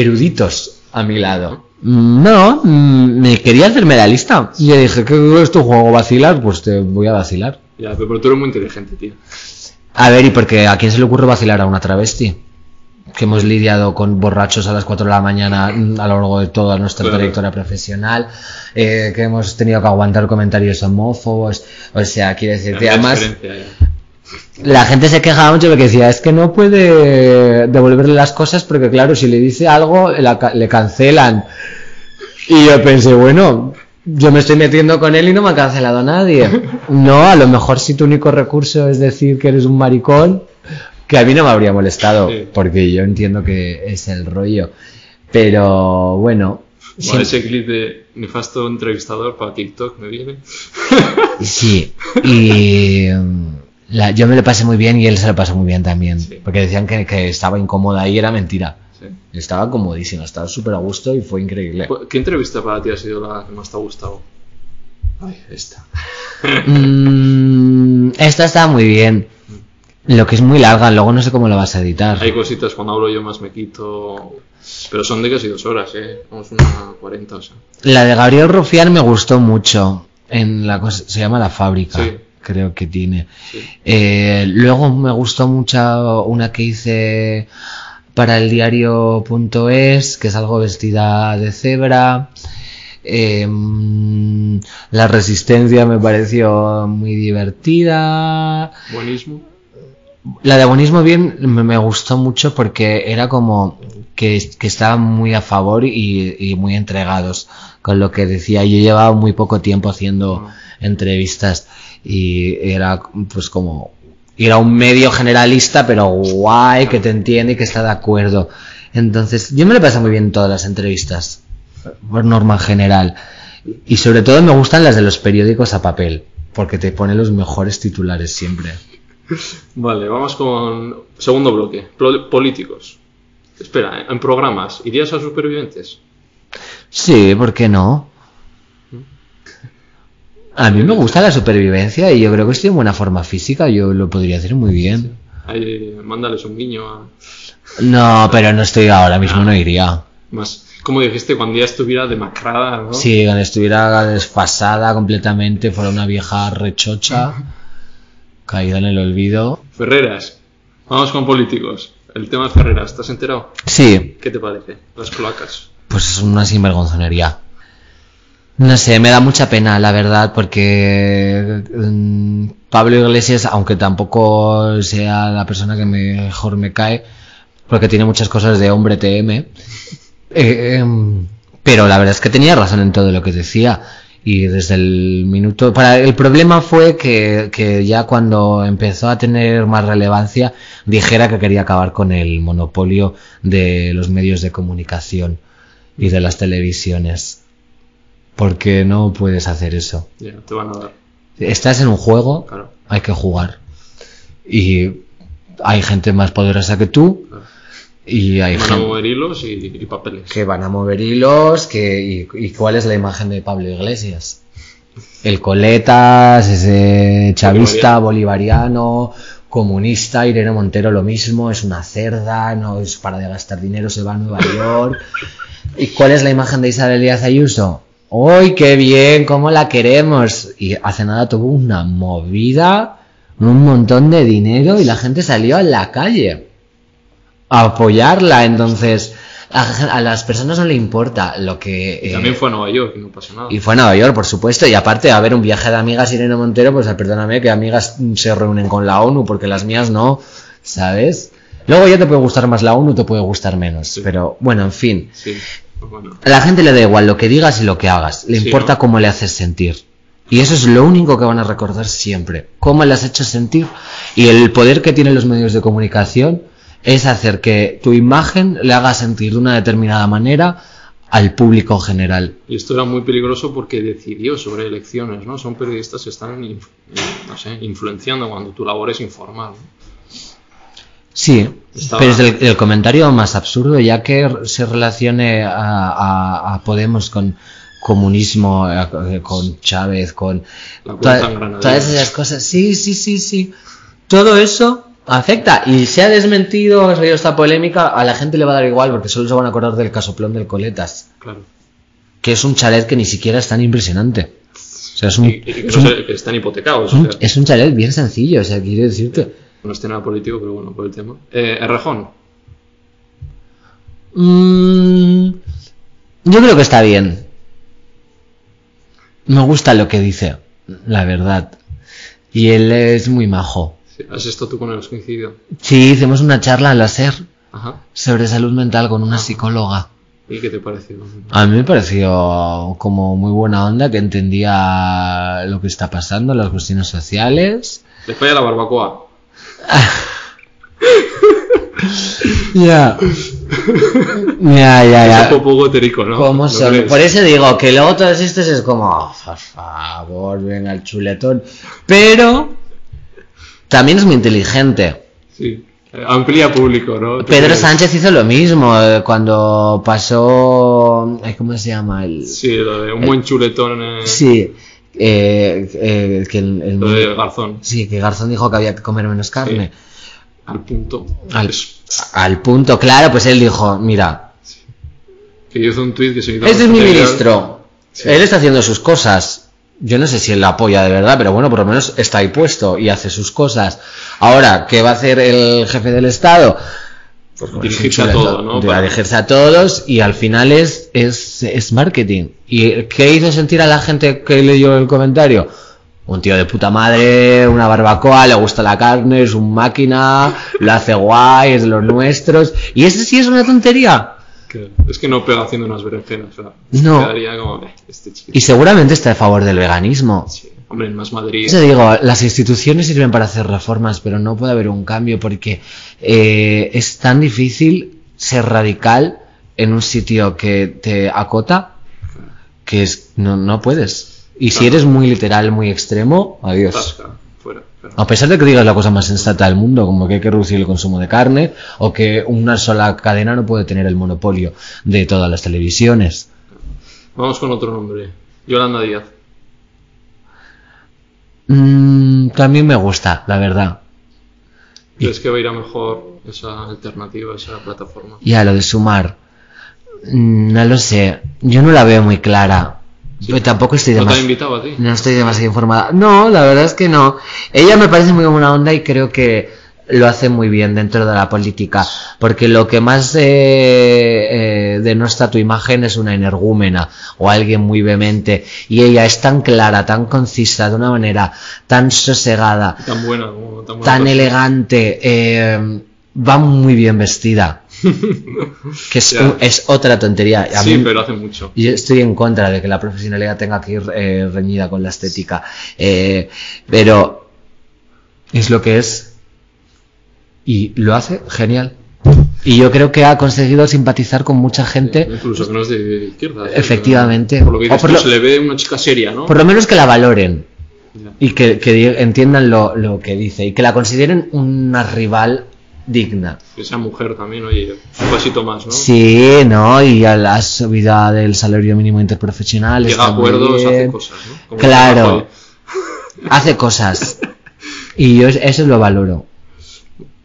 [SPEAKER 2] eruditos a mi lado. No, mm, me quería hacer medalista. Y yo dije, ¿qué es tu juego? ¿Vacilar? Pues te voy a vacilar.
[SPEAKER 1] Ya, pero, tú eres muy inteligente, tío.
[SPEAKER 2] A ver, ¿y porque a quién se le ocurre vacilar a una travesti? Que hemos lidiado con borrachos a las 4 de la mañana mm, a lo largo de toda nuestra
[SPEAKER 1] Claro.
[SPEAKER 2] trayectoria profesional, eh, que hemos tenido que aguantar comentarios homófobos, o sea, quiere decir además
[SPEAKER 1] ya.
[SPEAKER 2] La gente se quejaba mucho porque decía, es que no puede devolverle las cosas porque claro, si le dice algo la le cancelan. Y yo pensé, bueno, yo me estoy metiendo con él y no me ha cancelado nadie. [LAUGHS] No, a lo mejor si tu único recurso es decir que eres un maricón, que a mí no me habría molestado,
[SPEAKER 1] Sí.
[SPEAKER 2] porque yo entiendo que es el rollo. Pero bueno,
[SPEAKER 1] Buah, ese clip de nefasto entrevistador para TikTok me viene.
[SPEAKER 2] sí. Y mm, [LAUGHS] La- yo me lo pasé muy bien y él se lo pasó muy bien también.
[SPEAKER 1] Sí.
[SPEAKER 2] Porque decían que, que estaba incómoda y era mentira.
[SPEAKER 1] Sí.
[SPEAKER 2] Estaba comodísima, estaba súper a gusto y fue increíble.
[SPEAKER 1] ¿Qué entrevista para ti ha sido la que más te ha gustado? Ay, esta. [LAUGHS]
[SPEAKER 2] Mm, esta está muy bien. Lo que es muy larga, luego no sé cómo lo vas a editar.
[SPEAKER 1] Hay cositas cuando hablo yo más me quito. Pero son de casi dos horas, eh. Vamos una 40, o sea.
[SPEAKER 2] La de Gabriel Rufián me gustó mucho. En la cosa, se llama La Fábrica,
[SPEAKER 1] Sí.
[SPEAKER 2] Creo que tiene.
[SPEAKER 1] Sí.
[SPEAKER 2] Eh, luego me gustó mucho una que hice para el diario.es, que es algo vestida de cebra. Eh, mm, la resistencia me pareció muy divertida.
[SPEAKER 1] Buenismo.
[SPEAKER 2] La de abonismo bien me, me gustó mucho porque era como que, que estaban muy a favor y, y muy entregados con lo que decía. Yo llevaba muy poco tiempo haciendo entrevistas y era pues como ir a un medio generalista pero guay que te entiende y que está de acuerdo. Entonces yo me lo paso muy bien en todas las entrevistas por norma general y sobre todo me gustan las de los periódicos a papel porque te ponen los mejores titulares siempre.
[SPEAKER 1] Vale, vamos con segundo bloque. Políticos. Espera, ¿eh? en programas, ¿irías a supervivientes?
[SPEAKER 2] Sí, ¿por qué no? A mí me gusta la supervivencia y yo creo que estoy en buena forma física, yo lo podría hacer muy bien.
[SPEAKER 1] Ahí, mándales un guiño a.
[SPEAKER 2] No, pero no estoy ahora mismo, no iría.
[SPEAKER 1] Más, como dijiste, cuando ya estuviera demacrada, ¿no?
[SPEAKER 2] Si cuando estuviera desfasada completamente, fuera una vieja rechocha, [LAUGHS] caída en el olvido.
[SPEAKER 1] Ferreras. Vamos con políticos. El tema de Ferreras, ¿estás enterado?
[SPEAKER 2] Sí,
[SPEAKER 1] ¿Qué te parece? Las cloacas.
[SPEAKER 2] pues es una sinvergonzonería. No sé, me da mucha pena, la verdad, porque mm, Pablo Iglesias, aunque tampoco sea la persona que mejor me cae, porque tiene muchas cosas de hombre TM, eh, em, pero la verdad es que tenía razón en todo lo que decía. Y desde el minuto... Para, el problema fue que, que ya cuando empezó a tener más relevancia dijera que quería acabar con el monopolio de los medios de comunicación y de las televisiones. Porque no puedes hacer eso.
[SPEAKER 1] Ya, te van a dar.
[SPEAKER 2] Estás en un juego,
[SPEAKER 1] Claro.
[SPEAKER 2] hay que jugar. Y hay gente más poderosa que tú
[SPEAKER 1] claro.
[SPEAKER 2] y hay
[SPEAKER 1] Van a
[SPEAKER 2] gente
[SPEAKER 1] mover hilos y, y papeles.
[SPEAKER 2] que van a mover hilos que, y, y cuál es la imagen de Pablo Iglesias. El coletas, ese chavista bolivariano, comunista, Irene Montero lo mismo, es una cerda, no es para de gastar dinero, se va a Nueva York. [LAUGHS] ¿Y cuál es la imagen de Isabel Díaz Ayuso? ¡Uy, qué bien! ¿Cómo la queremos? Y hace nada tuvo una movida, un montón de dinero y la gente salió a la calle a apoyarla. Entonces, a, a las personas no le importa lo que...
[SPEAKER 1] Y
[SPEAKER 2] eh,
[SPEAKER 1] también fue a Nueva York y no pasa nada.
[SPEAKER 2] y fue a Nueva York, por supuesto, y aparte a ver un viaje de amigas Irene Montero, pues perdóname que amigas se reúnen con la ONU, porque las mías no, ¿sabes? Luego ya te puede gustar más la ONU, te puede gustar menos,
[SPEAKER 1] Sí.
[SPEAKER 2] pero bueno, en fin.
[SPEAKER 1] Sí, pues bueno.
[SPEAKER 2] A la gente le da igual lo que digas y lo que hagas, le
[SPEAKER 1] Sí,
[SPEAKER 2] importa
[SPEAKER 1] ¿no?
[SPEAKER 2] cómo le haces sentir. Y eso es lo único que van a recordar siempre, cómo le has hecho sentir. Y el poder que tienen los medios de comunicación es hacer que tu imagen le haga sentir de una determinada manera al público general.
[SPEAKER 1] Y esto era muy peligroso porque decidió sobre elecciones, ¿no? Son periodistas que están, no sé, influenciando cuando tu labor es informar. ¿no?
[SPEAKER 2] Sí,
[SPEAKER 1] Estaba-
[SPEAKER 2] pero es el, el comentario más absurdo, ya que se relacione a, a- a Podemos con comunismo, eh, con Chávez, con toda- todas esas cosas. Sí, sí, sí, sí. Todo eso afecta y se ha desmentido, ha salido esta polémica, a la gente le va a dar igual porque solo se van a acordar del casoplón del Coletas,
[SPEAKER 1] Claro.
[SPEAKER 2] que es un chalet que ni siquiera es tan impresionante. O sea, es un,
[SPEAKER 1] Y, y
[SPEAKER 2] es un-
[SPEAKER 1] que están hipotecados.
[SPEAKER 2] es
[SPEAKER 1] o
[SPEAKER 2] un-
[SPEAKER 1] sea,
[SPEAKER 2] es un chalet bien sencillo, o sea, quiero decirte.
[SPEAKER 1] No es nada político, pero bueno, por el tema. Eh, Errejón.
[SPEAKER 2] Mm, yo creo que está bien. Me gusta lo que dice, la verdad. Y él es muy majo.
[SPEAKER 1] Sí, ¿Has estado tú con él? ¿Has coincidido?
[SPEAKER 2] Sí, hicimos una charla SER
[SPEAKER 1] Ajá.
[SPEAKER 2] sobre salud mental con una psicóloga.
[SPEAKER 1] ¿Y qué te pareció?
[SPEAKER 2] A mí me pareció como muy buena onda, que entendía lo que está pasando, las cuestiones sociales.
[SPEAKER 1] Le falla la barbacoa.
[SPEAKER 2] Ya. Ya, ya, ya.
[SPEAKER 1] Un poco terico, ¿no?
[SPEAKER 2] ¿Cómo
[SPEAKER 1] ¿Lo
[SPEAKER 2] son?
[SPEAKER 1] crees?
[SPEAKER 2] Por eso digo que luego todos estos es como, "Oh, por favor, venga el chuletón. Pero también es muy inteligente.
[SPEAKER 1] Sí. Eh, Amplía público, ¿no? ¿Tú
[SPEAKER 2] Pedro? Sánchez hizo lo mismo eh, cuando pasó. ay, ¿Cómo se llama? El,
[SPEAKER 1] Sí, lo de un buen chuletón. eh,
[SPEAKER 2] Sí, eh, eh, que el, el-
[SPEAKER 1] Lo de Garzón.
[SPEAKER 2] sí, que Garzón dijo que había que comer menos carne.
[SPEAKER 1] Al punto.
[SPEAKER 2] Al, punto, claro, pues él dijo, mira,
[SPEAKER 1] que hizo un tuit que se
[SPEAKER 2] este es mi ministro,
[SPEAKER 1] Sí.
[SPEAKER 2] él está haciendo sus cosas. Yo no sé si él la apoya de verdad, pero bueno, por lo menos está ahí puesto y hace sus cosas. Ahora, ¿qué va a hacer el jefe del Estado? Pues bueno,
[SPEAKER 1] Dirigirse a todo, ¿no?
[SPEAKER 2] de
[SPEAKER 1] Para-
[SPEAKER 2] dirigirse a todos y al final es, es, es marketing. ¿Y qué hizo sentir a la gente que leyó el comentario? Un tío de puta madre, una barbacoa, le gusta la carne, es un máquina, lo hace guay, es de los nuestros. ¿Y ese sí es una tontería?
[SPEAKER 1] Que- es que no pega haciendo unas berenjenas. O sea,
[SPEAKER 2] No.
[SPEAKER 1] Quedaría como, eh, este.
[SPEAKER 2] Y seguramente está a favor del veganismo.
[SPEAKER 1] Sí. Hombre, en Más Madrid.
[SPEAKER 2] Eso digo, las instituciones sirven para hacer reformas, pero no puede haber un cambio porque eh, es tan difícil ser radical en un sitio que te acota que es, no, no puedes. Y si eres muy literal, muy extremo, adiós.
[SPEAKER 1] Tasca, fuera. Pero-
[SPEAKER 2] A pesar de que digas la cosa más sensata del mundo, como que hay que reducir el consumo de carne, o que una sola cadena no puede tener el monopolio de todas las televisiones.
[SPEAKER 1] Vamos con otro nombre. Yolanda Díaz.
[SPEAKER 2] Mm, también me gusta, la verdad.
[SPEAKER 1] ¿Crees que va a ir a mejor esa alternativa, esa plataforma?
[SPEAKER 2] Ya, lo de sumar. Mm, No lo sé. Yo no la veo muy clara. Yo tampoco estoy
[SPEAKER 1] ¿No
[SPEAKER 2] demasiado.
[SPEAKER 1] invitado a ti?
[SPEAKER 2] No estoy demasiado informada. No, la verdad es que no. Ella me parece muy buena onda y creo que lo hace muy bien dentro de la política. Porque lo que más eh, eh, denota tu imagen es una energúmena o alguien muy vehemente. Y ella es tan clara, tan concisa, de una manera tan sosegada,
[SPEAKER 1] Tan buena, tan buena
[SPEAKER 2] tan
[SPEAKER 1] persona.
[SPEAKER 2] elegante, eh, va muy bien vestida. [LAUGHS] que es, otra tontería. A
[SPEAKER 1] Sí,
[SPEAKER 2] mí-
[SPEAKER 1] pero hace mucho.
[SPEAKER 2] yo estoy en contra de que la profesionalidad tenga que ir eh, reñida con la estética. Pero es lo que es. Y lo hace genial. Y yo creo que ha conseguido simpatizar con mucha gente.
[SPEAKER 1] Incluso que no es de izquierda.
[SPEAKER 2] Efectivamente.
[SPEAKER 1] Por lo que dices
[SPEAKER 2] O por
[SPEAKER 1] tú,
[SPEAKER 2] lo-
[SPEAKER 1] se le ve una chica seria, ¿no?
[SPEAKER 2] Por lo menos que la valoren. Y que, entiendan lo, lo que dice. Y que la consideren una rival digna.
[SPEAKER 1] Que sea mujer también, oye, un pasito más, ¿no?
[SPEAKER 2] Sí, ¿no? Y a la subida del salario mínimo interprofesional.
[SPEAKER 1] Llega a acuerdos, hace cosas, ¿no? Como
[SPEAKER 2] Claro. Hace cosas. Y yo eso lo valoro.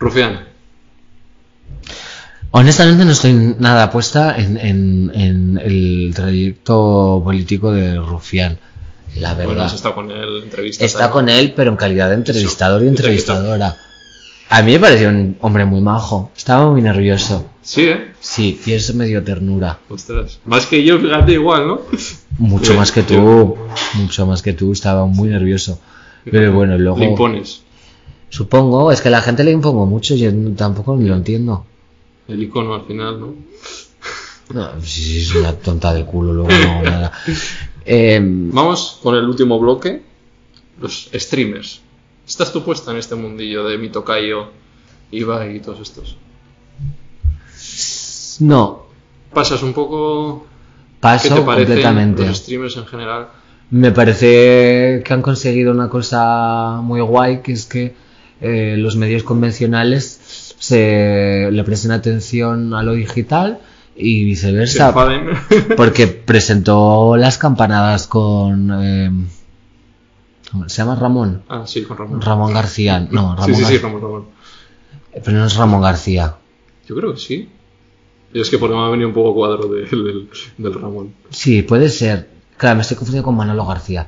[SPEAKER 1] Rufián.
[SPEAKER 2] Honestamente no estoy nada puesta en, en- en el trayecto político de Rufián. La verdad.
[SPEAKER 1] estado con él, entrevistas.
[SPEAKER 2] Está con él, pero en calidad de entrevistador y entrevistadora. A mí me pareció un hombre muy majo. Estaba muy nervioso.
[SPEAKER 1] Sí, ¿eh?
[SPEAKER 2] Sí, y eso me dio ternura.
[SPEAKER 1] Ostras. Más que yo, fíjate, igual, ¿no?
[SPEAKER 2] Mucho
[SPEAKER 1] Sí,
[SPEAKER 2] más que tú. Mucho más que tú. Estaba muy nervioso. Pero bueno, luego...
[SPEAKER 1] Le impones.
[SPEAKER 2] Supongo, es que la gente le impongo mucho. Yo tampoco lo entiendo.
[SPEAKER 1] El icono al final, ¿no?
[SPEAKER 2] No, sí, sí, es una tonta del culo, luego no [LAUGHS] nada. Em,
[SPEAKER 1] Vamos con el último bloque. Los streamers. ¿Estás tú puesta en este mundillo de mi tocayo, Ibai y todos estos?
[SPEAKER 2] no,
[SPEAKER 1] ¿Pasas un poco... ¿Qué
[SPEAKER 2] paso
[SPEAKER 1] te
[SPEAKER 2] completamente.
[SPEAKER 1] los streamers en general?
[SPEAKER 2] Me parece que han conseguido una cosa muy guay, que es que eh, los medios convencionales se le presten atención a lo digital y viceversa. [LAUGHS] Porque presentó las campanadas con... ¿cómo ¿Se llama Ramón?
[SPEAKER 1] ah, sí, con Ramón.
[SPEAKER 2] Ramón García. No, Ramón
[SPEAKER 1] sí, sí, sí, Ramón, Ramón.
[SPEAKER 2] Pero no es Ramón García.
[SPEAKER 1] Yo creo que sí. Es que por me ha venido un poco cuadro de- del, del Ramón.
[SPEAKER 2] Sí, puede ser. Claro, me estoy confundiendo con Manolo García.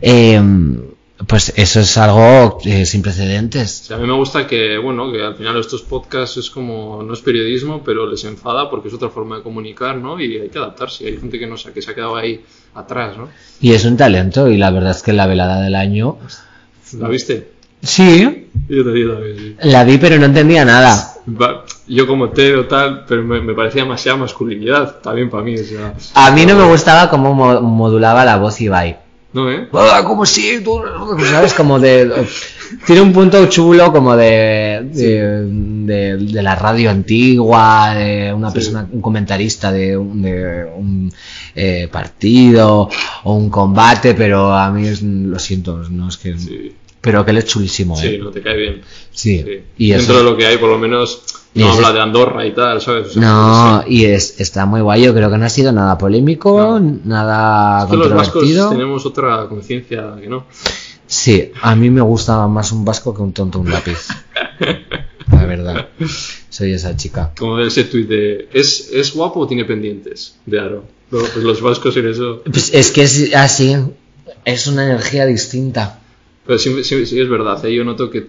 [SPEAKER 2] Em, pues eso es algo eh, sin
[SPEAKER 1] O
[SPEAKER 2] precedentes.
[SPEAKER 1] sea, a mí me gusta que, bueno, que al final estos podcasts es como, no es periodismo, pero les enfada porque es otra forma de comunicar, ¿no? Y hay que adaptarse. Hay gente que no sé, que se ha quedado ahí atrás, ¿no?
[SPEAKER 2] Y es un talento y la verdad es que la velada del año...
[SPEAKER 1] ¿La viste?
[SPEAKER 2] Sí.
[SPEAKER 1] Yo te yo también, sí.
[SPEAKER 2] La vi pero no entendía nada.
[SPEAKER 1] Yo como te o tal, pero me, me parecía demasiada masculinidad también para mí, o sea...
[SPEAKER 2] A mí no me gustaba cómo mo- modulaba la voz Ibai.
[SPEAKER 1] ¿No, eh?
[SPEAKER 2] Ah, como si tú, ¿sabes? Como de... Tiene un punto chulo como de, de, de- de la radio antigua, de una
[SPEAKER 1] Sí.
[SPEAKER 2] persona, un comentarista de un, de un eh, partido o un combate, pero a mí es, lo siento, no es que...
[SPEAKER 1] Sí.
[SPEAKER 2] pero que él es chulísimo,
[SPEAKER 1] Sí,
[SPEAKER 2] ¿eh?
[SPEAKER 1] no te cae bien.
[SPEAKER 2] Sí.
[SPEAKER 1] Sí.
[SPEAKER 2] Y
[SPEAKER 1] Dentro
[SPEAKER 2] eso-
[SPEAKER 1] de lo que hay, por lo menos, no habla de Andorra y tal, ¿sabes? O sea,
[SPEAKER 2] No,
[SPEAKER 1] sí.
[SPEAKER 2] y es, está muy guay, yo creo que no ha sido nada polémico, nada
[SPEAKER 1] Es que los vascos tenemos otra conciencia que no.
[SPEAKER 2] Sí, a mí me gusta más un vasco que un tonto un lápiz. La verdad. Soy esa chica.
[SPEAKER 1] Como ese tuit de ¿es, ¿es guapo o tiene pendientes? De Aro. No, pues los vascos en eso.
[SPEAKER 2] Pues es que es así, es una energía distinta.
[SPEAKER 1] Pero sí, sí- sí es verdad, ¿eh? yo noto que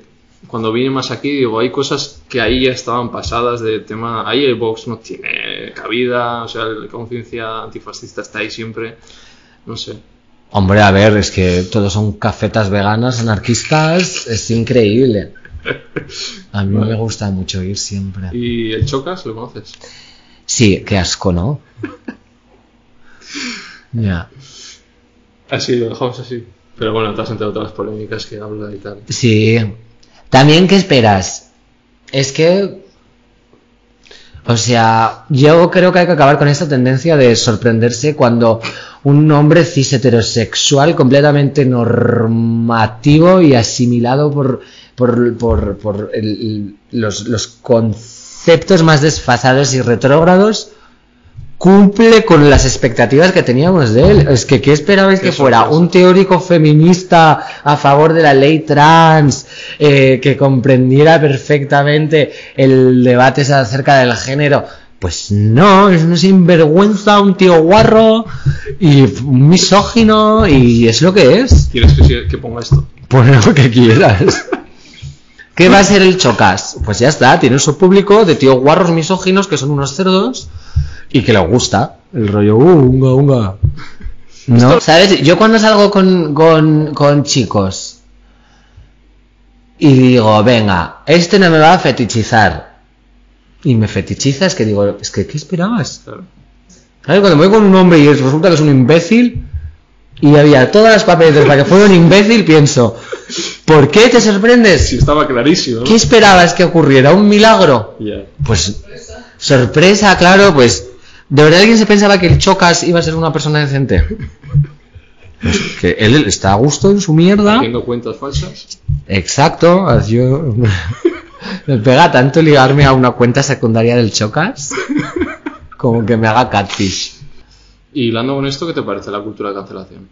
[SPEAKER 1] cuando vine más aquí, digo, hay cosas que ahí ya estaban pasadas de tema. Ahí el Vox no tiene cabida, o sea, la conciencia antifascista está ahí siempre. No sé.
[SPEAKER 2] Hombre, a ver, es que todos son cafetas veganas, anarquistas, es increíble. A mí me gusta mucho ir siempre.
[SPEAKER 1] ¿Y el Chocas lo conoces?
[SPEAKER 2] Sí, qué asco, ¿no? Ya.
[SPEAKER 1] Así, lo dejamos así. Pero bueno, te has enterado todas las polémicas que habla y tal.
[SPEAKER 2] Sí. También, ¿qué esperas? Es que... O sea, yo creo que hay que acabar con esta tendencia de sorprenderse cuando un hombre cis heterosexual completamente normativo y asimilado por, por, por, por los, los conceptos más desfasados y retrógrados cumple con las expectativas que teníamos de él. Es que, ¿qué esperabais que fuera? Un teórico feminista a favor de la ley trans, eh, que comprendiera perfectamente el debate acerca del género. Pues no, es un sinvergüenza, un tío guarro y un misógino y es lo que es.
[SPEAKER 1] ¿Quieres que, que ponga esto?
[SPEAKER 2] Pon lo que quieras. [LAUGHS] ¿Qué va a ser el chocas? Pues ya está, tiene su público de tíos guarros misóginos que son unos cerdos y que les gusta el rollo, uh, unga, unga. ¿No? ¿Sabes? Yo cuando salgo con, con, con chicos y digo, venga, este no me va a fetichizar. Y me fetichiza, es que digo, es que, ¿qué esperabas?
[SPEAKER 1] Claro.
[SPEAKER 2] ¿Sabes? Cuando me voy con un hombre y resulta que es un imbécil y había todas las papeletas para que fuera un imbécil, pienso, ¿por qué te sorprendes?
[SPEAKER 1] Sí, estaba clarísimo. ¿no?
[SPEAKER 2] ¿Qué esperabas que ocurriera? ¿Un milagro? Pues sorpresa, claro, pues ¿de verdad alguien se pensaba que el Chocas iba a ser una persona decente? Pues que él está a gusto en su mierda.
[SPEAKER 1] Haciendo cuentas falsas.
[SPEAKER 2] Exacto, yo me pega tanto ligarme a una cuenta secundaria del Chocas como que me haga catfish.
[SPEAKER 1] Y hilando con esto, ¿qué te parece la cultura de cancelación?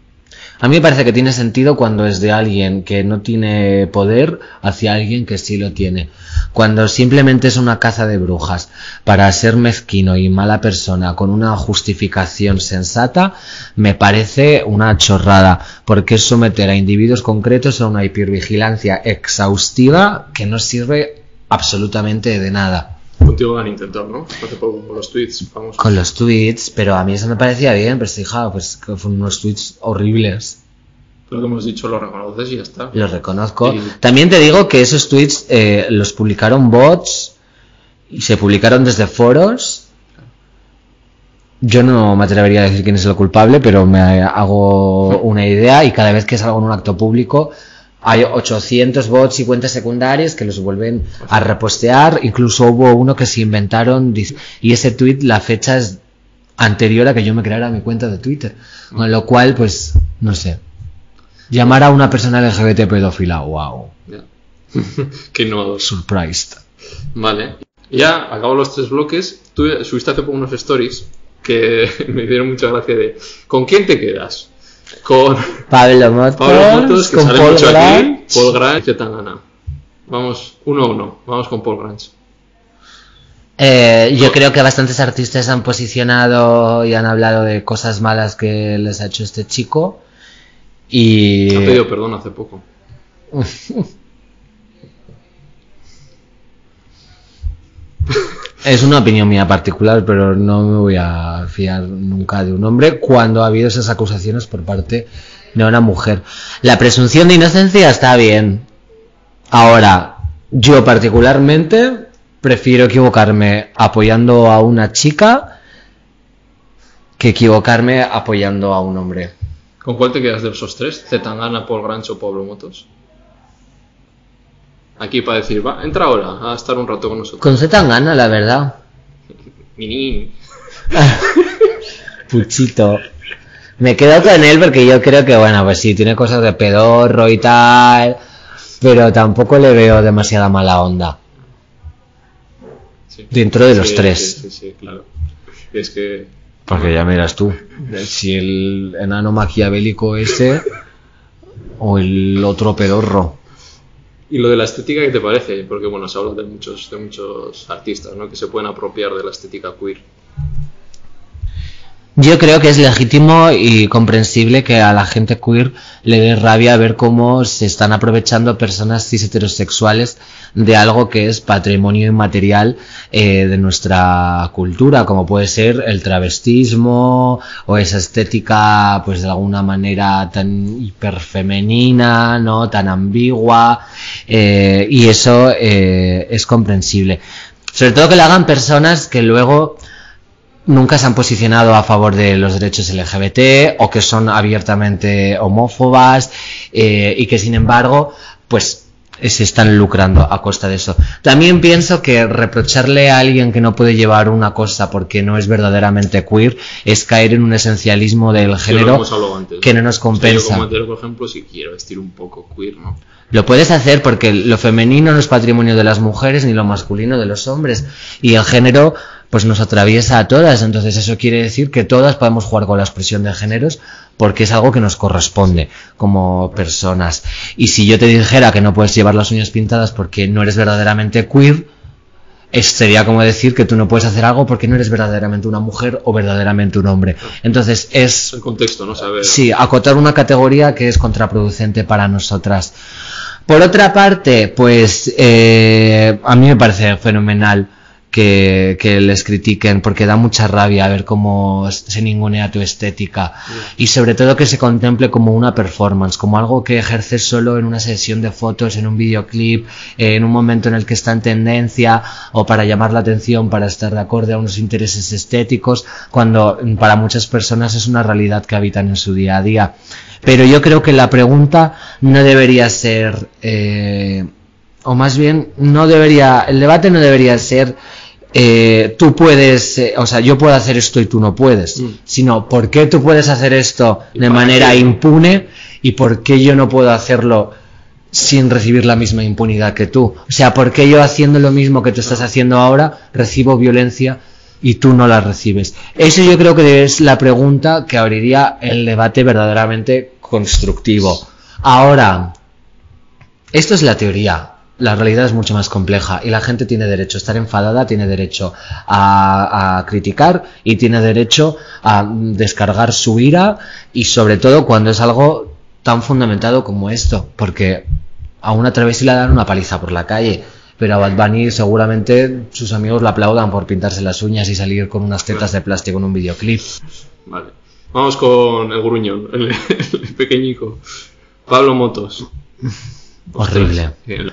[SPEAKER 2] A mí me parece que tiene sentido cuando es de alguien que no tiene poder hacia alguien que sí lo tiene. Cuando simplemente es una caza de brujas para ser mezquino y mala persona con una justificación sensata, me parece una chorrada, porque es someter a individuos concretos a una hipervigilancia exhaustiva que no sirve absolutamente de nada.
[SPEAKER 1] Contigo han intentado, ¿no? Hace poco, con los tweets famosos.
[SPEAKER 2] Con los tweets, pero a mí eso me parecía bien, pero hija, pues que fueron unos tweets horribles.
[SPEAKER 1] Lo que hemos dicho lo reconoces y ya está.
[SPEAKER 2] Lo reconozco.
[SPEAKER 1] Y-
[SPEAKER 2] También te digo que esos tweets eh, los publicaron bots y se publicaron desde foros. Yo no me atrevería a decir quién es el culpable, pero me hago una idea y cada vez que salgo en un acto público hay 800 bots y cuentas secundarias que los vuelven a repostear. Incluso hubo uno que se inventaron y ese tweet la fecha es anterior a que yo me creara mi cuenta de Twitter. Con lo cual, pues, no sé. Llamar a una persona LGBT pedófila, wow,
[SPEAKER 1] Ya. [LAUGHS] que no.
[SPEAKER 2] surprised.
[SPEAKER 1] Vale. Ya, acabo los tres bloques. Tú subiste hace poco unos stories que [LAUGHS] me dieron mucha gracia de ¿con quién te quedas? Con
[SPEAKER 2] Pablo Motos,
[SPEAKER 1] Pablo Motos, que
[SPEAKER 2] con
[SPEAKER 1] sale
[SPEAKER 2] Paul
[SPEAKER 1] mucho aquí,
[SPEAKER 2] Grant.
[SPEAKER 1] Paul Grant y Tangana. Vamos, uno a uno. Vamos con Paul Grant.
[SPEAKER 2] Eh, yo creo que bastantes artistas han posicionado y han hablado de cosas malas que les ha hecho este chico. Y
[SPEAKER 1] Ha pedido perdón hace poco. [LAUGHS]
[SPEAKER 2] es una opinión mía particular, pero no me voy a fiar nunca de un hombre cuando ha habido esas acusaciones por parte de una mujer. La presunción de inocencia está bien. Ahora, yo particularmente prefiero equivocarme apoyando a una chica que equivocarme apoyando a un hombre.
[SPEAKER 1] ¿Con cuál te quedas de esos tres? ¿Zetangana, Paul Grant o Pablo Motos? Aquí para decir, va, entra ahora a estar un rato con nosotros.
[SPEAKER 2] Con Z gana, la verdad.
[SPEAKER 1] Minin. [LAUGHS]
[SPEAKER 2] Puchito. Me quedo con él porque yo creo que, bueno, pues sí, tiene cosas de pedorro y tal. pero tampoco le veo demasiada mala onda.
[SPEAKER 1] Sí.
[SPEAKER 2] Dentro de los tres.
[SPEAKER 1] Sí, sí, sí, claro. Es que
[SPEAKER 2] Porque ya miras tú, si el enano maquiavélico ese o el otro pedorro.
[SPEAKER 1] ¿Y lo de la estética qué te parece? Porque bueno, se habla de muchos, de muchos artistas, ¿no? Que se pueden apropiar de la estética queer.
[SPEAKER 2] Yo creo que es legítimo y comprensible que a la gente queer le dé rabia ver cómo se están aprovechando personas cis heterosexuales de algo que es patrimonio inmaterial eh, de nuestra cultura, como puede ser el travestismo o esa estética, pues de alguna manera tan hiperfemenina, no, tan ambigua, eh, y eso eh, es comprensible. Sobre todo que lo hagan personas que luego nunca se han posicionado a favor de los derechos LGBT o que son abiertamente homófobas eh, y que sin embargo pues eh, se están lucrando a costa de eso. También pienso que reprocharle a alguien que no puede llevar una cosa porque no es verdaderamente queer es caer en un esencialismo del género
[SPEAKER 1] antes,
[SPEAKER 2] que no nos
[SPEAKER 1] yo
[SPEAKER 2] compensa.
[SPEAKER 1] como por ejemplo, si quiero vestir un poco queer, ¿no?
[SPEAKER 2] Lo puedes hacer porque lo femenino no es patrimonio de las mujeres ni lo masculino de los hombres. Y el género pues nos atraviesa a todas. Entonces eso quiere decir que todas podemos jugar con la expresión de géneros porque es algo que nos corresponde como personas. Y si yo te dijera que no puedes llevar las uñas pintadas porque no eres verdaderamente queer, es- sería como decir que tú no puedes hacer algo porque no eres verdaderamente una mujer o verdaderamente un hombre. Entonces es
[SPEAKER 1] El contexto, ¿no? Saber.
[SPEAKER 2] Sí, acotar una categoría que es contraproducente para nosotras. Por otra parte, pues eh, a mí me parece fenomenal que, que les critiquen porque da mucha rabia ver cómo se ningunea tu estética y sobre todo que se contemple como una performance, como algo que ejerces solo en una sesión de fotos, en un videoclip, en un momento en el que está en tendencia o para llamar la atención, para estar de acorde a unos intereses estéticos, cuando mm, para muchas personas es una realidad que habitan en su día a día. Pero yo creo que la pregunta no debería ser, eh, o más bien, no debería, el debate no debería ser, eh, tú puedes, eh, o sea, yo puedo hacer esto y tú no puedes,
[SPEAKER 1] Mm.
[SPEAKER 2] sino por qué tú puedes hacer esto
[SPEAKER 1] ¿Y
[SPEAKER 2] de manera
[SPEAKER 1] qué?
[SPEAKER 2] impune y por qué yo no puedo hacerlo sin recibir la misma impunidad que tú. O sea, ¿por qué yo haciendo lo mismo que tú estás haciendo ahora recibo violencia y tú no la recibes? Eso yo creo que es la pregunta que abriría el debate verdaderamente constructivo. Ahora, esto es la teoría. La realidad es mucho más compleja y la gente tiene derecho a estar enfadada, tiene derecho a, criticar y tiene derecho a descargar su ira y sobre todo cuando es algo tan fundamentado como esto, porque a una travesti le dan una paliza por la calle, pero a Bad Bunny seguramente sus amigos le aplaudan por pintarse las uñas y salir con unas tetas de plástico en un videoclip.
[SPEAKER 1] Vale. Vamos con el gruñón, el pequeñico. Pablo Motos.
[SPEAKER 2] Horrible.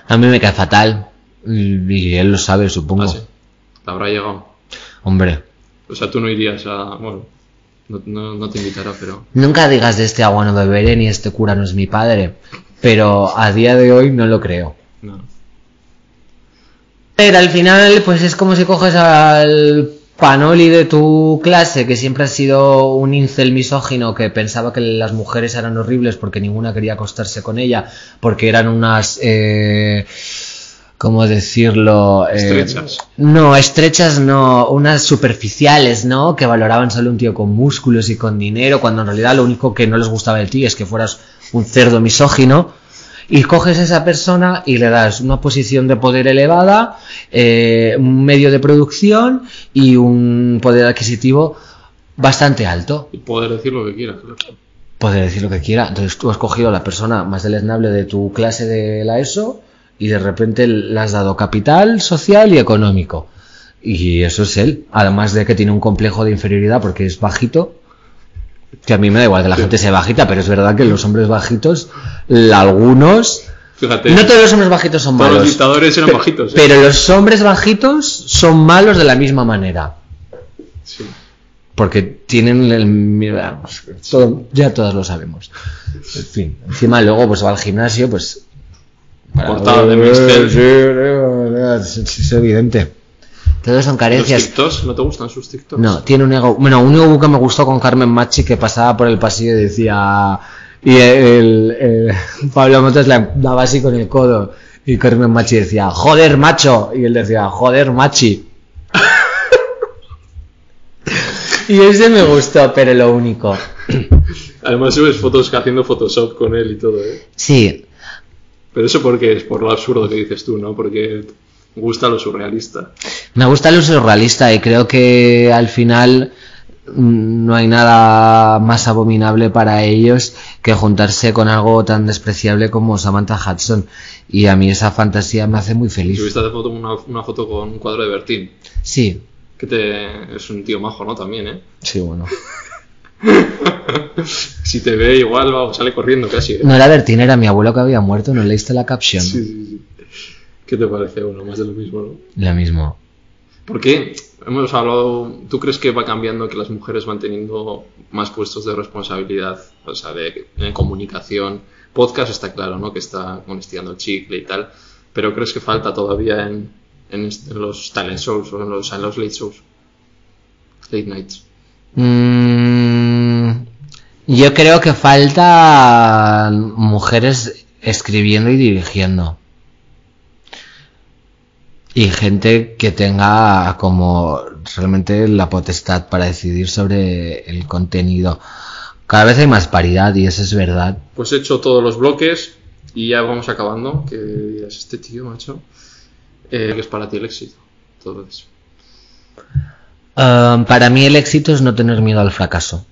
[SPEAKER 2] A mí me cae fatal y él lo sabe, supongo.
[SPEAKER 1] Ah, sí. Te habrá llegado.
[SPEAKER 2] Hombre,
[SPEAKER 1] O sea, tú no irías a. Bueno, no, no, no te invitará, pero.
[SPEAKER 2] nunca digas de este agua no beberé ni este cura no es mi padre, pero a día de hoy no lo creo.
[SPEAKER 1] No.
[SPEAKER 2] Pero al final, pues es como si coges al panoli de tu clase, que siempre ha sido un incel misógino que pensaba que las mujeres eran horribles porque ninguna quería acostarse con ella, porque eran unas... Eh, ¿Cómo decirlo? Eh,
[SPEAKER 1] Estrechas.
[SPEAKER 2] no, estrechas no, unas superficiales, ¿no? Que valoraban solo un tío con músculos y con dinero, cuando en realidad lo único que no les gustaba de ti es que fueras un cerdo misógino. Y coges a esa persona y le das una posición de poder elevada, eh, un medio de producción y un poder adquisitivo bastante alto.
[SPEAKER 1] Y poder decir lo que quieras, claro.
[SPEAKER 2] Poder decir lo que quiera. Entonces tú has cogido a la persona más deleznable de tu clase de la ESO y de repente le has dado capital social y económico. Y eso es él. Además de que tiene un complejo de inferioridad porque es bajito. Que a mí me da igual que la
[SPEAKER 1] Sí.
[SPEAKER 2] gente sea bajita, pero es verdad que los hombres bajitos, la- algunos...
[SPEAKER 1] Fíjate.
[SPEAKER 2] No todos los hombres bajitos son
[SPEAKER 1] todos
[SPEAKER 2] malos.
[SPEAKER 1] los dictadores eran bajitos. ¿eh?
[SPEAKER 2] Pero los hombres bajitos son malos de la misma manera.
[SPEAKER 1] Sí.
[SPEAKER 2] Porque tienen el... todo- ya todos lo sabemos. En fin. Encima luego pues va al gimnasio, pues...
[SPEAKER 1] Portada de Mixtel.
[SPEAKER 2] Sí, es evidente. Todos son
[SPEAKER 1] ¿Los
[SPEAKER 2] carencias.
[SPEAKER 1] TikToks? ¿No te gustan sus TikToks?
[SPEAKER 2] No, tiene un ego. Bueno, un ego que me gustó con Carmen Machi que pasaba por el pasillo y decía Y el, el- [LAUGHS] Pablo Motos le daba así con el codo. Y Carmen Machi decía, joder, macho. Y él decía, joder, machi. [LAUGHS] y ese me gustó, pero lo único. [LAUGHS]
[SPEAKER 1] Además subes fotos haciendo Photoshop con él y todo, ¿eh?
[SPEAKER 2] Sí,
[SPEAKER 1] Pero eso porque es por lo absurdo que dices tú, ¿no? Porque gusta lo surrealista.
[SPEAKER 2] me gusta el surrealista y creo que al final mm, no hay nada más abominable para ellos que juntarse con algo tan despreciable como Samantha Hudson. Y a mí esa fantasía me hace muy feliz.
[SPEAKER 1] Subiste hace foto una, una foto con un cuadro de Bertín.
[SPEAKER 2] Sí,
[SPEAKER 1] Que te, es un tío majo, ¿no? También, ¿eh?
[SPEAKER 2] sí, bueno. [LAUGHS]
[SPEAKER 1] Si te ve igual, va, sale corriendo casi. ¿eh?
[SPEAKER 2] No era Bertín, era mi abuelo que había muerto, ¿no leíste la caption?
[SPEAKER 1] Sí, sí, sí. ¿Qué te parece? Bueno, más de lo mismo, ¿no?
[SPEAKER 2] Lo mismo.
[SPEAKER 1] Porque hemos hablado, ¿tú crees que va cambiando que las mujeres van teniendo más puestos de responsabilidad? O sea, de, comunicación. Podcast está claro, ¿no? Que está estirando el chicle y tal. Pero ¿crees que falta todavía en, en, los talent shows o en los, en los late shows? Late nights.
[SPEAKER 2] Mm, yo creo que faltan mujeres escribiendo y dirigiendo. Y gente que tenga como realmente la potestad para decidir sobre el contenido. Cada vez hay más paridad y eso es verdad.
[SPEAKER 1] Pues he hecho todos los bloques y ya vamos acabando. Que dirás, este tío, macho. Eh, ¿Qué es para ti el éxito? Todo eso.
[SPEAKER 2] Ah, para mí el éxito es no tener miedo al fracaso.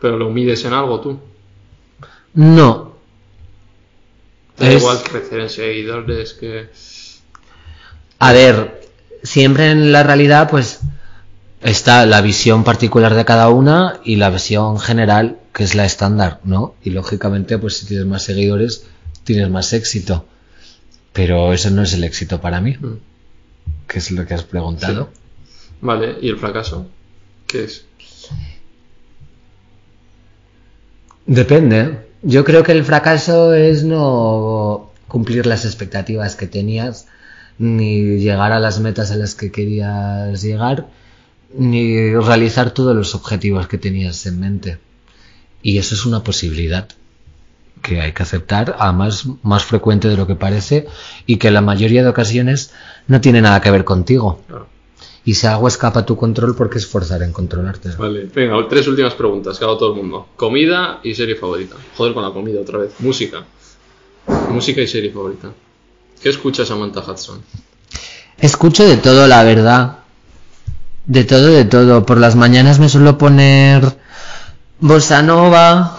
[SPEAKER 1] Pero lo mides en algo tú.
[SPEAKER 2] No.
[SPEAKER 1] Da
[SPEAKER 2] Es-
[SPEAKER 1] igual crecer en seguidores que.
[SPEAKER 2] A ver, siempre en la realidad pues está la visión particular de cada una y la visión general que es la estándar, ¿no? Y lógicamente pues si tienes más seguidores tienes más éxito. Pero eso no es el éxito para mí,
[SPEAKER 1] Mm.
[SPEAKER 2] que es lo que has preguntado.
[SPEAKER 1] Vale, ¿y el fracaso? ¿Qué es?
[SPEAKER 2] Depende. Yo creo que el fracaso es no cumplir las expectativas que tenías, ni llegar a las metas a las que querías llegar, ni realizar todos los objetivos que tenías en mente. Y eso es una posibilidad que hay que aceptar, además más frecuente de lo que parece, y que en la mayoría de ocasiones no tiene nada que ver contigo. Y si algo escapa a tu control, ¿por qué esforzar en controlarte?
[SPEAKER 1] Vale, venga, tres últimas preguntas que hago todo el mundo. Comida y serie favorita. Joder con la comida otra vez. Música. Música y serie favorita. ¿Qué escucha Samantha Hudson?
[SPEAKER 2] Escucho de todo, la verdad. De todo, de todo. Por las mañanas me suelo poner bossa nova.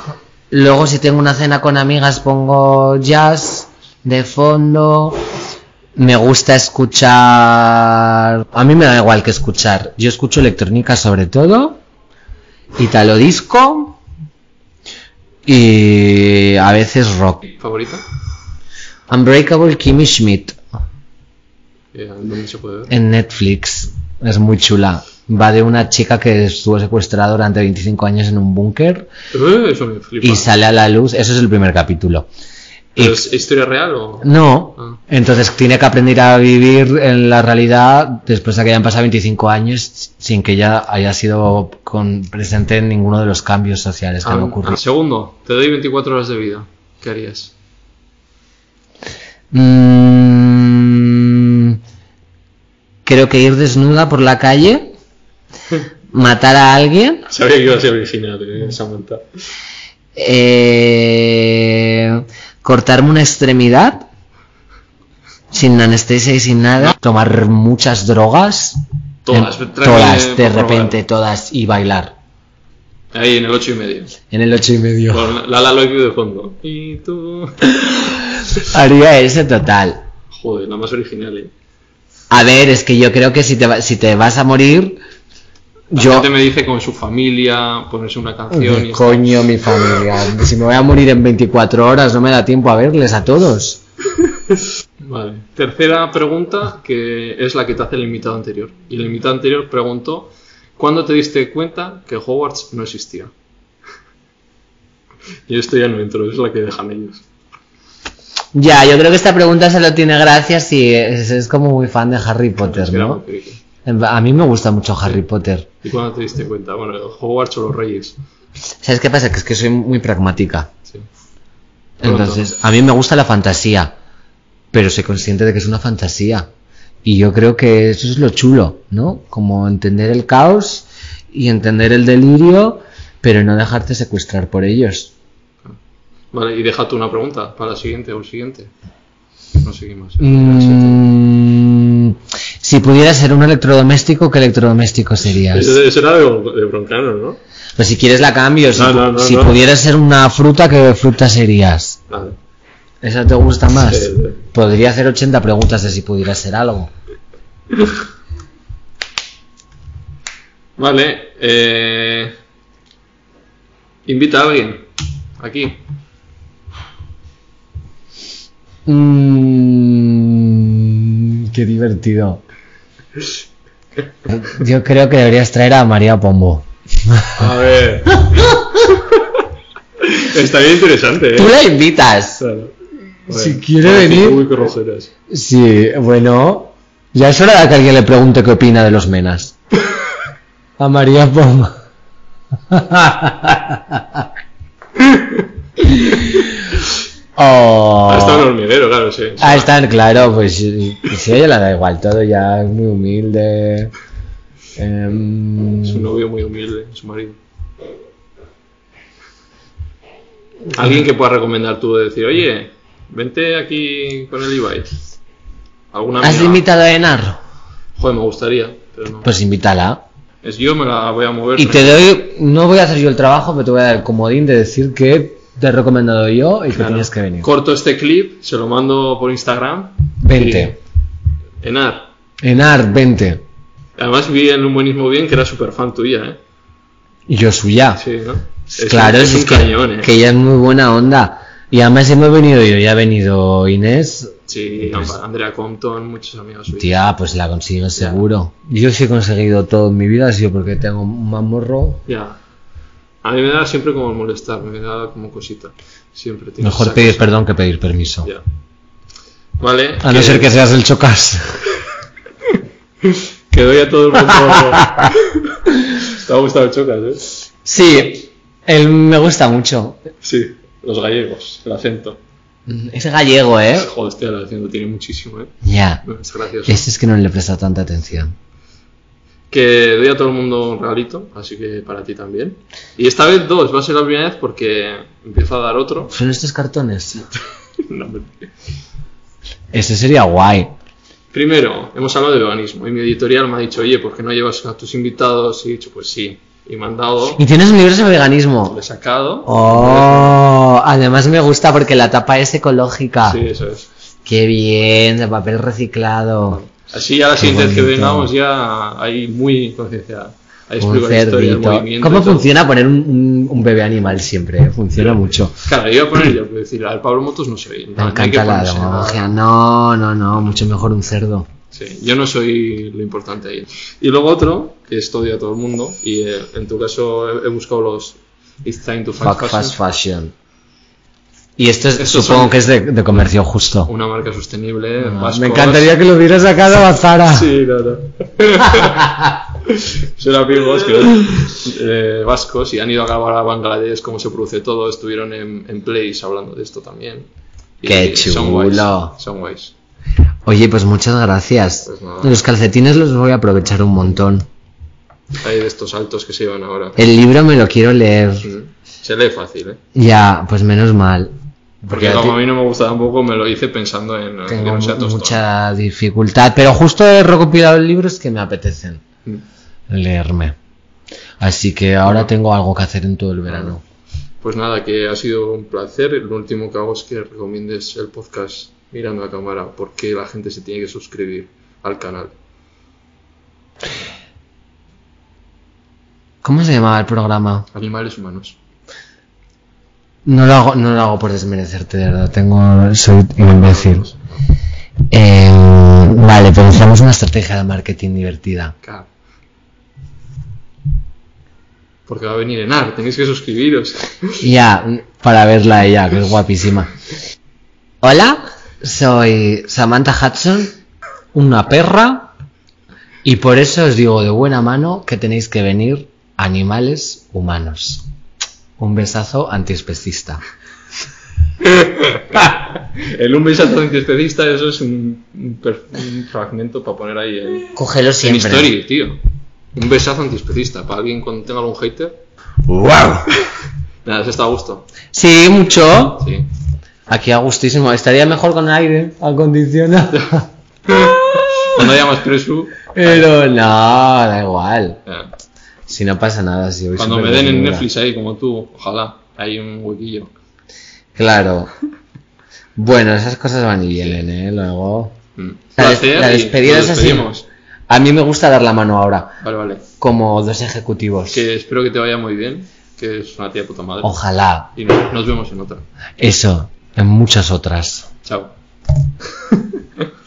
[SPEAKER 2] Luego si tengo una cena con amigas pongo jazz de fondo. Me gusta escuchar... A mí me da igual que escuchar. Yo escucho electrónica sobre todo. Italo disco. Y a veces rock.
[SPEAKER 1] ¿Favorita?
[SPEAKER 2] Unbreakable Kimmy Schmidt.
[SPEAKER 1] Eh, ¿Dónde se puede ver?
[SPEAKER 2] en Netflix. Es muy chula. Va de una chica que estuvo secuestrada durante 25 años en un búnker
[SPEAKER 1] Eh,
[SPEAKER 2] y sale a la luz. Eso es el primer capítulo. Y-
[SPEAKER 1] ¿Pero ¿Es historia real o...?
[SPEAKER 2] no,
[SPEAKER 1] Ah.
[SPEAKER 2] entonces tiene que aprender a vivir en la realidad después de que hayan pasado 25 años sin que ella haya sido con, presente en ninguno de los cambios sociales que han ocurrido.
[SPEAKER 1] segundo, te doy 24 horas de vida. ¿Qué harías?
[SPEAKER 2] Mm, creo que ir desnuda por la calle, [LAUGHS] matar a alguien
[SPEAKER 1] Sabía que iba a ser original, Samantha.
[SPEAKER 2] Eh, cortarme una extremidad sin anestesia y sin nada, tomar muchas drogas,
[SPEAKER 1] Todas,
[SPEAKER 2] em- todas, de repente todas y bailar.
[SPEAKER 1] Ahí en el 8 y medio.
[SPEAKER 2] En el ocho y medio.
[SPEAKER 1] Con la la de fondo. Y tú... [LAUGHS]
[SPEAKER 2] Haría ese total.
[SPEAKER 1] Joder, la más original, eh.
[SPEAKER 2] A ver, es que yo creo que si te, va- si te vas a morir,
[SPEAKER 1] La
[SPEAKER 2] yo...
[SPEAKER 1] gente me dice con su familia, ponerse una canción y...
[SPEAKER 2] Coño, mi familia. Si me voy a morir en 24 horas, no me da tiempo a verles a todos. [LAUGHS]
[SPEAKER 1] Vale. Tercera pregunta, que es la que te hace el invitado anterior. Y el invitado anterior preguntó, ¿cuándo te diste cuenta que Hogwarts no existía? [LAUGHS] y esto ya no entro, es la que dejan ellos.
[SPEAKER 2] Ya, yo creo que esta pregunta solo tiene gracia si es, es como muy fan de Harry Potter,
[SPEAKER 1] Es que era
[SPEAKER 2] ¿no? A mí me gusta mucho Harry Potter.
[SPEAKER 1] ¿Y cuándo te diste cuenta? Bueno, Hogwarts o los Reyes.
[SPEAKER 2] ¿Sabes qué pasa? Que es que soy muy pragmática.
[SPEAKER 1] Sí.
[SPEAKER 2] Entonces, a mí me gusta la fantasía, pero soy consciente de que es una fantasía. Y yo creo que eso es lo chulo, ¿no? Como entender el caos y entender el delirio, pero no dejarte secuestrar por ellos.
[SPEAKER 1] Vale, y deja tú una pregunta para la siguiente o el siguiente. No seguimos.
[SPEAKER 2] Mm, si pudieras ser un electrodoméstico, ¿qué electrodoméstico serías?
[SPEAKER 1] Eso, eso era de, de Broncano, ¿no?
[SPEAKER 2] Pues si quieres la cambio. Si,
[SPEAKER 1] No, no, no,
[SPEAKER 2] si pudieras ser una fruta, ¿qué fruta serías?
[SPEAKER 1] Vale.
[SPEAKER 2] ¿Esa te gusta más?
[SPEAKER 1] Sí, sí.
[SPEAKER 2] Podría hacer 80 preguntas de si pudieras ser algo.
[SPEAKER 1] Vale, eh... Invita a alguien. Aquí.
[SPEAKER 2] Mm, qué divertido. Yo creo que deberías traer a María Pombo.
[SPEAKER 1] A ver. Está bien interesante, ¿eh?
[SPEAKER 2] Tú la invitas.
[SPEAKER 1] Claro.
[SPEAKER 2] Si quiere venir.
[SPEAKER 1] Uy, qué rojeras.
[SPEAKER 2] Sí, bueno. Ya es hora de que alguien le pregunte qué opina de los menas. A María Pombo. [LAUGHS] oh.
[SPEAKER 1] Ha estado en hormiguero, claro, sí.
[SPEAKER 2] Ah, están, claro, pues si a ella le da igual todo, ya es muy humilde. Em,
[SPEAKER 1] Es un novio muy humilde, su marido. Alguien que pueda recomendar tú de decir, oye, vente aquí con el Ibai. ¿Alguna
[SPEAKER 2] ¿Has
[SPEAKER 1] amiga?
[SPEAKER 2] invitado a Enar?
[SPEAKER 1] Joder, me gustaría, pero no.
[SPEAKER 2] Pues invítala.
[SPEAKER 1] Es yo, me la voy a mover.
[SPEAKER 2] Y te doy, no voy a hacer yo el trabajo, pero te voy a dar el comodín de decir que te he recomendado yo y que
[SPEAKER 1] Claro.
[SPEAKER 2] tienes que venir.
[SPEAKER 1] Corto este clip, se lo mando por Instagram.
[SPEAKER 2] Vente.
[SPEAKER 1] Y- Enar.
[SPEAKER 2] Enar, vente.
[SPEAKER 1] Además vi en un buenismo bien que era súper fan tuya, ¿eh?
[SPEAKER 2] Y yo suya.
[SPEAKER 1] Sí, ¿no? Es
[SPEAKER 2] claro,
[SPEAKER 1] un,
[SPEAKER 2] es,
[SPEAKER 1] un
[SPEAKER 2] que,
[SPEAKER 1] cañón, ¿eh?
[SPEAKER 2] que ella es muy buena onda. Y además hemos venido yo, ya ha venido Inés.
[SPEAKER 1] Sí, Andrea Compton, muchos amigos suyos.
[SPEAKER 2] Tía, pues la consigo seguro. Yo sí he conseguido todo en mi vida, ha sido porque tengo un mamorro.
[SPEAKER 1] Ya. A mí me da siempre como molestar, me da como cosita. Siempre
[SPEAKER 2] Mejor pedir
[SPEAKER 1] cosa.
[SPEAKER 2] perdón que pedir permiso.
[SPEAKER 1] Ya. Vale.
[SPEAKER 2] A no ser que seas el chocas. [LAUGHS]
[SPEAKER 1] Que doy a todo el mundo. ¿Te ha gustado el chocas, eh?
[SPEAKER 2] Sí, él me gusta mucho.
[SPEAKER 1] Sí, los gallegos, el acento.
[SPEAKER 2] Es gallego, ¿eh?
[SPEAKER 1] Joder, el acento tiene muchísimo, eh.
[SPEAKER 2] Ya.
[SPEAKER 1] Es gracioso.
[SPEAKER 2] Este es que no le presta tanta atención.
[SPEAKER 1] Que doy a todo el mundo un regalito, así que para ti también. Y esta vez dos, va a ser la primera vez porque empiezo a dar otro.
[SPEAKER 2] ¿Son estos cartones? [LAUGHS]
[SPEAKER 1] No.
[SPEAKER 2] Ese sería guay.
[SPEAKER 1] Primero, hemos hablado de veganismo y mi editorial me ha dicho, oye, ¿por qué no llevas a tus invitados? Y he dicho, pues sí. Y me han dado,
[SPEAKER 2] Y tienes un libro sobre veganismo.
[SPEAKER 1] le he sacado.
[SPEAKER 2] Oh, además me gusta porque la tapa es ecológica.
[SPEAKER 1] Sí, eso es.
[SPEAKER 2] Qué bien, de papel reciclado.
[SPEAKER 1] Así ya la siguiente vez que vengamos ya hay muy concienciada. Ahí
[SPEAKER 2] Un cerdito. ¿Cómo funciona poner un, un- un bebé animal siempre? Funciona mucho.
[SPEAKER 1] Claro, yo iba a poner yo, pero decir, al Pablo Motos no soy.
[SPEAKER 2] Me
[SPEAKER 1] no,
[SPEAKER 2] encanta la demagogia. No, no, no, mucho mejor un cerdo.
[SPEAKER 1] Sí, yo no soy lo importante ahí. Y luego otro, que estudia a todo el mundo, y eh, en tu caso he, he buscado los It's Time to
[SPEAKER 2] Fuck
[SPEAKER 1] Fashion,
[SPEAKER 2] fast fashion. Y esto es, supongo que es de, de comercio justo.
[SPEAKER 1] una marca sostenible.
[SPEAKER 2] Ah, me encantaría que lo hubiera sacado a Zara.
[SPEAKER 1] Sí, no, no. Son amigos que, eh, vascos y han ido a grabar a Bangladesh cómo se produce todo. Estuvieron en, en Place hablando de esto también. Y
[SPEAKER 2] Qué
[SPEAKER 1] Son
[SPEAKER 2] chulo.
[SPEAKER 1] guays. Son guays.
[SPEAKER 2] Oye, pues muchas gracias.
[SPEAKER 1] Pues.
[SPEAKER 2] Los calcetines los voy a aprovechar un montón.
[SPEAKER 1] Hay de estos altos que se llevan ahora.
[SPEAKER 2] El libro me lo quiero leer.
[SPEAKER 1] Mm. Se lee fácil, ¿eh?
[SPEAKER 2] Ya, pues menos mal.
[SPEAKER 1] Porque como a mí no me gusta tampoco, me lo hice pensando en
[SPEAKER 2] tengo mucha dificultad, pero justo he recopilado libros que me apetecen
[SPEAKER 1] Mm.
[SPEAKER 2] leerme. Así que ahora tengo algo que hacer en todo el verano.
[SPEAKER 1] Pues nada, que ha sido un placer. Lo último que hago es que recomiendes el podcast mirando a cámara, porque la gente se tiene que suscribir al canal.
[SPEAKER 2] ¿Cómo se llamaba el programa?
[SPEAKER 1] Animales humanos.
[SPEAKER 2] No lo hago, no lo hago por desmerecerte, de verdad. Tengo, soy imbécil. Eh, vale, pensamos una estrategia de marketing divertida.
[SPEAKER 1] Claro. Porque va a venir Enar, tenéis que suscribiros. [LAUGHS]
[SPEAKER 2] Ya, para verla a ella, que es guapísima. Hola, soy Samantha Hudson, una perra, y por eso os digo de buena mano que tenéis que venir animales humanos. Un besazo antiespecista. [LAUGHS]
[SPEAKER 1] El un besazo antiespecista, eso es un, un per- un fragmento para poner ahí en,
[SPEAKER 2] Cógelo
[SPEAKER 1] en
[SPEAKER 2] siempre.
[SPEAKER 1] History, tío. Un besazo antiespecista. Para alguien cuando tenga algún hater.
[SPEAKER 2] ¡Wow! [LAUGHS]
[SPEAKER 1] Nada, eso está a gusto.
[SPEAKER 2] Sí, mucho.
[SPEAKER 1] Sí.
[SPEAKER 2] Aquí a gustísimo. Estaría mejor con aire acondicionado. [LAUGHS]
[SPEAKER 1] Cuando haya más preso.
[SPEAKER 2] Pero no, da igual. Si no pasa nada, si voy
[SPEAKER 1] Cuando me den en. Netflix ahí, como tú, ojalá. Hay un huequillo.
[SPEAKER 2] Claro. [LAUGHS] Bueno, esas cosas van y vienen, ¿eh? Luego...
[SPEAKER 1] Mm.
[SPEAKER 2] La, des- despedida es así. A mí me gusta dar la mano ahora,
[SPEAKER 1] Vale, vale.
[SPEAKER 2] como dos ejecutivos.
[SPEAKER 1] Que espero que te vaya muy bien. Que es una tía puta madre.
[SPEAKER 2] Ojalá.
[SPEAKER 1] Y nos, nos vemos en otra.
[SPEAKER 2] Eso, en muchas otras.
[SPEAKER 1] Chao. [LAUGHS]